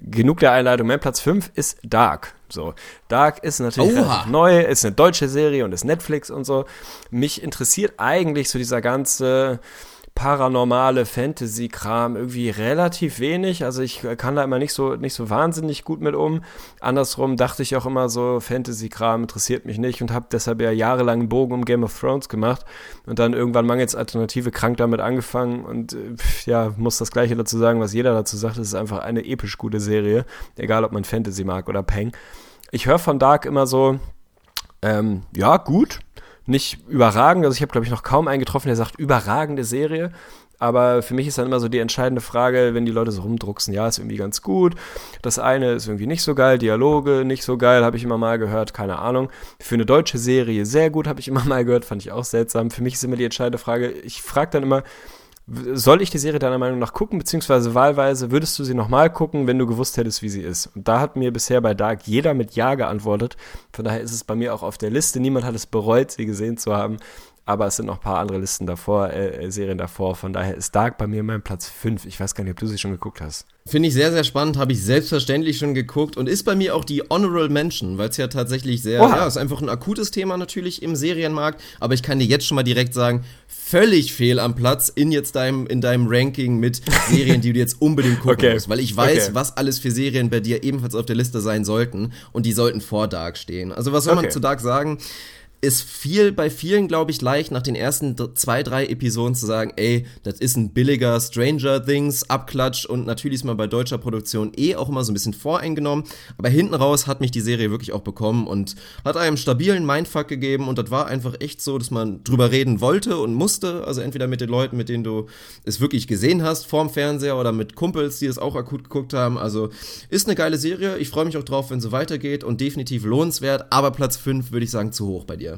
Genug der Einleitung. Mein Platz 5 ist Dark. So, Dark ist natürlich neu, ist eine deutsche Serie und ist Netflix und so. Mich interessiert eigentlich so dieser ganze paranormale Fantasy-Kram irgendwie relativ wenig. Also ich kann da immer nicht so, nicht so wahnsinnig gut mit um. Andersrum dachte ich auch immer so, Fantasy-Kram interessiert mich nicht und habe deshalb ja jahrelang einen Bogen um Game of Thrones gemacht und dann irgendwann mangels Alternative krank damit angefangen und äh, ja, muss das gleiche dazu sagen, was jeder dazu sagt. Es ist einfach eine episch gute Serie, egal ob man Fantasy mag oder Peng. Ich höre von Dark immer so, ähm, ja, gut, nicht überragend. Also ich habe, glaube ich, noch kaum einen getroffen, der sagt, überragende Serie. Aber für mich ist dann immer so die entscheidende Frage, wenn die Leute so rumdrucksen, ja, ist irgendwie ganz gut. Das eine ist irgendwie nicht so geil, Dialoge nicht so geil, habe ich immer mal gehört, keine Ahnung. Für eine deutsche Serie sehr gut, habe ich immer mal gehört, fand ich auch seltsam. Für mich ist immer die entscheidende Frage, ich frage dann immer, soll ich die Serie deiner Meinung nach gucken, beziehungsweise wahlweise würdest du sie nochmal gucken, wenn du gewusst hättest, wie sie ist? Und da hat mir bisher bei Dark jeder mit Ja geantwortet. Von daher ist es bei mir auch auf der Liste. Niemand hat es bereut, sie gesehen zu haben. Aber es sind noch ein paar andere Listen davor, äh, Serien davor. Von daher ist Dark bei mir mein Platz 5. Ich weiß gar nicht, ob du sie schon geguckt hast. Finde ich sehr, sehr spannend, habe ich selbstverständlich schon geguckt und ist bei mir auch die Honorable Mention, weil es ja tatsächlich sehr, Oha. ja, ist einfach ein akutes Thema natürlich im Serienmarkt, aber ich kann dir jetzt schon mal direkt sagen, völlig fehl am Platz in jetzt deinem, in deinem Ranking mit Serien, die du jetzt unbedingt gucken Okay. musst, weil ich weiß, Okay. was alles für Serien bei dir ebenfalls auf der Liste sein sollten und die sollten vor Dark stehen. Also was soll man Okay. zu Dark sagen? Ist viel bei vielen, glaube ich, leicht nach den ersten zwei, drei Episoden zu sagen, ey, das ist ein billiger Stranger Things Abklatsch und natürlich ist man bei deutscher Produktion eh auch immer so ein bisschen voreingenommen, aber hinten raus hat mich die Serie wirklich auch bekommen und hat einem stabilen Mindfuck gegeben und das war einfach echt so, dass man drüber reden wollte und musste, also entweder mit den Leuten, mit denen du es wirklich gesehen hast, vorm Fernseher oder mit Kumpels, die es auch akut geguckt haben, also ist eine geile Serie, ich freue mich auch drauf, wenn so weitergeht und definitiv lohnenswert, aber Platz 5 würde ich sagen zu hoch bei dir.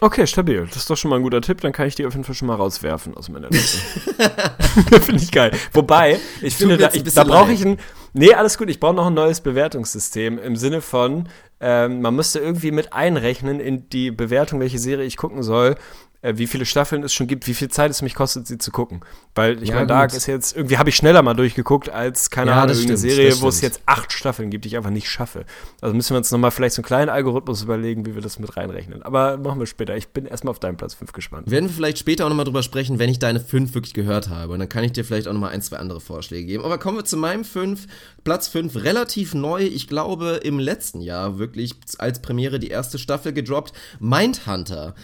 Okay, stabil. Das ist doch schon mal ein guter Tipp. Dann kann ich die auf jeden Fall schon mal rauswerfen aus meiner Liste. Finde ich geil. Wobei, ich Tut finde, da, ich, da brauche ich ein. Nee, alles gut. Ich brauche noch ein neues Bewertungssystem im Sinne von, ähm, man müsste irgendwie mit einrechnen in die Bewertung, welche Serie ich gucken soll, wie viele Staffeln es schon gibt, wie viel Zeit es mich kostet, sie zu gucken. Weil ich Ja, meine, Dark ist jetzt, irgendwie habe ich schneller mal durchgeguckt als, keine Ja, Ahnung, stimmt, Serie, wo es jetzt acht Staffeln gibt, die ich einfach nicht schaffe. Also müssen wir uns nochmal vielleicht so einen kleinen Algorithmus überlegen, wie wir das mit reinrechnen. Aber machen wir später. Ich bin erstmal auf deinen Platz 5 gespannt. Werden wir vielleicht später auch nochmal drüber sprechen, wenn ich deine fünf wirklich gehört habe. Und dann kann ich dir vielleicht auch nochmal ein, zwei andere Vorschläge geben. Aber kommen wir zu meinem fünf. Platz fünf, relativ neu. Ich glaube, im letzten Jahr wirklich als Premiere die erste Staffel gedroppt. Mindhunter.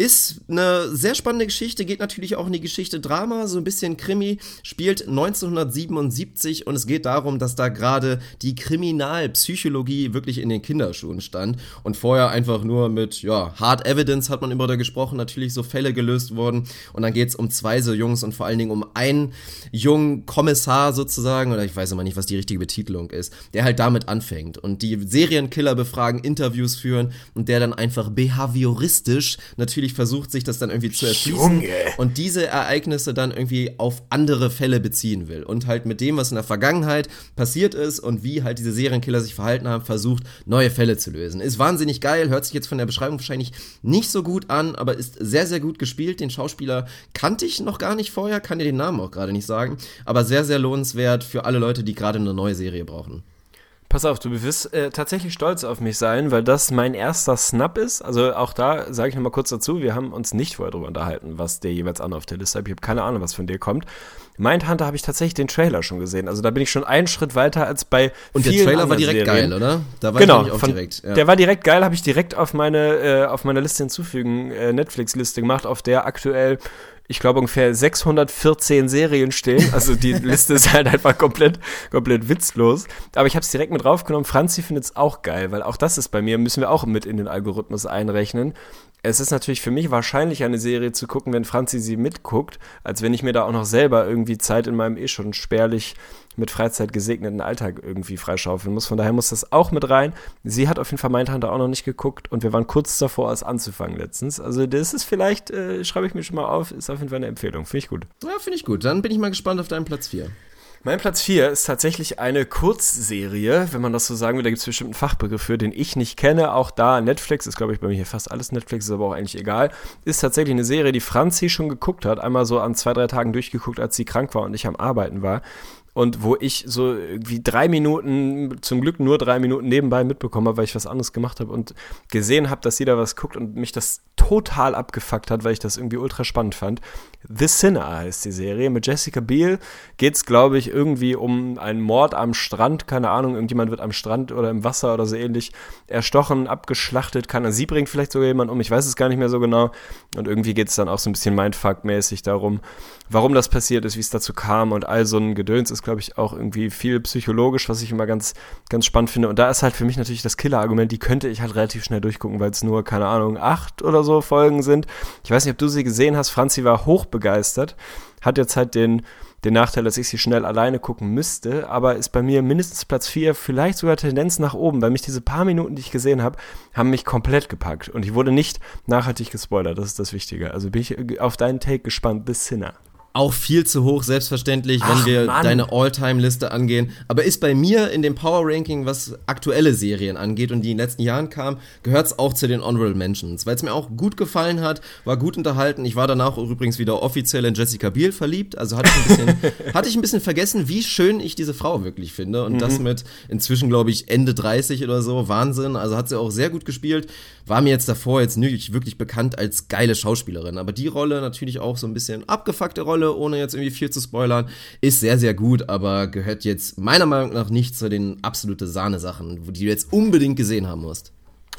Ist eine sehr spannende Geschichte, geht natürlich auch in die Geschichte Drama, so ein bisschen Krimi, spielt 1977 und es geht darum, dass da gerade die Kriminalpsychologie wirklich in den Kinderschuhen stand und vorher einfach nur mit, ja, Hard Evidence hat man immer da gesprochen, natürlich so Fälle gelöst wurden und dann geht's um zwei so Jungs und vor allen Dingen um einen jungen Kommissar sozusagen, oder ich weiß immer nicht, was die richtige Betitelung ist, der halt damit anfängt und die Serienkiller befragen, Interviews führen und der dann einfach behavioristisch natürlich versucht, sich das dann irgendwie zu erschließen und diese Ereignisse dann irgendwie auf andere Fälle beziehen will und halt mit dem, was in der Vergangenheit passiert ist und wie halt diese Serienkiller sich verhalten haben, versucht, neue Fälle zu lösen. Ist wahnsinnig geil, hört sich jetzt von der Beschreibung wahrscheinlich nicht so gut an, aber ist sehr, sehr gut gespielt. Den Schauspieler kannte ich noch gar nicht vorher, kann dir den Namen auch gerade nicht sagen, aber sehr, sehr lohnenswert für alle Leute, die gerade eine neue Serie brauchen. Pass auf, du wirst äh, tatsächlich stolz auf mich sein, weil das mein erster Snap ist. Also auch da sage ich nochmal kurz dazu, wir haben uns nicht vorher darüber unterhalten, was der jeweils andere auf der Liste hat. Ich habe keine Ahnung, was von dir kommt. Mindhunter habe ich tatsächlich den Trailer schon gesehen. Also da bin ich schon einen Schritt weiter als bei Und der vielen Trailer war direkt Serien. geil, oder? Da war Genau, ich auch von, direkt. Ja. der war direkt geil, habe ich direkt auf meine, äh, auf meine Liste hinzufügen, äh, Netflix-Liste gemacht, auf der aktuell, ich glaube, ungefähr 614 Serien stehen. Also die Liste ist halt einfach komplett, komplett witzlos. Aber ich habe es direkt mit draufgenommen. Franzi findet es auch geil, weil auch das ist bei mir, müssen wir auch mit in den Algorithmus einrechnen. Es ist natürlich für mich wahrscheinlich eine Serie zu gucken, wenn Franzi sie mitguckt, als wenn ich mir da auch noch selber irgendwie Zeit in meinem eh schon spärlich mit Freizeit gesegneten Alltag irgendwie freischaufeln muss. Von daher muss das auch mit rein. Sie hat auf jeden Fall Mindhunter auch noch nicht geguckt und wir waren kurz davor, es anzufangen letztens. Also das ist vielleicht, äh, schreibe ich mir schon mal auf, ist auf jeden Fall eine Empfehlung. Finde ich gut. Ja, finde ich gut. Dann bin ich mal gespannt auf deinen Platz 4. Mein Platz 4 ist tatsächlich eine Kurzserie, wenn man das so sagen will. Da gibt es bestimmt einen Fachbegriff für, den ich nicht kenne. Auch da Netflix, ist glaube ich bei mir hier fast alles Netflix, ist aber auch eigentlich egal. Ist tatsächlich eine Serie, die Franzi schon geguckt hat. Einmal so an zwei, drei Tagen durchgeguckt, als sie krank war und ich am Arbeiten war. Und wo ich so irgendwie drei Minuten, zum Glück nur drei Minuten nebenbei mitbekommen habe, weil ich was anderes gemacht habe und gesehen habe, dass da was guckt und mich das total abgefuckt hat, weil ich das irgendwie ultra spannend fand. The Sinner heißt die Serie. Mit Jessica Biel geht es, glaube ich, irgendwie um einen Mord am Strand. Keine Ahnung, irgendjemand wird am Strand oder im Wasser oder so ähnlich erstochen, abgeschlachtet. Kann sie bringt vielleicht sogar jemand um. Ich weiß es gar nicht mehr so genau. Und irgendwie geht es dann auch so ein bisschen Mindfuck-mäßig darum, warum das passiert ist, wie es dazu kam und all so ein Gedöns ist, glaube ich, auch irgendwie viel psychologisch, was ich immer ganz, ganz spannend finde. Und da ist halt für mich natürlich das Killer-Argument, die könnte ich halt relativ schnell durchgucken, weil es nur, keine Ahnung, acht oder so Folgen sind. Ich weiß nicht, ob du sie gesehen hast. Franzi war hochbegeistert, hat jetzt halt den, den Nachteil, dass ich sie schnell alleine gucken müsste, aber ist bei mir mindestens Platz 4, vielleicht sogar Tendenz nach oben, weil mich diese paar Minuten, die ich gesehen habe, haben mich komplett gepackt und ich wurde nicht nachhaltig gespoilert, das ist das Wichtige. Also bin ich auf deinen Take gespannt, The Sinner. Auch viel zu hoch, selbstverständlich, wenn Ach, wir Mann. deine All-Time-Liste angehen. Aber ist bei mir in dem Power-Ranking, was aktuelle Serien angeht und die in den letzten Jahren kamen, gehört es auch zu den Honorable Mentions. Weil es mir auch gut gefallen hat, war gut unterhalten. Ich war danach übrigens wieder offiziell in Jessica Biel verliebt. Also hatte ich ein bisschen, hatte ich ein bisschen vergessen, wie schön ich diese Frau wirklich finde. Und das mit inzwischen, glaube ich, Ende 30 oder so. Wahnsinn. Also hat sie auch sehr gut gespielt. War mir jetzt davor jetzt nicht wirklich bekannt als geile Schauspielerin. Aber die Rolle natürlich auch so ein bisschen abgefuckte Rolle, ohne jetzt irgendwie viel zu spoilern, ist sehr, sehr gut, aber gehört jetzt meiner Meinung nach nicht zu den absolute Sahnesachen, die du jetzt unbedingt gesehen haben musst.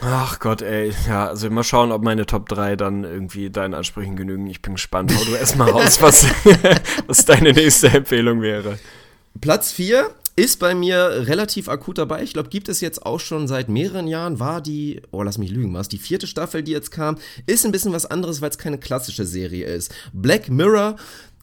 Ach Gott, ey. Ja, also mal schauen, ob meine Top 3 dann irgendwie deinen Ansprüchen genügen. Ich bin gespannt. Hau du erstmal raus, was, was deine nächste Empfehlung wäre. Platz 4 ist bei mir relativ akut dabei. Ich glaube, gibt es jetzt auch schon seit mehreren Jahren. War die, oh, lass mich lügen, was die vierte Staffel, die jetzt kam, ist ein bisschen was anderes, weil es keine klassische Serie ist. Black Mirror.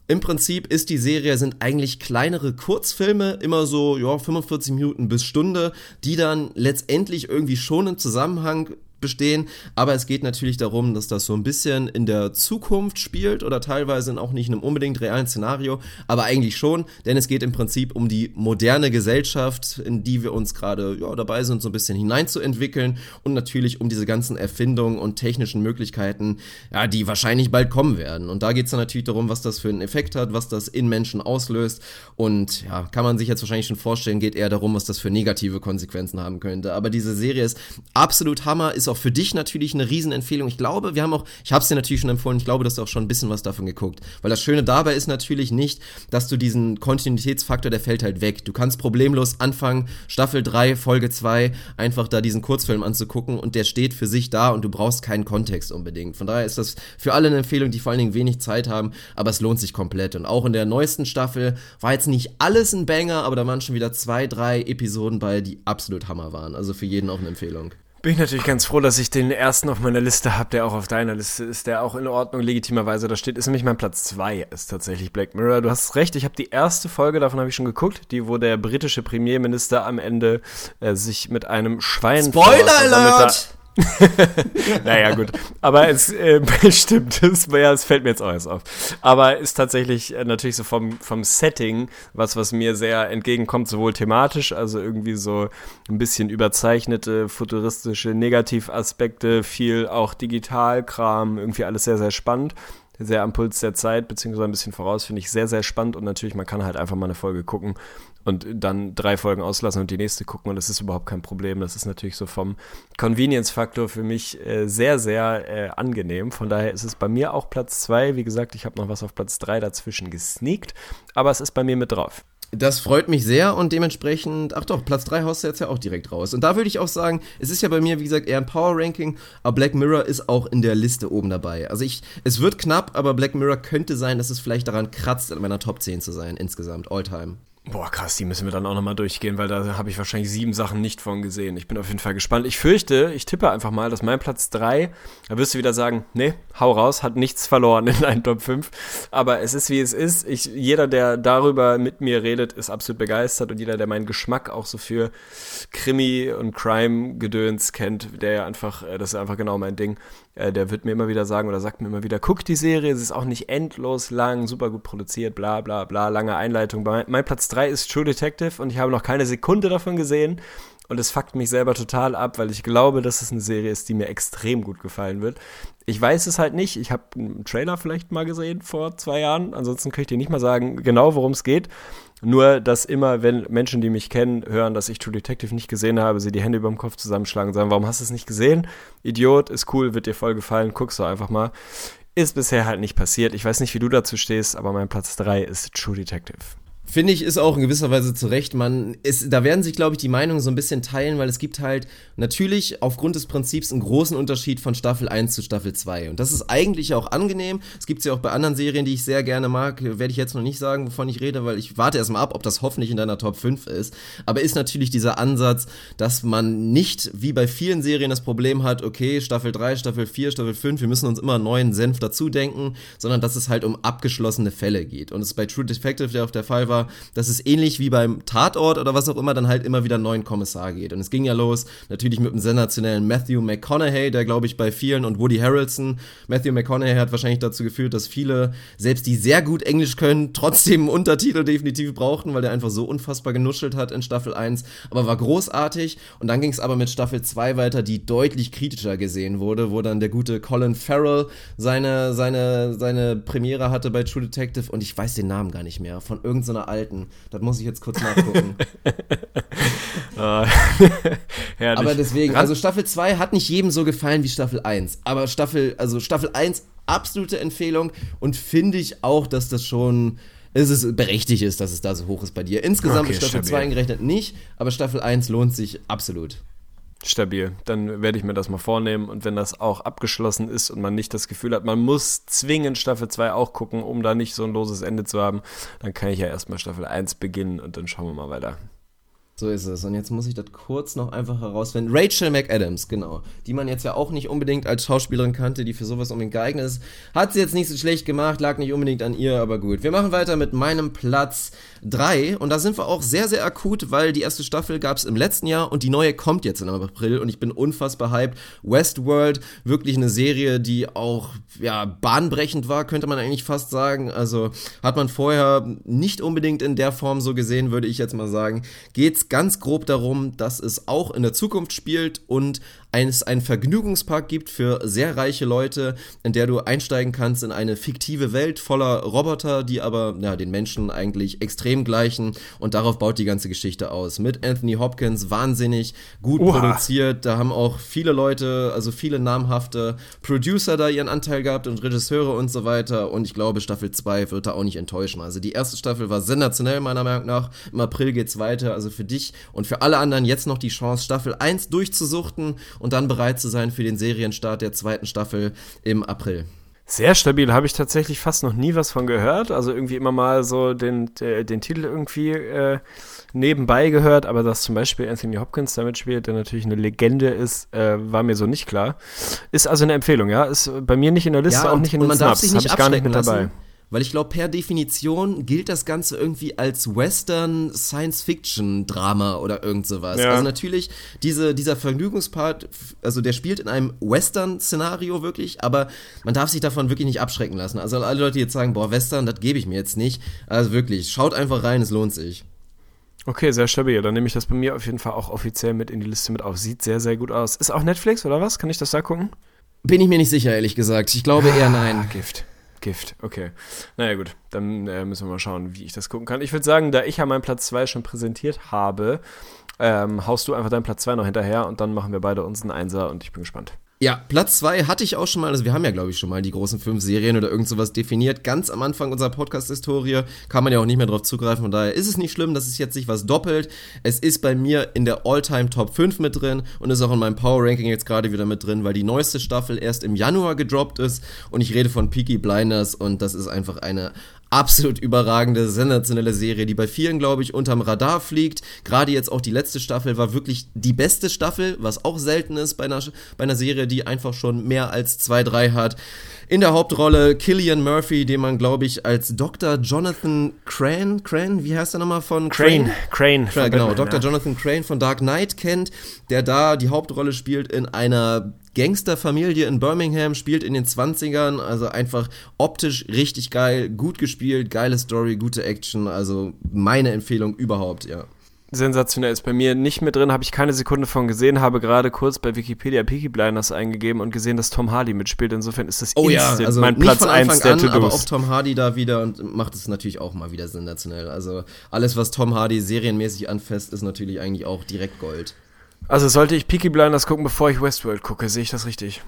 Im Prinzip ist die Serie, sind eigentlich kleinere Kurzfilme, immer so, ja, 45 Minuten bis Stunde, die dann letztendlich irgendwie schon im Zusammenhang bestehen, aber es geht natürlich darum, dass das so ein bisschen in der Zukunft spielt oder teilweise auch nicht in einem unbedingt realen Szenario, aber eigentlich schon, denn es geht im Prinzip um die moderne Gesellschaft, in die wir uns gerade ja, dabei sind, so ein bisschen hineinzuentwickeln und natürlich um diese ganzen Erfindungen und technischen Möglichkeiten, ja, die wahrscheinlich bald kommen werden. Und da geht es dann natürlich darum, was das für einen Effekt hat, was das in Menschen auslöst und ja, kann man sich jetzt wahrscheinlich schon vorstellen, geht eher darum, was das für negative Konsequenzen haben könnte. Aber diese Serie ist absolut Hammer, ist auch für dich natürlich eine Riesenempfehlung. Ich glaube, wir haben auch, ich habe es dir natürlich schon empfohlen, ich glaube, dass du auch schon ein bisschen was davon geguckt. Weil das Schöne dabei ist natürlich nicht, dass du diesen Kontinuitätsfaktor, der fällt halt weg. Du kannst problemlos anfangen, Staffel 3, Folge 2, einfach da diesen Kurzfilm anzugucken und der steht für sich da und du brauchst keinen Kontext unbedingt. Von daher ist das für alle eine Empfehlung, die vor allen Dingen wenig Zeit haben, aber es lohnt sich komplett. Und auch in der neuesten Staffel war jetzt nicht alles ein Banger, aber da waren schon wieder zwei, drei Episoden bei, die absolut Hammer waren. Also für jeden auch eine Empfehlung. Bin ich natürlich ganz froh, dass ich den ersten auf meiner Liste habe, der auch auf deiner Liste ist, der auch in Ordnung legitimerweise da steht. Ist nämlich mein Platz 2, ist tatsächlich Black Mirror. Du hast recht, ich habe die erste Folge, davon habe ich schon geguckt, die, wo der britische Premierminister am Ende äh, sich mit einem Schwein Spoiler Alert! naja, gut. Aber es äh, stimmt, es, ja, es fällt mir jetzt auch erst auf. Aber ist tatsächlich äh, natürlich so vom, vom Setting was, was mir sehr entgegenkommt, sowohl thematisch, also irgendwie so ein bisschen überzeichnete, futuristische Negativaspekte, viel auch Digitalkram, irgendwie alles sehr, sehr spannend sehr am Puls der Zeit, beziehungsweise ein bisschen voraus, finde ich sehr, sehr spannend und natürlich, man kann halt einfach mal eine Folge gucken und dann drei Folgen auslassen und die nächste gucken und das ist überhaupt kein Problem. Das ist natürlich so vom Convenience-Faktor für mich äh, sehr, sehr äh, angenehm. Von daher ist es bei mir auch Platz zwei. Wie gesagt, ich habe noch was auf Platz drei dazwischen gesneakt, aber es ist bei mir mit drauf. Das freut mich sehr und dementsprechend, ach doch, Platz 3 haust du jetzt ja auch direkt raus. Und da würde ich auch sagen, es ist ja bei mir, wie gesagt, eher ein Power-Ranking, aber Black Mirror ist auch in der Liste oben dabei. Also ich, es wird knapp, aber Black Mirror könnte sein, dass es vielleicht daran kratzt, in meiner Top 10 zu sein, insgesamt, all time. Boah, krass, die müssen wir dann auch nochmal durchgehen, weil da habe ich wahrscheinlich sieben Sachen nicht von gesehen. Ich bin auf jeden Fall gespannt. Ich fürchte, ich tippe einfach mal, dass mein Platz 3, da wirst du wieder sagen, nee, hau raus, hat nichts verloren in deinen Top 5. Aber es ist, wie es ist. Ich, jeder, der darüber mit mir redet, ist absolut begeistert und jeder, der meinen Geschmack auch so für Krimi und Crime-Gedöns kennt, der einfach, äh, das ist einfach genau mein Ding, äh, der wird mir immer wieder sagen oder sagt mir immer wieder, guck die Serie, es ist auch nicht endlos lang, super gut produziert, bla bla bla, lange Einleitung. Mein Platz 3 ist True Detective und ich habe noch keine Sekunde davon gesehen. Und es fuckt mich selber total ab, weil ich glaube, dass es eine Serie ist, die mir extrem gut gefallen wird. Ich weiß es halt nicht. Ich habe einen Trailer vielleicht mal gesehen vor zwei Jahren. Ansonsten kann ich dir nicht mal sagen, genau worum es geht. Nur, dass immer, wenn Menschen, die mich kennen, hören, dass ich True Detective nicht gesehen habe, sie die Hände über dem Kopf zusammenschlagen und sagen, warum hast du es nicht gesehen? Idiot, ist cool, wird dir voll gefallen, guckst du einfach mal. Ist bisher halt nicht passiert. Ich weiß nicht, wie du dazu stehst, aber mein Platz 3 ist True Detective. Finde ich, ist auch in gewisser Weise zu Recht. Man ist, da werden sich, glaube ich, die Meinungen so ein bisschen teilen, weil es gibt halt natürlich aufgrund des Prinzips einen großen Unterschied von Staffel 1 zu Staffel 2. Und das ist eigentlich auch angenehm. Es gibt ja auch bei anderen Serien, die ich sehr gerne mag. Werde ich jetzt noch nicht sagen, wovon ich rede, weil ich warte erstmal ab, ob das hoffentlich in deiner Top 5 ist. Aber ist natürlich dieser Ansatz, dass man nicht wie bei vielen Serien das Problem hat, okay, Staffel 3, Staffel 4, Staffel 5, wir müssen uns immer einen neuen Senf dazu denken, sondern dass es halt um abgeschlossene Fälle geht. Und es bei True Detective ja auch der Fall war, war, dass es ähnlich wie beim Tatort oder was auch immer dann halt immer wieder einen neuen Kommissar geht. Und es ging ja los, natürlich mit dem sensationellen Matthew McConaughey, der glaube ich bei vielen und Woody Harrelson. Matthew McConaughey hat wahrscheinlich dazu geführt, dass viele, selbst die sehr gut Englisch können, trotzdem einen Untertitel definitiv brauchten, weil der einfach so unfassbar genuschelt hat in Staffel 1. Aber war großartig. Und dann ging es aber mit Staffel 2 weiter, die deutlich kritischer gesehen wurde, wo dann der gute Colin Farrell seine, seine, seine Premiere hatte bei True Detective und ich weiß den Namen gar nicht mehr, von irgendeiner alten. Das muss ich jetzt kurz nachgucken. Ah, aber deswegen, also Staffel 2 hat nicht jedem so gefallen wie Staffel 1. Aber Staffel, also Staffel 1, absolute Empfehlung und finde ich auch, dass das schon es ist berechtigt ist, dass es da so hoch ist bei dir. Insgesamt okay, ist Staffel stabil. 2 eingerechnet nicht, aber Staffel 1 lohnt sich absolut. Stabil. Dann werde ich mir das mal vornehmen und wenn das auch abgeschlossen ist und man nicht das Gefühl hat, man muss zwingend Staffel 2 auch gucken, um da nicht so ein loses Ende zu haben, dann kann ich ja erstmal Staffel 1 beginnen und dann schauen wir mal weiter. So ist es. Und jetzt muss ich das kurz noch einfach herausfinden. Rachel McAdams, genau. Die man jetzt ja auch nicht unbedingt als Schauspielerin kannte, die für sowas unbedingt geeignet ist. Hat sie jetzt nicht so schlecht gemacht, lag nicht unbedingt an ihr, aber gut. Wir machen weiter mit meinem Platz 3. Und da sind wir auch sehr, sehr akut, weil die erste Staffel gab es im letzten Jahr und die neue kommt jetzt im April. Und ich bin unfassbar hyped. Westworld, wirklich eine Serie, die auch ja, bahnbrechend war, könnte man eigentlich fast sagen. Also hat man vorher nicht unbedingt in der Form so gesehen, würde ich jetzt mal sagen. Geht's ganz grob darum, dass es auch in der Zukunft spielt und es einen Vergnügungspark gibt für sehr reiche Leute, in der du einsteigen kannst in eine fiktive Welt voller Roboter, die aber ja, den Menschen eigentlich extrem gleichen und darauf baut die ganze Geschichte aus. Mit Anthony Hopkins wahnsinnig gut Oha. produziert, da haben auch viele Leute, also viele namhafte Producer da ihren Anteil gehabt und Regisseure und so weiter und ich glaube Staffel 2 wird da auch nicht enttäuschen. Also die erste Staffel war sensationell meiner Meinung nach. Im April geht's weiter, also für dich und für alle anderen jetzt noch die Chance Staffel 1 durchzusuchten und dann bereit zu sein für den Serienstart der zweiten Staffel im April. Sehr stabil, habe ich tatsächlich fast noch nie was von gehört. Also irgendwie immer mal so den, den, den Titel irgendwie äh, nebenbei gehört, aber dass zum Beispiel Anthony Hopkins damit spielt, der natürlich eine Legende ist, äh, war mir so nicht klar. Ist also eine Empfehlung, ja. Ist bei mir nicht in der Liste, ja, auch nicht in den Snaps. Habe ich gar nicht mit dabei. Lassen weil ich glaube, per Definition gilt das Ganze irgendwie als Western Science-Fiction-Drama oder irgend sowas. Ja. Also natürlich, diese, dieser Vergnügungspart, also der spielt in einem Western-Szenario wirklich, aber man darf sich davon wirklich nicht abschrecken lassen. Also alle Leute, die jetzt sagen, boah, Western, das gebe ich mir jetzt nicht. Also wirklich, schaut einfach rein, es lohnt sich. Okay, sehr stabil. Dann nehme ich das bei mir auf jeden Fall auch offiziell mit in die Liste mit auf. Sieht sehr, sehr gut aus. Ist auch Netflix oder was? Kann ich das da gucken? Bin ich mir nicht sicher, ehrlich gesagt. Ich glaube eher nein. Ah, Gift. Gift, okay. Naja, gut, dann äh, müssen wir mal schauen, wie ich das gucken kann. Ich würde sagen, da ich ja meinen Platz 2 schon präsentiert habe, ähm, haust du einfach deinen Platz 2 noch hinterher und dann machen wir beide uns einen Einser und ich bin gespannt. Ja, Platz zwei hatte ich auch schon mal, also wir haben ja, glaube ich, schon mal die großen fünf Serien oder irgend sowas definiert. Ganz am Anfang unserer Podcast-Historie kann man ja auch nicht mehr drauf zugreifen, von daher ist es nicht schlimm, dass es jetzt sich was doppelt. Es ist bei mir in der All-Time Top 5 mit drin und ist auch in meinem Power-Ranking jetzt gerade wieder mit drin, weil die neueste Staffel erst im Januar gedroppt ist und ich rede von Peaky Blinders und das ist einfach eine absolut überragende, sensationelle Serie, die bei vielen, glaube ich, unterm Radar fliegt. Gerade jetzt auch die letzte Staffel war wirklich die beste Staffel, was auch selten ist bei einer, bei einer Serie, die einfach schon mehr als zwei, drei hat. In der Hauptrolle Killian Murphy, den man, glaube ich, als Dr. Jonathan Crane, Crane, wie heißt er nochmal von Crane? Crane, Crane. Ja, genau, Dr. Ja. Jonathan Crane von Dark Knight kennt, der da die Hauptrolle spielt in einer Gangsterfamilie in Birmingham, spielt in den 20ern, also einfach optisch richtig geil, gut gespielt, geile Story, gute Action, also meine Empfehlung überhaupt, ja sensationell ist bei mir nicht mit drin, habe ich keine Sekunde von gesehen, habe gerade kurz bei Wikipedia Peaky Blinders eingegeben und gesehen, dass Tom Hardy mitspielt. Insofern ist das oh ja, also mein Platz 1 der an, Aber auch Tom Hardy da wieder und macht es natürlich auch mal wieder sensationell. Also alles, was Tom Hardy serienmäßig anfasst, ist natürlich eigentlich auch direkt Gold. Also sollte ich Peaky Blinders gucken, bevor ich Westworld gucke, sehe ich das richtig?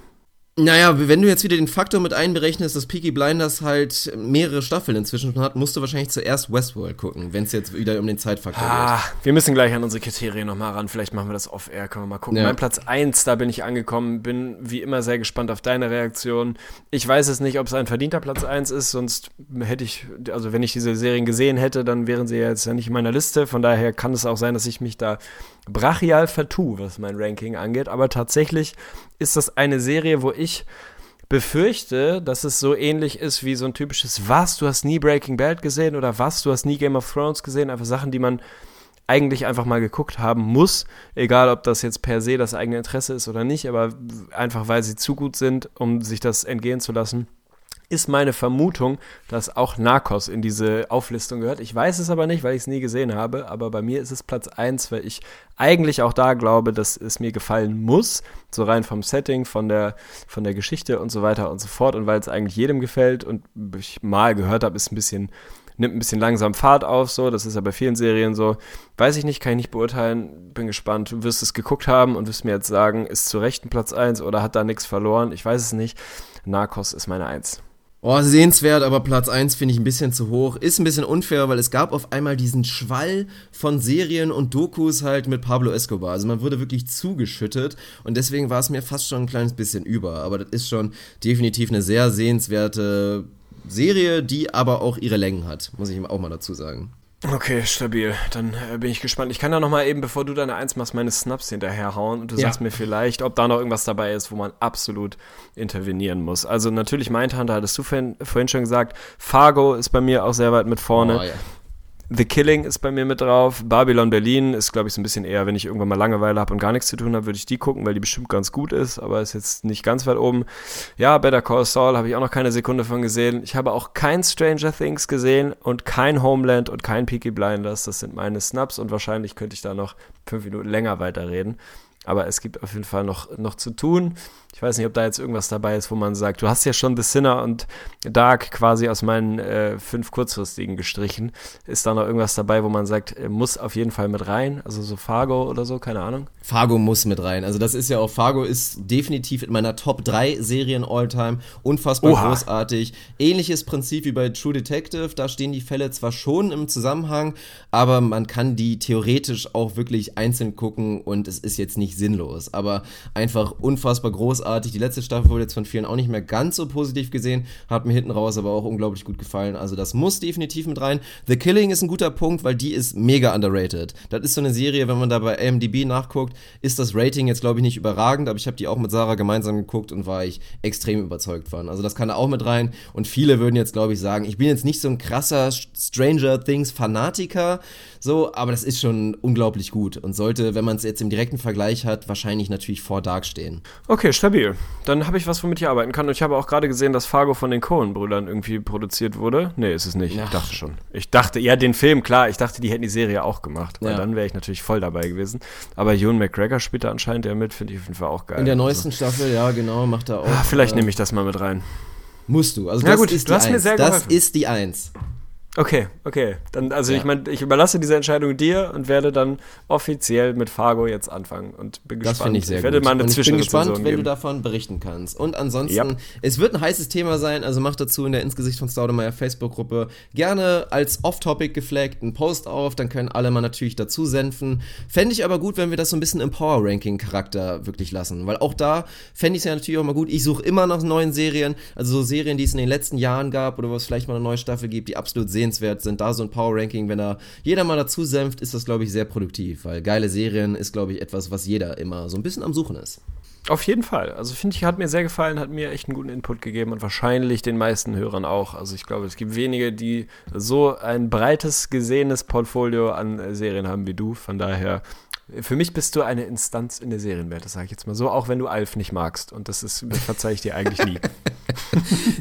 Naja, wenn du jetzt wieder den Faktor mit einberechnest, dass Peaky Blinders halt mehrere Staffeln inzwischen hat, musst du wahrscheinlich zuerst Westworld gucken, wenn es jetzt wieder um den Zeitfaktor ah, geht. Wir müssen gleich an unsere Kriterien nochmal ran. Vielleicht machen wir das off-air, können wir mal gucken. Ja. Mein Platz 1, da bin ich angekommen, bin wie immer sehr gespannt auf deine Reaktion. Ich weiß es nicht, ob es ein verdienter Platz 1 ist, sonst hätte ich, also wenn ich diese Serien gesehen hätte, dann wären sie ja jetzt ja nicht in meiner Liste. Von daher kann es auch sein, dass ich mich da brachial vertue, was mein Ranking angeht. Aber tatsächlich ist das eine Serie, wo ich befürchte, dass es so ähnlich ist wie so ein typisches Was, du hast nie Breaking Bad gesehen oder Was, du hast nie Game of Thrones gesehen. Einfach Sachen, die man eigentlich einfach mal geguckt haben muss, egal ob das jetzt per se das eigene Interesse ist oder nicht, aber einfach weil sie zu gut sind, um sich das entgehen zu lassen ist meine Vermutung, dass auch Narcos in diese Auflistung gehört. Ich weiß es aber nicht, weil ich es nie gesehen habe, aber bei mir ist es Platz 1, weil ich eigentlich auch da glaube, dass es mir gefallen muss, so rein vom Setting, von der, von der Geschichte und so weiter und so fort und weil es eigentlich jedem gefällt und ich mal gehört habe, ist ein bisschen nimmt ein bisschen langsam Fahrt auf, so, das ist ja bei vielen Serien so. Weiß ich nicht, kann ich nicht beurteilen, bin gespannt. Du wirst es geguckt haben und wirst mir jetzt sagen, ist zu Recht ein Platz 1 oder hat da nichts verloren, ich weiß es nicht. Narcos ist meine 1. Oh, sehenswert, aber Platz 1 finde ich ein bisschen zu hoch. Ist ein bisschen unfair, weil es gab auf einmal diesen Schwall von Serien und Dokus halt mit Pablo Escobar. Also man wurde wirklich zugeschüttet und deswegen war es mir fast schon ein kleines bisschen über. Aber das ist schon definitiv eine sehr sehenswerte Serie, die aber auch ihre Längen hat, muss ich auch mal dazu sagen. Okay, stabil. Dann äh, bin ich gespannt. Ich kann ja noch mal eben, bevor du deine Eins machst, meine Snaps hinterherhauen und du Ja. sagst mir vielleicht, ob da noch irgendwas dabei ist, wo man absolut intervenieren muss. Also natürlich Mindhunter hattest du vorhin, vorhin schon gesagt. Fargo ist bei mir auch sehr weit mit vorne. Oh, ja. The Killing ist bei mir mit drauf. Babylon Berlin ist, glaube ich, so ein bisschen eher, wenn ich irgendwann mal Langeweile habe und gar nichts zu tun habe, würde ich die gucken, weil die bestimmt ganz gut ist, aber ist jetzt nicht ganz weit oben. Ja, Better Call Saul habe ich auch noch keine Sekunde von gesehen. Ich habe auch kein Stranger Things gesehen und kein Homeland und kein Peaky Blinders. Das sind meine Snaps und wahrscheinlich könnte ich da noch fünf Minuten länger weiterreden. Aber es gibt auf jeden Fall noch, noch zu tun. Ich weiß nicht, ob da jetzt irgendwas dabei ist, wo man sagt, du hast ja schon The Sinner und Dark quasi aus meinen äh, fünf kurzfristigen gestrichen. Ist da noch irgendwas dabei, wo man sagt, äh, muss auf jeden Fall mit rein? Also so Fargo oder so, keine Ahnung. Fargo muss mit rein. Also das ist ja auch, Fargo ist definitiv in meiner Top 3 Serien Alltime. Unfassbar Oha. großartig. Ähnliches Prinzip wie bei True Detective. Da stehen die Fälle zwar schon im Zusammenhang, aber man kann die theoretisch auch wirklich einzeln gucken und es ist jetzt nicht sinnlos. Aber einfach unfassbar großartig. Die letzte Staffel wurde jetzt von vielen auch nicht mehr ganz so positiv gesehen. Hat mir hinten raus aber auch unglaublich gut gefallen. Also das muss definitiv mit rein. The Killing ist ein guter Punkt, weil die ist mega underrated. Das ist so eine Serie, wenn man da bei IMDb nachguckt, ist das Rating jetzt glaube ich nicht überragend, aber ich habe die auch mit Sarah gemeinsam geguckt und war ich extrem überzeugt von. Also das kann da auch mit rein und viele würden jetzt glaube ich sagen, ich bin jetzt nicht so ein krasser Stranger Things Fanatiker, so, aber das ist schon unglaublich gut und sollte, wenn man es jetzt im direkten Vergleich hat, wahrscheinlich natürlich vor Dark stehen. Okay, stabil. Dann habe ich was, womit ich arbeiten kann. Und ich habe auch gerade gesehen, dass Fargo von den Coen-Brüdern irgendwie produziert wurde. Nee, ist es nicht. Ich Ach. dachte schon. Ich dachte, ja, den Film, klar. Ich dachte, die hätten die Serie auch gemacht. Weil Ja. dann wäre ich natürlich voll dabei gewesen. Aber Ewan McGregor spielt da anscheinend ja mit. Finde ich auf jeden Fall auch geil. In der Also, neuesten Staffel, ja genau, macht er auch. ah, vielleicht äh, nehme ich das mal mit rein. Musst du. Also Ja das gut, ist du die hast mir Eins. sehr Das geholfen. ist die Eins. Okay, okay. Dann, also Ja. ich meine, ich überlasse diese Entscheidung dir und werde dann offiziell mit Fargo jetzt anfangen und bin Das gespannt. finde ich sehr werde gut. mal eine und ich bin gespannt, wenn du davon berichten kannst. Und ansonsten, Ja. es wird ein heißes Thema sein, also macht dazu in der Insgesicht von Staudemeyer Facebook-Gruppe gerne als Off-Topic geflaggt einen Post auf, dann können alle mal natürlich dazu senfen. Fände ich aber gut, wenn wir das so ein bisschen im Power-Ranking-Charakter wirklich lassen, weil auch da fände ich es ja natürlich auch mal gut. Ich suche immer nach neuen Serien, also so Serien, die es in den letzten Jahren gab oder wo es vielleicht mal eine neue Staffel gibt, die absolut sehenswert sind. Da so ein Power-Ranking, wenn da jeder mal dazu senft, ist das, glaube ich, sehr produktiv, weil geile Serien ist, glaube ich, etwas, was jeder immer so ein bisschen am Suchen ist. Auf jeden Fall. Also finde ich, hat mir sehr gefallen, hat mir echt einen guten Input gegeben und wahrscheinlich den meisten Hörern auch. Also ich glaube, es gibt wenige, die so ein breites gesehenes Portfolio an Serien haben wie du. Von daher, für mich bist du eine Instanz in der Serienwelt, das sage ich jetzt mal so, auch wenn du Alf nicht magst. Und das ist, das verzeih ich dir eigentlich nie.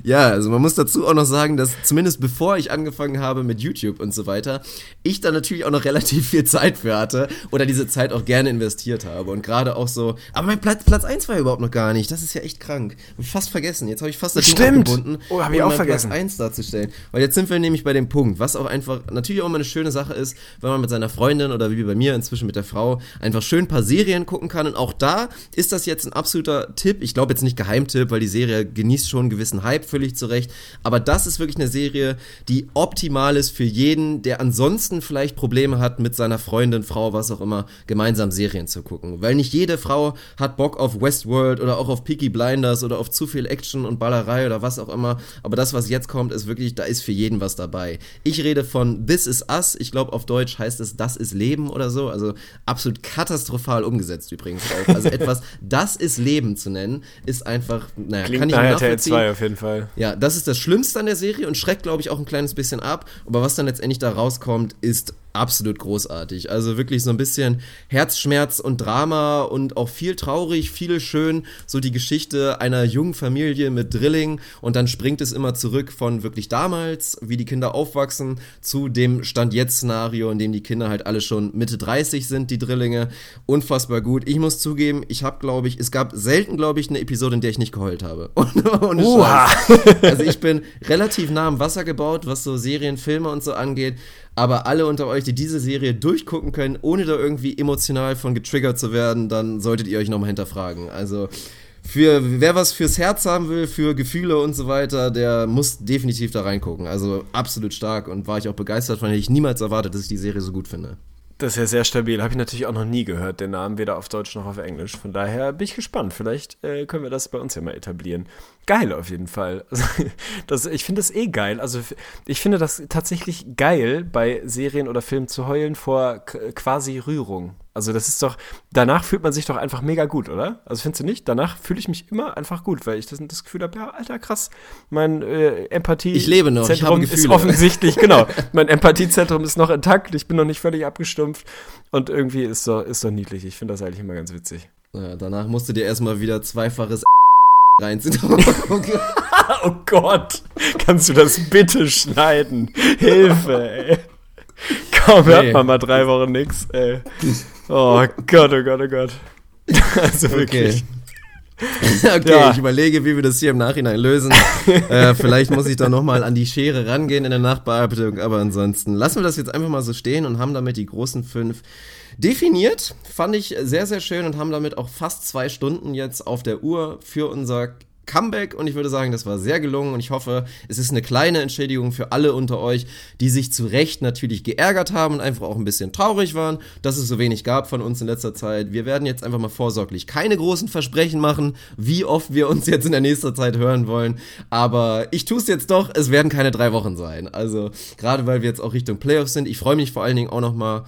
Ja, also man muss dazu auch noch sagen, dass zumindest bevor ich angefangen habe mit YouTube und so weiter, ich da natürlich auch noch relativ viel Zeit für hatte oder diese Zeit auch gerne investiert habe und gerade auch so, aber mein Platz, Platz 1 war überhaupt noch gar nicht, das ist ja echt krank. Hab ich fast vergessen, jetzt habe ich fast das Ding Stimmt. abgebunden, Oh, hab ich auch vergessen. Platz 1 darzustellen. Weil jetzt sind wir nämlich bei dem Punkt, was auch einfach natürlich auch immer eine schöne Sache ist, wenn man mit seiner Freundin oder wie bei mir inzwischen mit der Frau einfach schön ein paar Serien gucken kann. Und auch da ist das jetzt ein absoluter Tipp, ich glaube jetzt nicht Geheimtipp, weil die Serie genießt schon einen gewissen Hype, völlig zu Recht, aber das ist wirklich eine Serie, die optimal ist für jeden, der ansonsten vielleicht Probleme hat mit seiner Freundin, Frau, was auch immer, gemeinsam Serien zu gucken, weil nicht jede Frau hat Bock auf Westworld oder auch auf Peaky Blinders oder auf zu viel Action und Ballerei oder was auch immer, aber das, was jetzt kommt, ist wirklich, da ist für jeden was dabei. Ich rede von This is Us, ich glaube auf Deutsch heißt es Das ist Leben oder so, also absolut katastrophal umgesetzt übrigens auch. Also etwas, das ist Leben zu nennen, ist einfach, naja, Klingt kann ich nach nachvollziehen. 2 auf jeden Fall. Ja, das ist das Schlimmste an der Serie und schreckt, glaube ich, auch ein kleines bisschen ab. Aber was dann letztendlich da rauskommt, ist absolut großartig. Also wirklich so ein bisschen Herzschmerz und Drama und auch viel traurig, viel schön. So die Geschichte einer jungen Familie mit Drilling und dann springt es immer zurück von wirklich damals, wie die Kinder aufwachsen, zu dem Stand-Jetzt-Szenario, in dem die Kinder halt alle schon Mitte 30 sind, die Drillinge. Unfassbar gut. Ich muss zugeben, ich habe, glaube ich, es gab selten, glaube ich, eine Episode, in der ich nicht geheult habe. Ohne Oha. Scheiß. Also ich bin relativ nah am Wasser gebaut, was so Serien, Filme und so angeht. Aber alle unter euch, die diese Serie durchgucken können, ohne da irgendwie emotional von getriggert zu werden, dann solltet ihr euch nochmal hinterfragen. Also für wer was fürs Herz haben will, für Gefühle und so weiter, der muss definitiv da reingucken. Also absolut stark und war ich auch begeistert von. Hätte ich niemals erwartet, dass ich die Serie so gut finde. Das ist ja sehr stabil. Habe ich natürlich auch noch nie gehört, den Namen, weder auf Deutsch noch auf Englisch. Von daher bin ich gespannt. Vielleicht äh, können wir das bei uns ja mal etablieren. Geil auf jeden Fall. Also, das, ich finde das eh geil. Also ich finde das tatsächlich geil, bei Serien oder Filmen zu heulen vor quasi Rührung. Also das ist doch, danach fühlt man sich doch einfach mega gut, oder? Also findest du nicht? Danach fühle ich mich immer einfach gut, weil ich das, das Gefühl habe, ja, alter, krass, mein äh, Empathie ich lebe noch, Zentrum ich ist offensichtlich, genau, mein Empathiezentrum ist noch intakt, ich bin noch nicht völlig abgestumpft und irgendwie ist so, ist so niedlich. Ich finde das eigentlich immer ganz witzig. Ja, danach musst du dir erstmal wieder zweifaches reinziehen. oh Gott, kannst du das bitte schneiden? Hilfe, ey. Kaum hört nee. man mal drei Wochen nix, ey. Oh Gott, oh Gott, oh Gott. Also wirklich. Okay, okay ja. ich überlege, wie wir das hier im Nachhinein lösen. äh, vielleicht muss ich da nochmal an die Schere rangehen in der Nachbearbeitung, aber ansonsten lassen wir das jetzt einfach mal so stehen und haben damit die großen fünf definiert. Fand ich sehr, sehr schön und haben damit auch fast zwei Stunden jetzt auf der Uhr für unser Comeback und ich würde sagen, das war sehr gelungen und ich hoffe, es ist eine kleine Entschädigung für alle unter euch, die sich zu Recht natürlich geärgert haben und einfach auch ein bisschen traurig waren, dass es so wenig gab von uns in letzter Zeit. Wir werden jetzt einfach mal vorsorglich keine großen Versprechen machen, wie oft wir uns jetzt in der nächsten Zeit hören wollen, aber ich tue es jetzt doch, es werden keine drei Wochen sein. Also gerade weil wir jetzt auch Richtung Playoffs sind, ich freue mich vor allen Dingen auch nochmal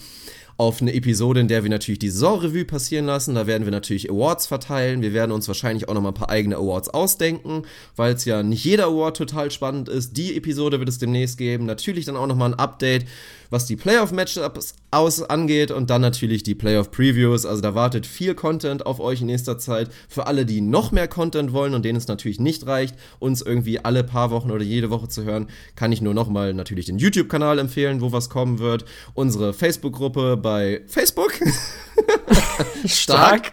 auf eine Episode, in der wir natürlich die Saisonrevue passieren lassen. Da werden wir natürlich Awards verteilen. Wir werden uns wahrscheinlich auch noch mal ein paar eigene Awards ausdenken, weil es ja nicht jeder Award total spannend ist. Die Episode wird es demnächst geben. Natürlich dann auch noch mal ein Update was die Playoff-Matchups aus angeht und dann natürlich die Playoff-Previews. Also da wartet viel Content auf euch in nächster Zeit. Für alle, die noch mehr Content wollen und denen es natürlich nicht reicht, uns irgendwie alle paar Wochen oder jede Woche zu hören, kann ich nur nochmal natürlich den YouTube-Kanal empfehlen, wo was kommen wird. Unsere Facebook-Gruppe bei Facebook. Stark.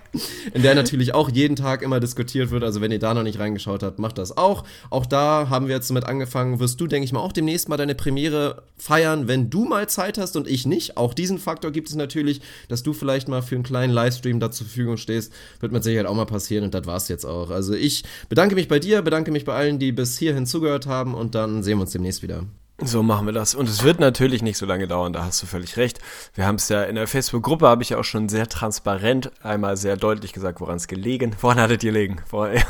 In der natürlich auch jeden Tag immer diskutiert wird. Also wenn ihr da noch nicht reingeschaut habt, macht das auch. Auch da haben wir jetzt damit angefangen. Wirst du, denke ich mal, auch demnächst mal deine Premiere feiern, wenn du mal Zeit hast und ich nicht. Auch diesen Faktor gibt es natürlich, dass du vielleicht mal für einen kleinen Livestream da zur Verfügung stehst. Wird mit Sicherheit auch mal passieren und das war's jetzt auch. Also ich bedanke mich bei dir, bedanke mich bei allen, die bis hierhin zugehört haben und dann sehen wir uns demnächst wieder. So machen wir das. Und es wird natürlich nicht so lange dauern, da hast du völlig recht. Wir haben es ja in der Facebook-Gruppe, habe ich ja auch schon sehr transparent einmal sehr deutlich gesagt, woran es gelegen. Woran hat es gelegen? Woran, ja,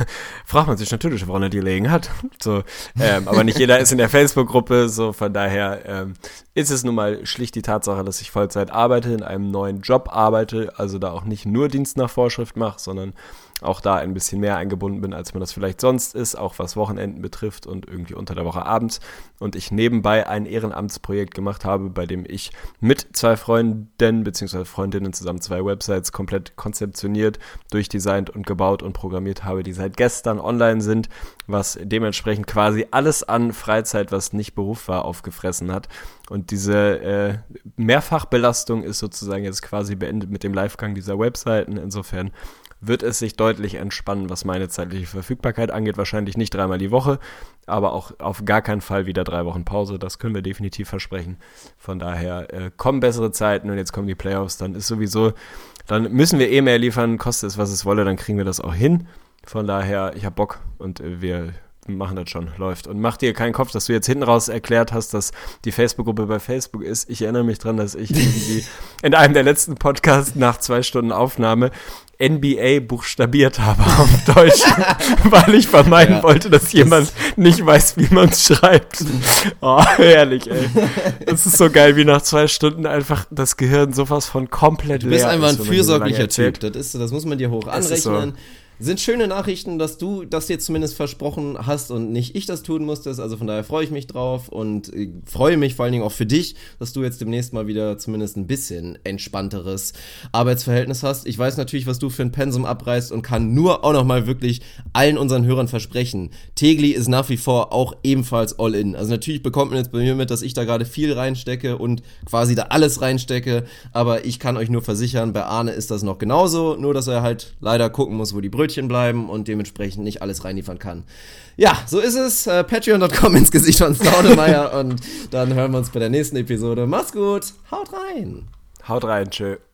fragt man sich natürlich, woran es gelegen hat. So, ähm, aber nicht jeder ist in der Facebook-Gruppe, so von daher ähm, ist es nun mal schlicht die Tatsache, dass ich Vollzeit arbeite, in einem neuen Job arbeite, also da auch nicht nur Dienst nach Vorschrift mache, sondern auch da ein bisschen mehr eingebunden bin, als man das vielleicht sonst ist, auch was Wochenenden betrifft und irgendwie unter der Woche abends. Und ich nebenbei ein Ehrenamtsprojekt gemacht habe, bei dem ich mit zwei Freunden bzw. Freundinnen zusammen zwei Websites komplett konzeptioniert, durchdesignt und gebaut und programmiert habe, die seit gestern online sind, was dementsprechend quasi alles an Freizeit, was nicht Beruf war, aufgefressen hat. Und diese äh, Mehrfachbelastung ist sozusagen jetzt quasi beendet mit dem Livegang dieser Webseiten. Insofern wird es sich deutlich entspannen, was meine zeitliche Verfügbarkeit angeht. Wahrscheinlich nicht dreimal die Woche, aber auch auf gar keinen Fall wieder drei Wochen Pause. Das können wir definitiv versprechen. Von daher äh, kommen bessere Zeiten und jetzt kommen die Playoffs. Dann ist sowieso, dann müssen wir eh mehr liefern, kostet es, was es wolle, dann kriegen wir das auch hin. Von daher, ich habe Bock und äh, wir machen das schon, läuft. Und mach dir keinen Kopf, dass du jetzt hinten raus erklärt hast, dass die Facebook-Gruppe bei Facebook ist. Ich erinnere mich dran, dass ich irgendwie in einem der letzten Podcasts nach zwei Stunden Aufnahme NBA buchstabiert habe auf Deutsch, weil ich vermeiden ja, wollte, dass jemand nicht weiß, wie man es schreibt. Oh, herrlich, ey. Das ist so geil, wie nach zwei Stunden einfach das Gehirn sowas von komplett leer Du bist einfach ein fürsorglicher Typ. Das, ist, das muss man dir hoch anrechnen sind schöne Nachrichten, dass du das jetzt zumindest versprochen hast und nicht ich das tun musstest. Also von daher freue ich mich drauf und äh, freue mich vor allen Dingen auch für dich, dass du jetzt demnächst mal wieder zumindest ein bisschen entspannteres Arbeitsverhältnis hast. Ich weiß natürlich, was du für ein Pensum abreißt und kann nur auch noch mal wirklich allen unseren Hörern versprechen. Tegli ist nach wie vor auch ebenfalls all in. Also natürlich bekommt man jetzt bei mir mit, dass ich da gerade viel reinstecke und quasi da alles reinstecke. Aber ich kann euch nur versichern, bei Arne ist das noch genauso. Nur, dass er halt leider gucken muss, wo die Brötchen Brötchen bleiben und dementsprechend nicht alles reinliefern kann. Ja, so ist es. Äh, Patreon.com ins Gesicht von Staudemeyer und dann hören wir uns bei der nächsten Episode. Macht's gut, haut rein. Haut rein, tschö.